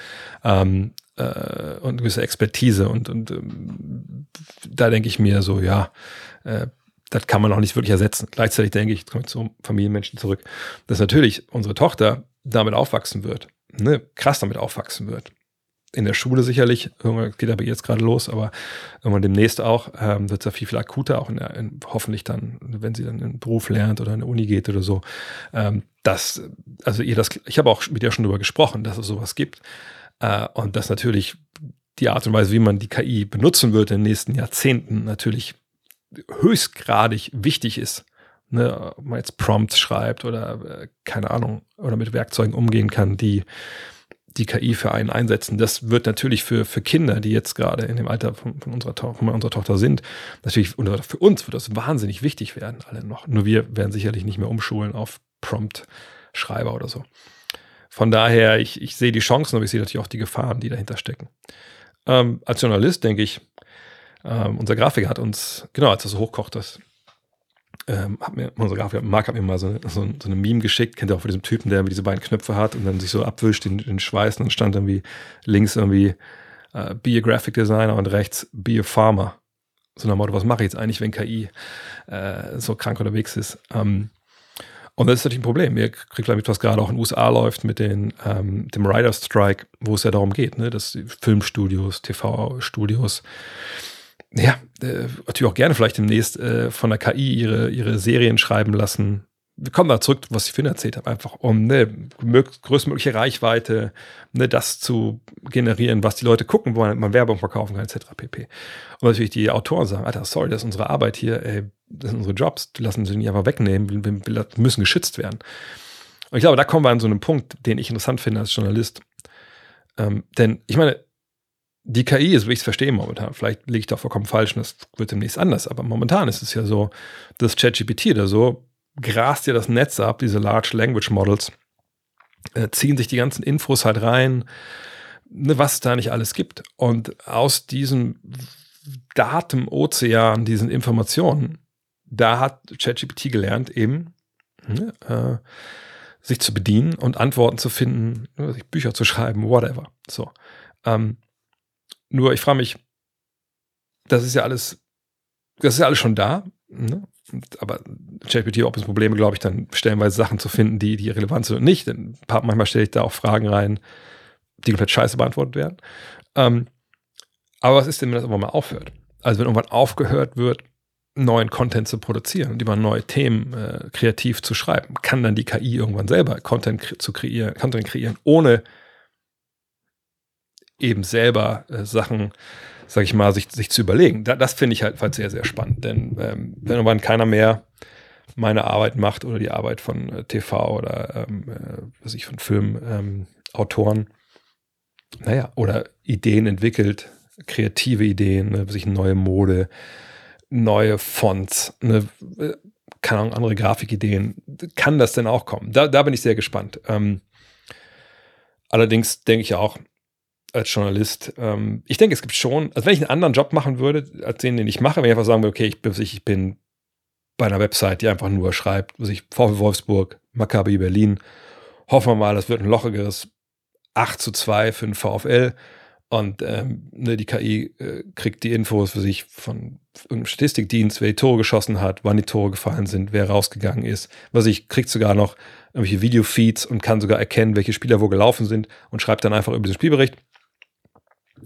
ähm, äh, und eine gewisse Expertise. Und, und ähm, da denke ich mir so, ja, äh, das kann man auch nicht wirklich ersetzen. Gleichzeitig denke ich, komme zum Familienmenschen zurück, dass natürlich unsere Tochter damit aufwachsen wird, ne, krass damit aufwachsen wird in der Schule sicherlich, geht aber jetzt gerade los, aber irgendwann demnächst auch, ähm, wird es ja viel, viel akuter, auch in der, in, hoffentlich dann, wenn sie dann in den Beruf lernt oder in der Uni geht oder so. Ähm, das, also ihr das, ich habe auch mit ihr schon darüber gesprochen, dass es sowas gibt. Äh, und dass natürlich die Art und Weise, wie man die KI benutzen wird in den nächsten Jahrzehnten, natürlich höchstgradig wichtig ist. Ne, ob man jetzt Prompts schreibt oder äh, keine Ahnung, oder mit Werkzeugen umgehen kann, die die KI für einen einsetzen. Das wird natürlich für, für Kinder, die jetzt gerade in dem Alter von, von, unserer, von unserer Tochter sind, natürlich, und für uns wird das wahnsinnig wichtig werden, alle noch. Nur wir werden sicherlich nicht mehr umschulen auf Prompt-Schreiber oder so. Von daher, ich, ich sehe die Chancen, aber ich sehe natürlich auch die Gefahren, die dahinter stecken. Ähm, als Journalist denke ich, Ähm, unser Grafiker hat uns, genau, als das so hochkocht, das ähm, hat mir, unser Grafiker, Marc hat mir mal so, so, so eine Meme geschickt, kennt ihr auch von diesem Typen, der diese beiden Knöpfe hat und dann sich so abwischt, den, den Schweiß und dann stand irgendwie links irgendwie äh, Be a Graphic Designer und rechts Be a Farmer. So nach Motto, was mache ich jetzt eigentlich, wenn KI äh, so krank unterwegs ist? Ähm, und das ist natürlich ein Problem. Ihr kriegt damit, was gerade auch in den USA läuft mit den, ähm, dem Writer's Strike, wo es ja darum geht, ne, dass Filmstudios, TV-Studios, ja, äh, natürlich auch gerne vielleicht demnächst äh, von der KI ihre, ihre Serien schreiben lassen, wir kommen da zurück, was ich vorhin erzählt habe, einfach um eine größtmögliche Reichweite, ne, das zu generieren, was die Leute gucken, wo man, man Werbung verkaufen kann, etc. pp. Und natürlich die Autoren sagen, Alter, sorry, das ist unsere Arbeit hier, ey, das sind unsere Jobs, die lassen sie nicht einfach wegnehmen, wir, wir müssen geschützt werden. Und ich glaube, da kommen wir an so einen Punkt, den ich interessant finde als Journalist. Ähm, denn ich meine, die KI ist, wie ich es verstehe momentan, vielleicht liege ich da vollkommen falsch und das wird demnächst anders, aber momentan ist es ja so, dass ChatGPT oder so grast ja das Netz ab, diese Large Language Models, äh, ziehen sich die ganzen Infos halt rein, ne, was es da nicht alles gibt. Und aus diesem Datenozean, diesen Informationen, da hat ChatGPT gelernt, eben ne, äh, sich zu bedienen und Antworten zu finden, ne, Bücher zu schreiben, whatever. So. Ähm, nur ich frage mich, das ist ja alles, das ist ja alles schon da. Ne? aber ChatGPT hat auch das Problem, glaube ich, dann stellenweise Sachen zu finden, die, die relevant sind und nicht. Denn manchmal stelle ich da auch Fragen rein, die komplett scheiße beantwortet werden. Ähm, aber was ist denn, wenn das irgendwann mal aufhört? Also wenn irgendwann aufgehört wird, neuen Content zu produzieren und über neue Themen äh, kreativ zu schreiben, kann dann die KI irgendwann selber Content kre zu kreieren, Content kreieren, ohne eben selber äh, Sachen sag ich mal, sich, sich zu überlegen. Da, das finde ich halt, halt sehr, sehr spannend. Denn ähm, wenn irgendwann keiner mehr meine Arbeit macht oder die Arbeit von äh, TV oder ähm, äh, was ich von Filmautoren, ähm, naja, oder Ideen entwickelt, kreative Ideen, ne, sich neue Mode, neue Fonts, ne, äh, keine Ahnung, andere Grafikideen, kann das denn auch kommen? Da, da bin ich sehr gespannt. Ähm, allerdings denke ich auch, als Journalist. Ähm, ich denke, es gibt schon, also wenn ich einen anderen Job machen würde, als den, den ich mache, wenn ich einfach sagen würde, okay, ich bin, ich bin bei einer Website, die einfach nur schreibt, was ich VfL Wolfsburg, Maccabi Berlin, hoffen wir mal, das wird ein lochigeres 8 zu 2 für den VfL und ähm, ne, die KI äh, kriegt die Infos für sich von einem Statistikdienst, wer die Tore geschossen hat, wann die Tore gefallen sind, wer rausgegangen ist. Was ich kriegt sogar noch irgendwelche Videofeeds und kann sogar erkennen, welche Spieler wo gelaufen sind und schreibt dann einfach über den Spielbericht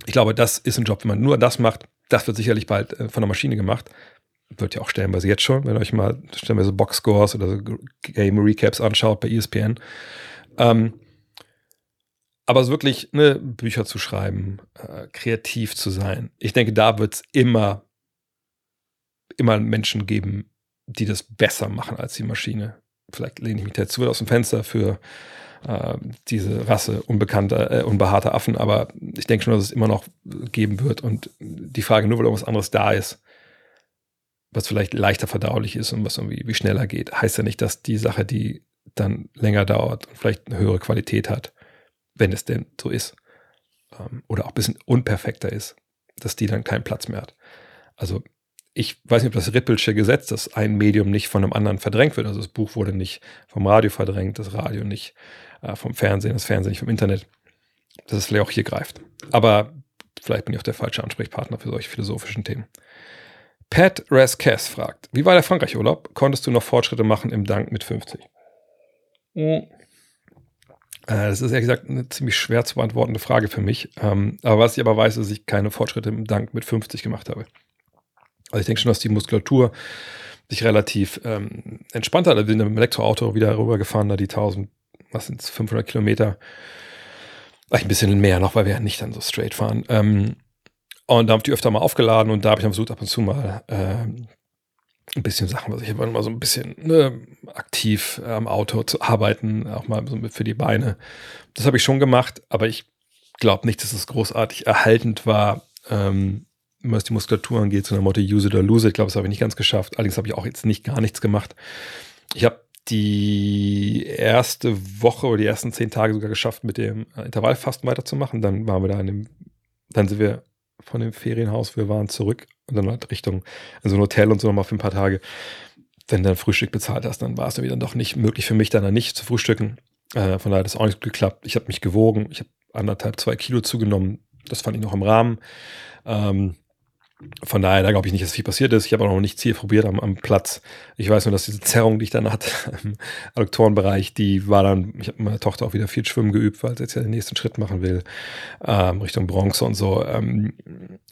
ich glaube, das ist ein Job, wenn man nur das macht. Das wird sicherlich bald äh, von der Maschine gemacht. Wird ja auch stellenweise jetzt schon, wenn ihr euch mal stellenweise Boxscores oder so Game Recaps anschaut bei ESPN. Ähm, aber so wirklich ne, Bücher zu schreiben, äh, kreativ zu sein. Ich denke, da wird es immer, immer Menschen geben, die das besser machen als die Maschine. Vielleicht lehne ich mich dazu aus dem Fenster für äh, diese Rasse unbekannter, äh, unbehaarter Affen, aber ich denke schon, dass es immer noch geben wird und die Frage, nur weil irgendwas anderes da ist, was vielleicht leichter verdaulich ist und was irgendwie wie schneller geht, heißt ja nicht, dass die Sache, die dann länger dauert und vielleicht eine höhere Qualität hat, wenn es denn so ist, ähm, oder auch ein bisschen unperfekter ist, dass die dann keinen Platz mehr hat. Also ich weiß nicht, ob das Rippelsche Gesetz, dass ein Medium nicht von einem anderen verdrängt wird. Also das Buch wurde nicht vom Radio verdrängt, das Radio nicht äh, vom Fernsehen, das Fernsehen nicht vom Internet, dass es vielleicht auch hier greift. Aber vielleicht bin ich auch der falsche Ansprechpartner für solche philosophischen Themen. Pat Raskess fragt, wie war der Frankreich-Urlaub? Konntest du noch Fortschritte machen im Dank mit 50? Mhm. Äh, das ist ehrlich gesagt eine ziemlich schwer zu beantwortende Frage für mich. Ähm, aber was ich aber weiß, ist, dass ich keine Fortschritte im Dank mit 50 gemacht habe. Also ich denke schon, dass die Muskulatur sich relativ ähm, entspannt hat. Also bin mit dem Elektroauto wieder rübergefahren, da die 1000 was sind es, 500 Kilometer. Ein bisschen mehr noch, weil wir ja nicht dann so straight fahren. Ähm, und da habe ich die öfter mal aufgeladen und da habe ich dann versucht, ab und zu mal ähm, ein bisschen Sachen, was ich immer mal so ein bisschen ne, aktiv am Auto zu arbeiten, auch mal so für die Beine. Das habe ich schon gemacht, aber ich glaube nicht, dass es großartig erhaltend war, ähm, was die Muskulatur angeht, so einer Motto use it or lose it. Ich glaube, das habe ich nicht ganz geschafft. Allerdings habe ich auch jetzt nicht gar nichts gemacht. Ich habe die erste Woche oder die ersten zehn Tage sogar geschafft, mit dem Intervallfasten weiterzumachen. Dann waren wir da in dem, dann sind wir von dem Ferienhaus. Wir waren zurück und dann halt Richtung in so ein Hotel und so nochmal für ein paar Tage. Wenn du dann Frühstück bezahlt hast, dann war es dann wieder doch nicht möglich für mich, dann, dann nicht zu frühstücken. Äh, von daher hat es auch nicht geklappt. Ich habe mich gewogen. Ich habe anderthalb, zwei Kilo zugenommen. Das fand ich noch im Rahmen. Ähm, von daher, da glaube ich nicht, dass viel passiert ist. Ich habe auch noch nichts hier probiert am, am, Platz. Ich weiß nur, dass diese Zerrung, die ich dann hatte (laughs) im Adduktorenbereich, die war dann, ich habe meiner Tochter auch wieder viel Schwimmen geübt, weil sie jetzt ja den nächsten Schritt machen will, ähm, Richtung Bronze und so. Ähm,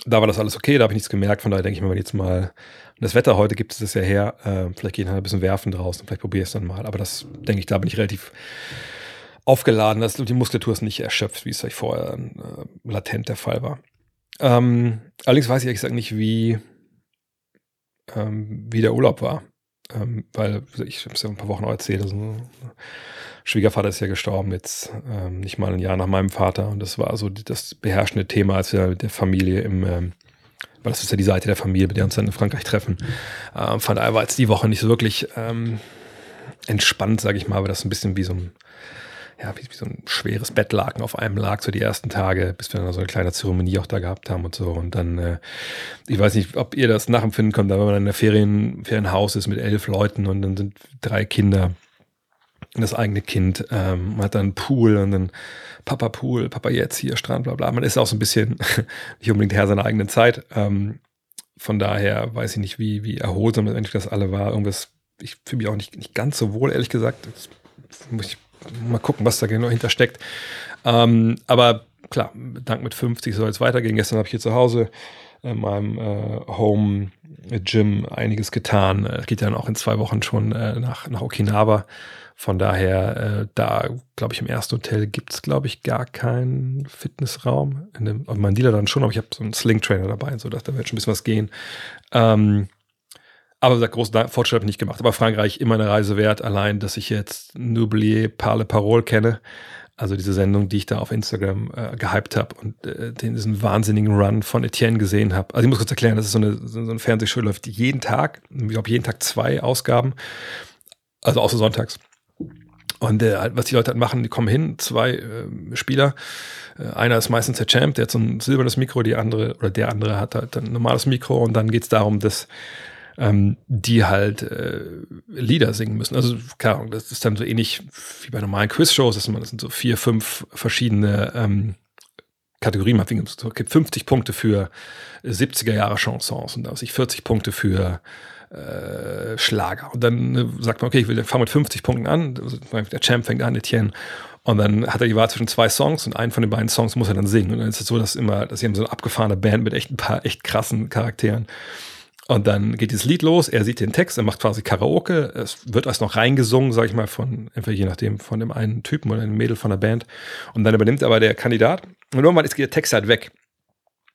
da war das alles okay, da habe ich nichts gemerkt. Von daher denke ich mir, wenn jetzt mal das Wetter heute gibt es das ja her, äh, vielleicht geht halt ein bisschen werfen draußen, vielleicht probiere ich es dann mal. Aber das denke ich, da bin ich relativ aufgeladen. Das, die Muskulatur ist nicht erschöpft, wie es vorher äh, latent der Fall war. Ähm, allerdings weiß ich ehrlich gesagt nicht, wie, ähm, wie der Urlaub war. Ähm, weil ich habe es ja ein paar Wochen auch erzählt, also, Schwiegervater ist ja gestorben, jetzt ähm, nicht mal ein Jahr nach meinem Vater. Und das war so das beherrschende Thema, als wir mit der Familie im, ähm, weil das ist ja die Seite der Familie, mit der uns dann in Frankreich treffen. Ähm, von daher war jetzt die Woche nicht so wirklich ähm, entspannt, sage ich mal, weil das ein bisschen wie so ein ja, wie, wie, so ein schweres Bettlaken auf einem lag, so die ersten Tage, bis wir dann so eine kleine Zeremonie auch da gehabt haben und so. Und dann, äh, ich weiß nicht, ob ihr das nachempfinden könnt, aber wenn man in der Ferien, Ferienhaus ist mit elf Leuten und dann sind drei Kinder, das eigene Kind, ähm, man hat dann einen Pool und dann Papa Pool, Papa jetzt hier, Strand, bla bla. Man ist auch so ein bisschen (laughs) nicht unbedingt Herr seiner eigenen Zeit. Ähm, von daher weiß ich nicht, wie, wie erholsam das alle war. Irgendwas, ich fühle mich auch nicht, nicht ganz so wohl, ehrlich gesagt. Das muss ich mal gucken, was da genau hintersteckt. Ähm, aber klar, Dank mit 50 soll es weitergehen. Gestern habe ich hier zu Hause in meinem äh, Home Gym einiges getan. Es geht ja dann auch in zwei Wochen schon äh, nach, nach Okinawa. Von daher, äh, da glaube ich, im ersten Hotel gibt es, glaube ich, gar keinen Fitnessraum. In dem, also mein Dealer dann schon, aber ich habe so einen Sling-Trainer dabei, so dass da wird schon ein bisschen was gehen. Ähm, aber gesagt, großen Fortschritt habe ich nicht gemacht. Aber Frankreich immer eine Reise wert, allein, dass ich jetzt N'oubliez Parle Parole kenne. Also diese Sendung, die ich da auf Instagram äh, gehypt habe und äh, diesen wahnsinnigen Run von Etienne gesehen habe. Also ich muss kurz erklären, das ist so eine, so eine Fernsehshow, läuft jeden Tag, ich glaube jeden Tag zwei Ausgaben, also außer sonntags. Und äh, was die Leute halt machen, die kommen hin, zwei äh, Spieler. Äh, einer ist meistens der Champ, der hat so ein silbernes Mikro, die andere oder der andere hat halt ein normales Mikro und dann geht es darum, dass ähm, die halt äh, Lieder singen müssen. Also, keine Ahnung, das ist dann so ähnlich wie bei normalen Quizshows, dass man das sind so vier, fünf verschiedene ähm, Kategorien hat. Es gibt 50 Punkte für 70er Jahre Chansons und da ich 40 Punkte für äh, Schlager. Und dann äh, sagt man, okay, ich will fangen mit 50 Punkten an. Also, der Champ fängt an, Etienne. Und dann hat er die Wahl zwischen zwei Songs und einen von den beiden Songs muss er dann singen. Und dann ist es so, dass immer, dass sie haben so eine abgefahrene Band mit echt ein paar echt krassen Charakteren. Und dann geht dieses Lied los, er sieht den Text, er macht quasi Karaoke, es wird erst noch reingesungen, sag ich mal, von, entweder je nachdem, von dem einen Typen oder einem Mädel von der Band. Und dann übernimmt aber der Kandidat und irgendwann ist der Text halt weg.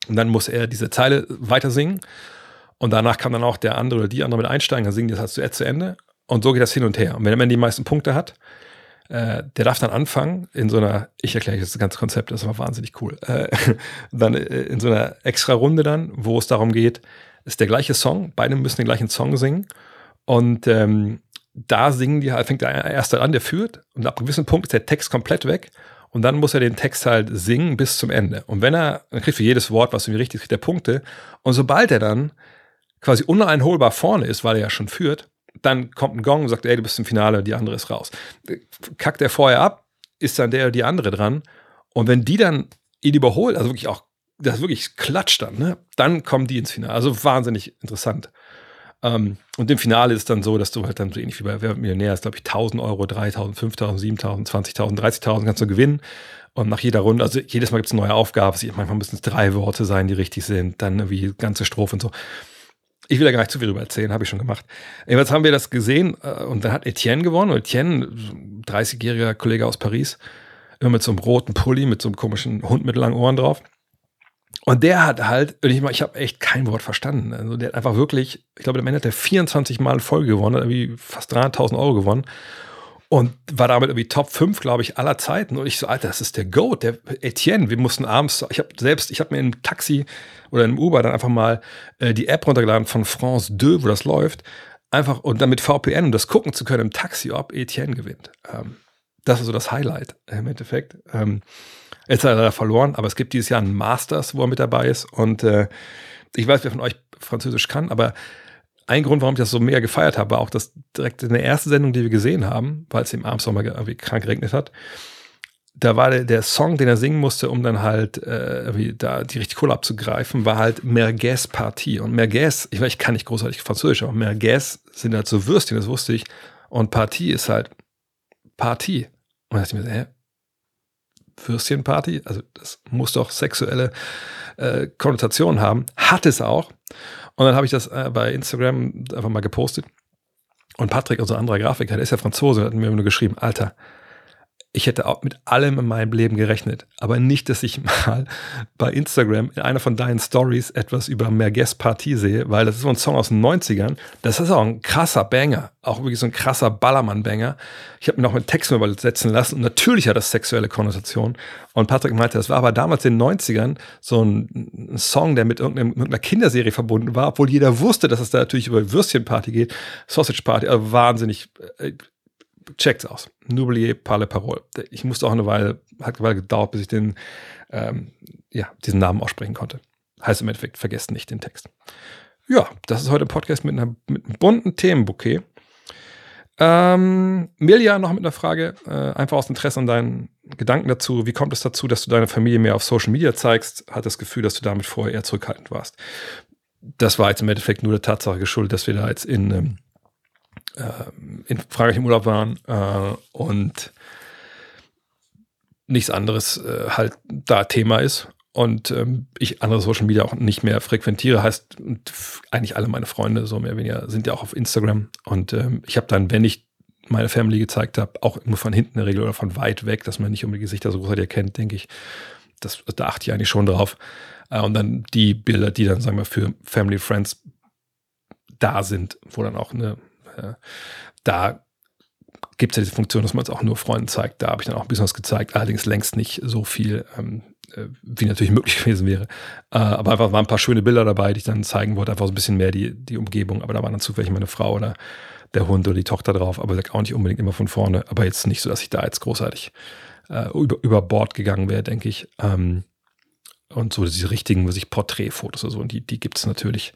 Und dann muss er diese Zeile weiter singen. Und danach kann dann auch der andere oder die andere mit einsteigen, dann singen die das halt zuerst zu Ende. Und so geht das hin und her. Und wenn er die meisten Punkte hat, äh, der darf dann anfangen in so einer, ich erkläre euch das ganze Konzept, das war wahnsinnig cool, äh, (laughs) dann äh, in so einer extra Runde dann, wo es darum geht, ist der gleiche Song, beide müssen den gleichen Song singen. Und ähm, da singen die halt, fängt der erste an, der führt, und ab einem gewissen Punkt ist der Text komplett weg. Und dann muss er den Text halt singen bis zum Ende. Und wenn er, dann kriegt für jedes Wort, was irgendwie richtig ist, kriegt er Punkte. Und sobald er dann quasi uneinholbar vorne ist, weil er ja schon führt, dann kommt ein Gong und sagt, ey, du bist im Finale, die andere ist raus. Kackt er vorher ab, ist dann der oder die andere dran. Und wenn die dann ihn überholt, also wirklich auch das wirklich klatscht dann, ne? Dann kommen die ins Finale. Also wahnsinnig interessant. Ähm, und im Finale ist dann so, dass du halt dann so ähnlich wie bei Wer Millionär ist, glaube ich, 1000 Euro, 3000, 5000, 7000, 20.000, 30.000 kannst du gewinnen. Und nach jeder Runde, also jedes Mal gibt es eine neue Aufgabe. Manchmal müssen es drei Worte sein, die richtig sind. Dann irgendwie ganze Strophe und so. Ich will da gar nicht zu viel drüber erzählen, habe ich schon gemacht. Jedenfalls haben wir das gesehen äh, und dann hat Etienne gewonnen. Etienne, 30-jähriger Kollege aus Paris, immer mit so einem roten Pulli, mit so einem komischen Hund mit langen Ohren drauf. Und der hat halt, ich, habe echt kein Wort verstanden. Also der hat einfach wirklich, ich glaube, der Ende hat der 24 Mal Folge gewonnen, hat irgendwie fast 300.000 Euro gewonnen. Und war damit irgendwie Top 5, glaube ich, aller Zeiten. Und ich so, Alter, das ist der Goat, der Etienne. Wir mussten abends, ich habe selbst, ich habe mir im Taxi oder im Uber dann einfach mal äh, die App runtergeladen von France 2, wo das läuft. Einfach, und dann mit VPN, um das gucken zu können im Taxi, ob Etienne gewinnt. Ähm, das ist so das Highlight im Endeffekt. Ähm, jetzt hat er leider verloren, aber es gibt dieses Jahr einen Masters, wo er mit dabei ist. Und äh, ich weiß, wer von euch Französisch kann, aber ein Grund, warum ich das so mega gefeiert habe, war auch, dass direkt in der ersten Sendung, die wir gesehen haben, weil es im abends mal irgendwie krank geregnet hat, da war der, der, Song, den er singen musste, um dann halt äh, da die richtig Kohle abzugreifen, war halt Merguez Partie. Und Merguez, ich weiß, ich kann nicht großartig Französisch, aber Merguez sind halt so Würstchen, das wusste ich. Und Partie ist halt Partie. Und da dachte ich mir, hä? Würstchenparty? Also das muss doch sexuelle äh, Konnotationen haben. Hat es auch. Und dann habe ich das äh, bei Instagram einfach mal gepostet. Und Patrick, unser anderer Grafiker, der ist ja Franzose, hat mir nur geschrieben, Alter, ich hätte auch mit allem in meinem Leben gerechnet, aber nicht, dass ich mal bei Instagram in einer von deinen Stories etwas über Merguez Partie sehe, weil das ist so ein Song aus den 90ern. Das ist auch ein krasser Banger, auch wirklich so ein krasser Ballermann-Banger. Ich habe mir noch mit Text übersetzen lassen und natürlich hat das sexuelle Konnotation. Und Patrick meinte, das war aber damals in den 90ern so ein, Song, der mit irgendeiner, mit irgendeiner Kinderserie verbunden war, obwohl jeder wusste, dass es da natürlich über Würstchenparty geht, Sausage Party, also wahnsinnig äh, checkt's aus. N'oubliez pas le parole. Ich musste auch eine Weile, hat eine Weile gedauert, bis ich den, ähm, ja, diesen Namen aussprechen konnte. Heißt im Endeffekt, vergesst nicht den Text. Ja, das ist heute ein Podcast mit, einer, mit einem bunten Themenbouquet. Ähm, Milja noch mit einer Frage, äh, einfach aus Interesse an deinen Gedanken dazu. Wie kommt es dazu, dass du deine Familie mehr auf Social Media zeigst? Hat das Gefühl, dass du damit vorher eher zurückhaltend warst? Das war jetzt im Endeffekt nur der Tatsache geschuldet, dass wir da jetzt in ähm, äh, in Frankreich im Urlaub waren äh, und nichts anderes äh, halt da Thema ist und ähm, ich andere Social Media auch nicht mehr frequentiere, heißt eigentlich alle meine Freunde so mehr oder weniger sind ja auch auf Instagram und ähm, ich habe dann, wenn ich meine Family gezeigt habe, auch immer von hinten in der Regel oder von weit weg, dass man nicht um die Gesichter so großartig erkennt, denke ich. Das, da achte ich eigentlich schon drauf. Äh, und dann die Bilder, die dann, sagen wir, für Family Friends da sind, wo dann auch eine äh, da gibt es ja diese Funktion, dass man es auch nur Freunden zeigt. Da habe ich dann auch ein bisschen was gezeigt, allerdings längst nicht so viel, ähm, äh, wie natürlich (laughs) möglich gewesen wäre. Äh, aber einfach waren ein paar schöne Bilder dabei, die ich dann zeigen wollte, einfach so ein bisschen mehr die, die Umgebung. Aber da war dann zufällig meine Frau oder der Hund oder die Tochter drauf, aber auch nicht unbedingt immer von vorne. Aber jetzt nicht so, dass ich da jetzt großartig über, über Bord gegangen wäre, denke ich. Ähm, und so diese richtigen, was ich Porträtfotos oder so, und die, die gibt es natürlich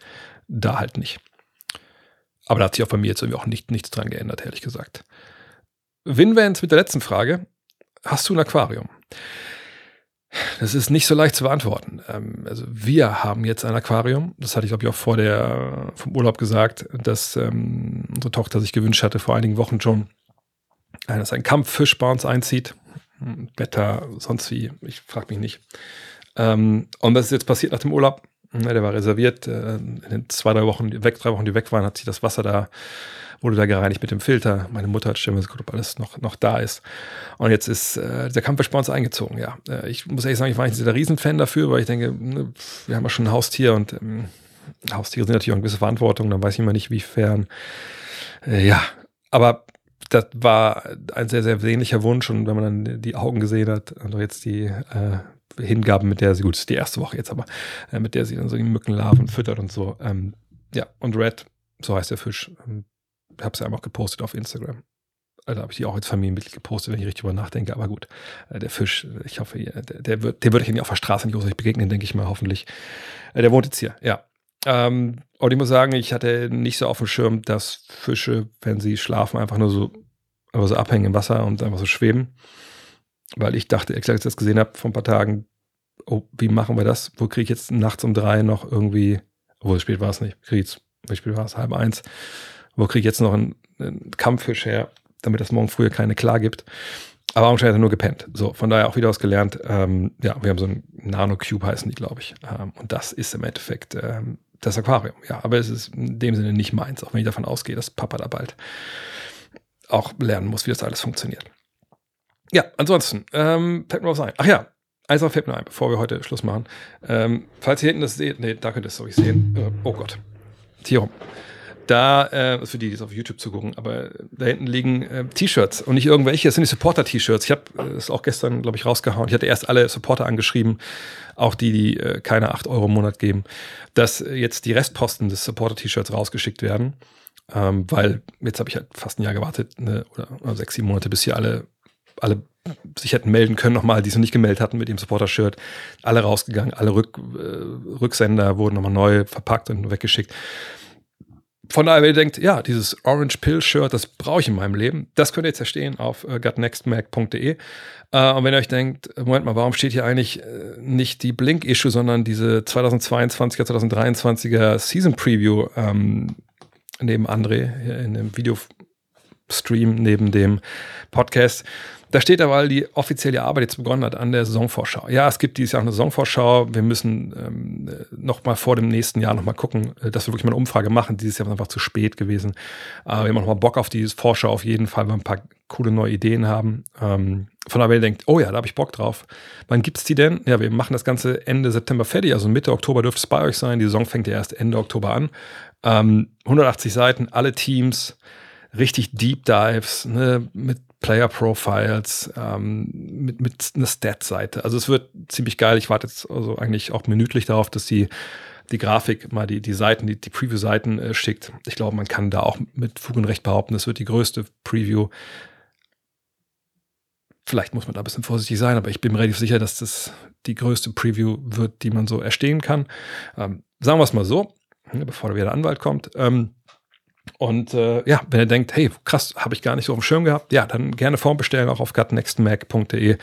da halt nicht. Aber da hat sich auch bei mir jetzt irgendwie auch nicht, nichts dran geändert, ehrlich gesagt. Winvans mit der letzten Frage. Hast du ein Aquarium? Das ist nicht so leicht zu beantworten. Ähm, also wir haben jetzt ein Aquarium. Das hatte ich, glaube ich, auch vor der, vom Urlaub gesagt, dass ähm, unsere Tochter sich gewünscht hatte, vor einigen Wochen schon, äh, dass ein Kampffisch bei uns einzieht. Wetter, sonst wie, ich frage mich nicht. Ähm, und das ist jetzt passiert nach dem Urlaub. Ja, der war reserviert. Äh, in den zwei, drei Wochen, weg, drei Wochen, die weg waren, hat sich das Wasser da, wurde da gereinigt mit dem Filter. Meine Mutter hat stellen geguckt, ob alles noch, noch da ist. Und jetzt ist äh, der Kampffisch eingezogen, ja. Äh, ich muss ehrlich sagen, ich war nicht der Riesenfan dafür, weil ich denke, ne, wir haben ja schon ein Haustier und ähm, Haustiere sind natürlich auch eine gewisse Verantwortung, dann weiß ich immer nicht, wiefern. Äh, ja, aber das war ein sehr, sehr sehnlicher Wunsch und wenn man dann die Augen gesehen hat, also jetzt die äh, Hingaben, mit der sie, gut, ist die erste Woche jetzt, aber äh, mit der sie dann so die Mückenlarven füttert und so. Ähm, ja, und Red, so heißt der Fisch, ähm, habe sie einmal auch gepostet auf Instagram. Also habe ich die auch als Familienmitglied gepostet, wenn ich richtig drüber nachdenke. Aber gut, äh, der Fisch, ich hoffe, der, der wird, der wird euch auf der Straße nicht großartig begegnen, denke ich mal, hoffentlich. Äh, der wohnt jetzt hier, ja. Ähm, und ich muss sagen, ich hatte nicht so auf dem Schirm, dass Fische, wenn sie schlafen, einfach nur so, einfach so abhängen im Wasser und einfach so schweben weil ich dachte, als ich das gesehen habe vor ein paar Tagen, oh, wie machen wir das? Wo kriege ich jetzt nachts um drei noch irgendwie, obwohl spät war es nicht, kriege ich jetzt, spät war es, halb eins, wo kriege ich jetzt noch einen, einen Kampffisch her, damit das morgen früher keine klar gibt. Aber anscheinend hat er nur gepennt. So, von daher auch wieder was gelernt. Ähm, ja, wir haben so ein Nano-Cube heißen die, glaube ich. Ähm, und das ist im Endeffekt ähm, das Aquarium. Ja, aber es ist in dem Sinne nicht meins, auch wenn ich davon ausgehe, dass Papa da bald auch lernen muss, wie das alles funktioniert. Ja, ansonsten, ähm, fällt mir was ein. Ach ja, eins fällt mir ein, bevor wir heute Schluss machen. Ähm, falls ihr hinten das seht, nee, da könnt ihr es euch sehen. Äh, oh Gott. Hier rum. Da, äh, für die, die es auf YouTube zugucken, aber da hinten liegen äh, T-Shirts und nicht irgendwelche, das sind die Supporter-T-Shirts. Ich habe es äh, auch gestern, glaube ich, rausgehauen. Ich hatte erst alle Supporter angeschrieben, auch die, die äh, keine 8 Euro im Monat geben, dass jetzt die Restposten des Supporter-T-Shirts rausgeschickt werden. Ähm, weil jetzt habe ich halt fast ein Jahr gewartet, ne, oder, oder sechs, sieben Monate, bis hier alle alle sich hätten melden können nochmal, die es noch nicht gemeldet hatten mit dem Supporter-Shirt. Alle rausgegangen, alle Rück, äh, Rücksender wurden nochmal neu verpackt und weggeschickt. Von daher, wenn ihr denkt, ja, dieses Orange Pill Shirt, das brauche ich in meinem Leben, das könnt ihr jetzt erstehen auf äh, gutnextmac.de. Äh, und wenn ihr euch denkt, Moment mal, warum steht hier eigentlich äh, nicht die Blink-Issue, sondern diese 2022er, 2023er Season Preview ähm, neben André in dem Videostream, neben dem Podcast, da steht aber, weil die offizielle Arbeit jetzt begonnen hat an der Saisonvorschau. Ja, es gibt dieses Jahr eine Saisonvorschau. Wir müssen ähm, noch mal vor dem nächsten Jahr noch mal gucken, äh, dass wir wirklich mal eine Umfrage machen. Dieses Jahr ist einfach zu spät gewesen. Aber wir haben noch mal Bock auf die Vorschau auf jeden Fall, weil wir ein paar coole neue Ideen haben. Ähm, von wenn ihr denkt, oh ja, da habe ich Bock drauf. Wann gibt's die denn? Ja, wir machen das Ganze Ende September fertig. Also Mitte Oktober dürfte es bei euch sein. Die Saison fängt ja erst Ende Oktober an. Ähm, 180 Seiten, alle Teams, richtig Deep Dives ne, mit Player Profiles, ähm, mit, mit einer Stat-Seite. Also es wird ziemlich geil. Ich warte jetzt also eigentlich auch minütlich darauf, dass die, die Grafik mal die, die Seiten, die, die Preview-Seiten äh, schickt. Ich glaube, man kann da auch mit Fug und Recht behaupten, das wird die größte Preview. Vielleicht muss man da ein bisschen vorsichtig sein, aber ich bin mir relativ sicher, dass das die größte Preview wird, die man so erstehen kann. Ähm, sagen wir es mal so, bevor da wieder der Anwalt kommt. Ähm, und äh, ja, wenn ihr denkt, hey, krass, habe ich gar nicht so auf dem Schirm gehabt, ja, dann gerne vorbestellen, auch auf gutnextmac.de.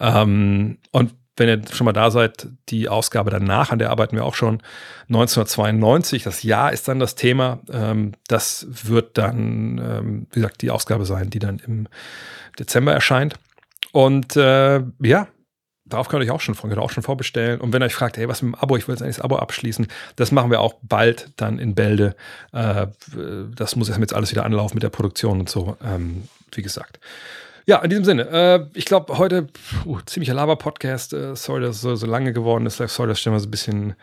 Ähm, und wenn ihr schon mal da seid, die Ausgabe danach, an der arbeiten wir auch schon, 1992, das Jahr ist dann das Thema. Ähm, das wird dann, ähm, wie gesagt, die Ausgabe sein, die dann im Dezember erscheint. Und äh, ja, Darauf könnt ihr euch auch schon könnt auch schon vorbestellen. Und wenn ihr euch fragt, hey, was mit dem Abo, ich will jetzt eigentlich das Abo abschließen, das machen wir auch bald dann in Bälde. Äh, das muss jetzt alles wieder anlaufen mit der Produktion und so, ähm, wie gesagt. Ja, in diesem Sinne, äh, ich glaube, heute uh, ziemlicher Laber-Podcast. Äh, sorry, dass es so, so, lange geworden ist. Sorry, dass ich immer so ein bisschen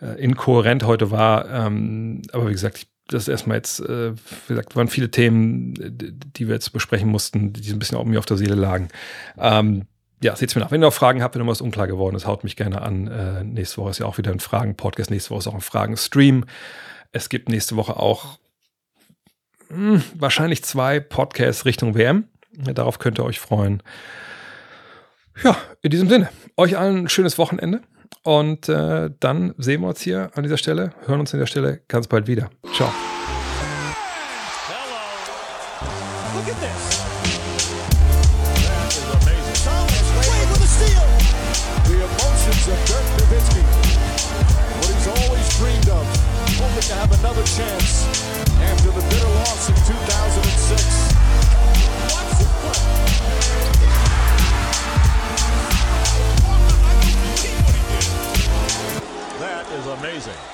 äh, inkohärent heute war. Ähm, aber wie gesagt, ich das erstmal jetzt, äh, wie gesagt, waren viele Themen, die wir jetzt besprechen mussten, die so ein bisschen auf mir auf der Seele lagen. Ähm, ja, seht es mir nach. Wenn ihr noch Fragen habt, wenn irgendwas unklar geworden ist, haut mich gerne an. Äh, nächste Woche ist ja auch wieder ein Fragen-Podcast. Nächste Woche ist auch ein Fragen-Stream. Es gibt nächste Woche auch mh, hm, wahrscheinlich zwei Podcasts Richtung WM. Darauf könnt ihr euch freuen. Ja, in diesem Sinne, euch allen ein schönes Wochenende. Und äh, dann sehen wir uns hier an dieser Stelle, hören uns an dieser Stelle ganz bald wieder. Ciao. amazing.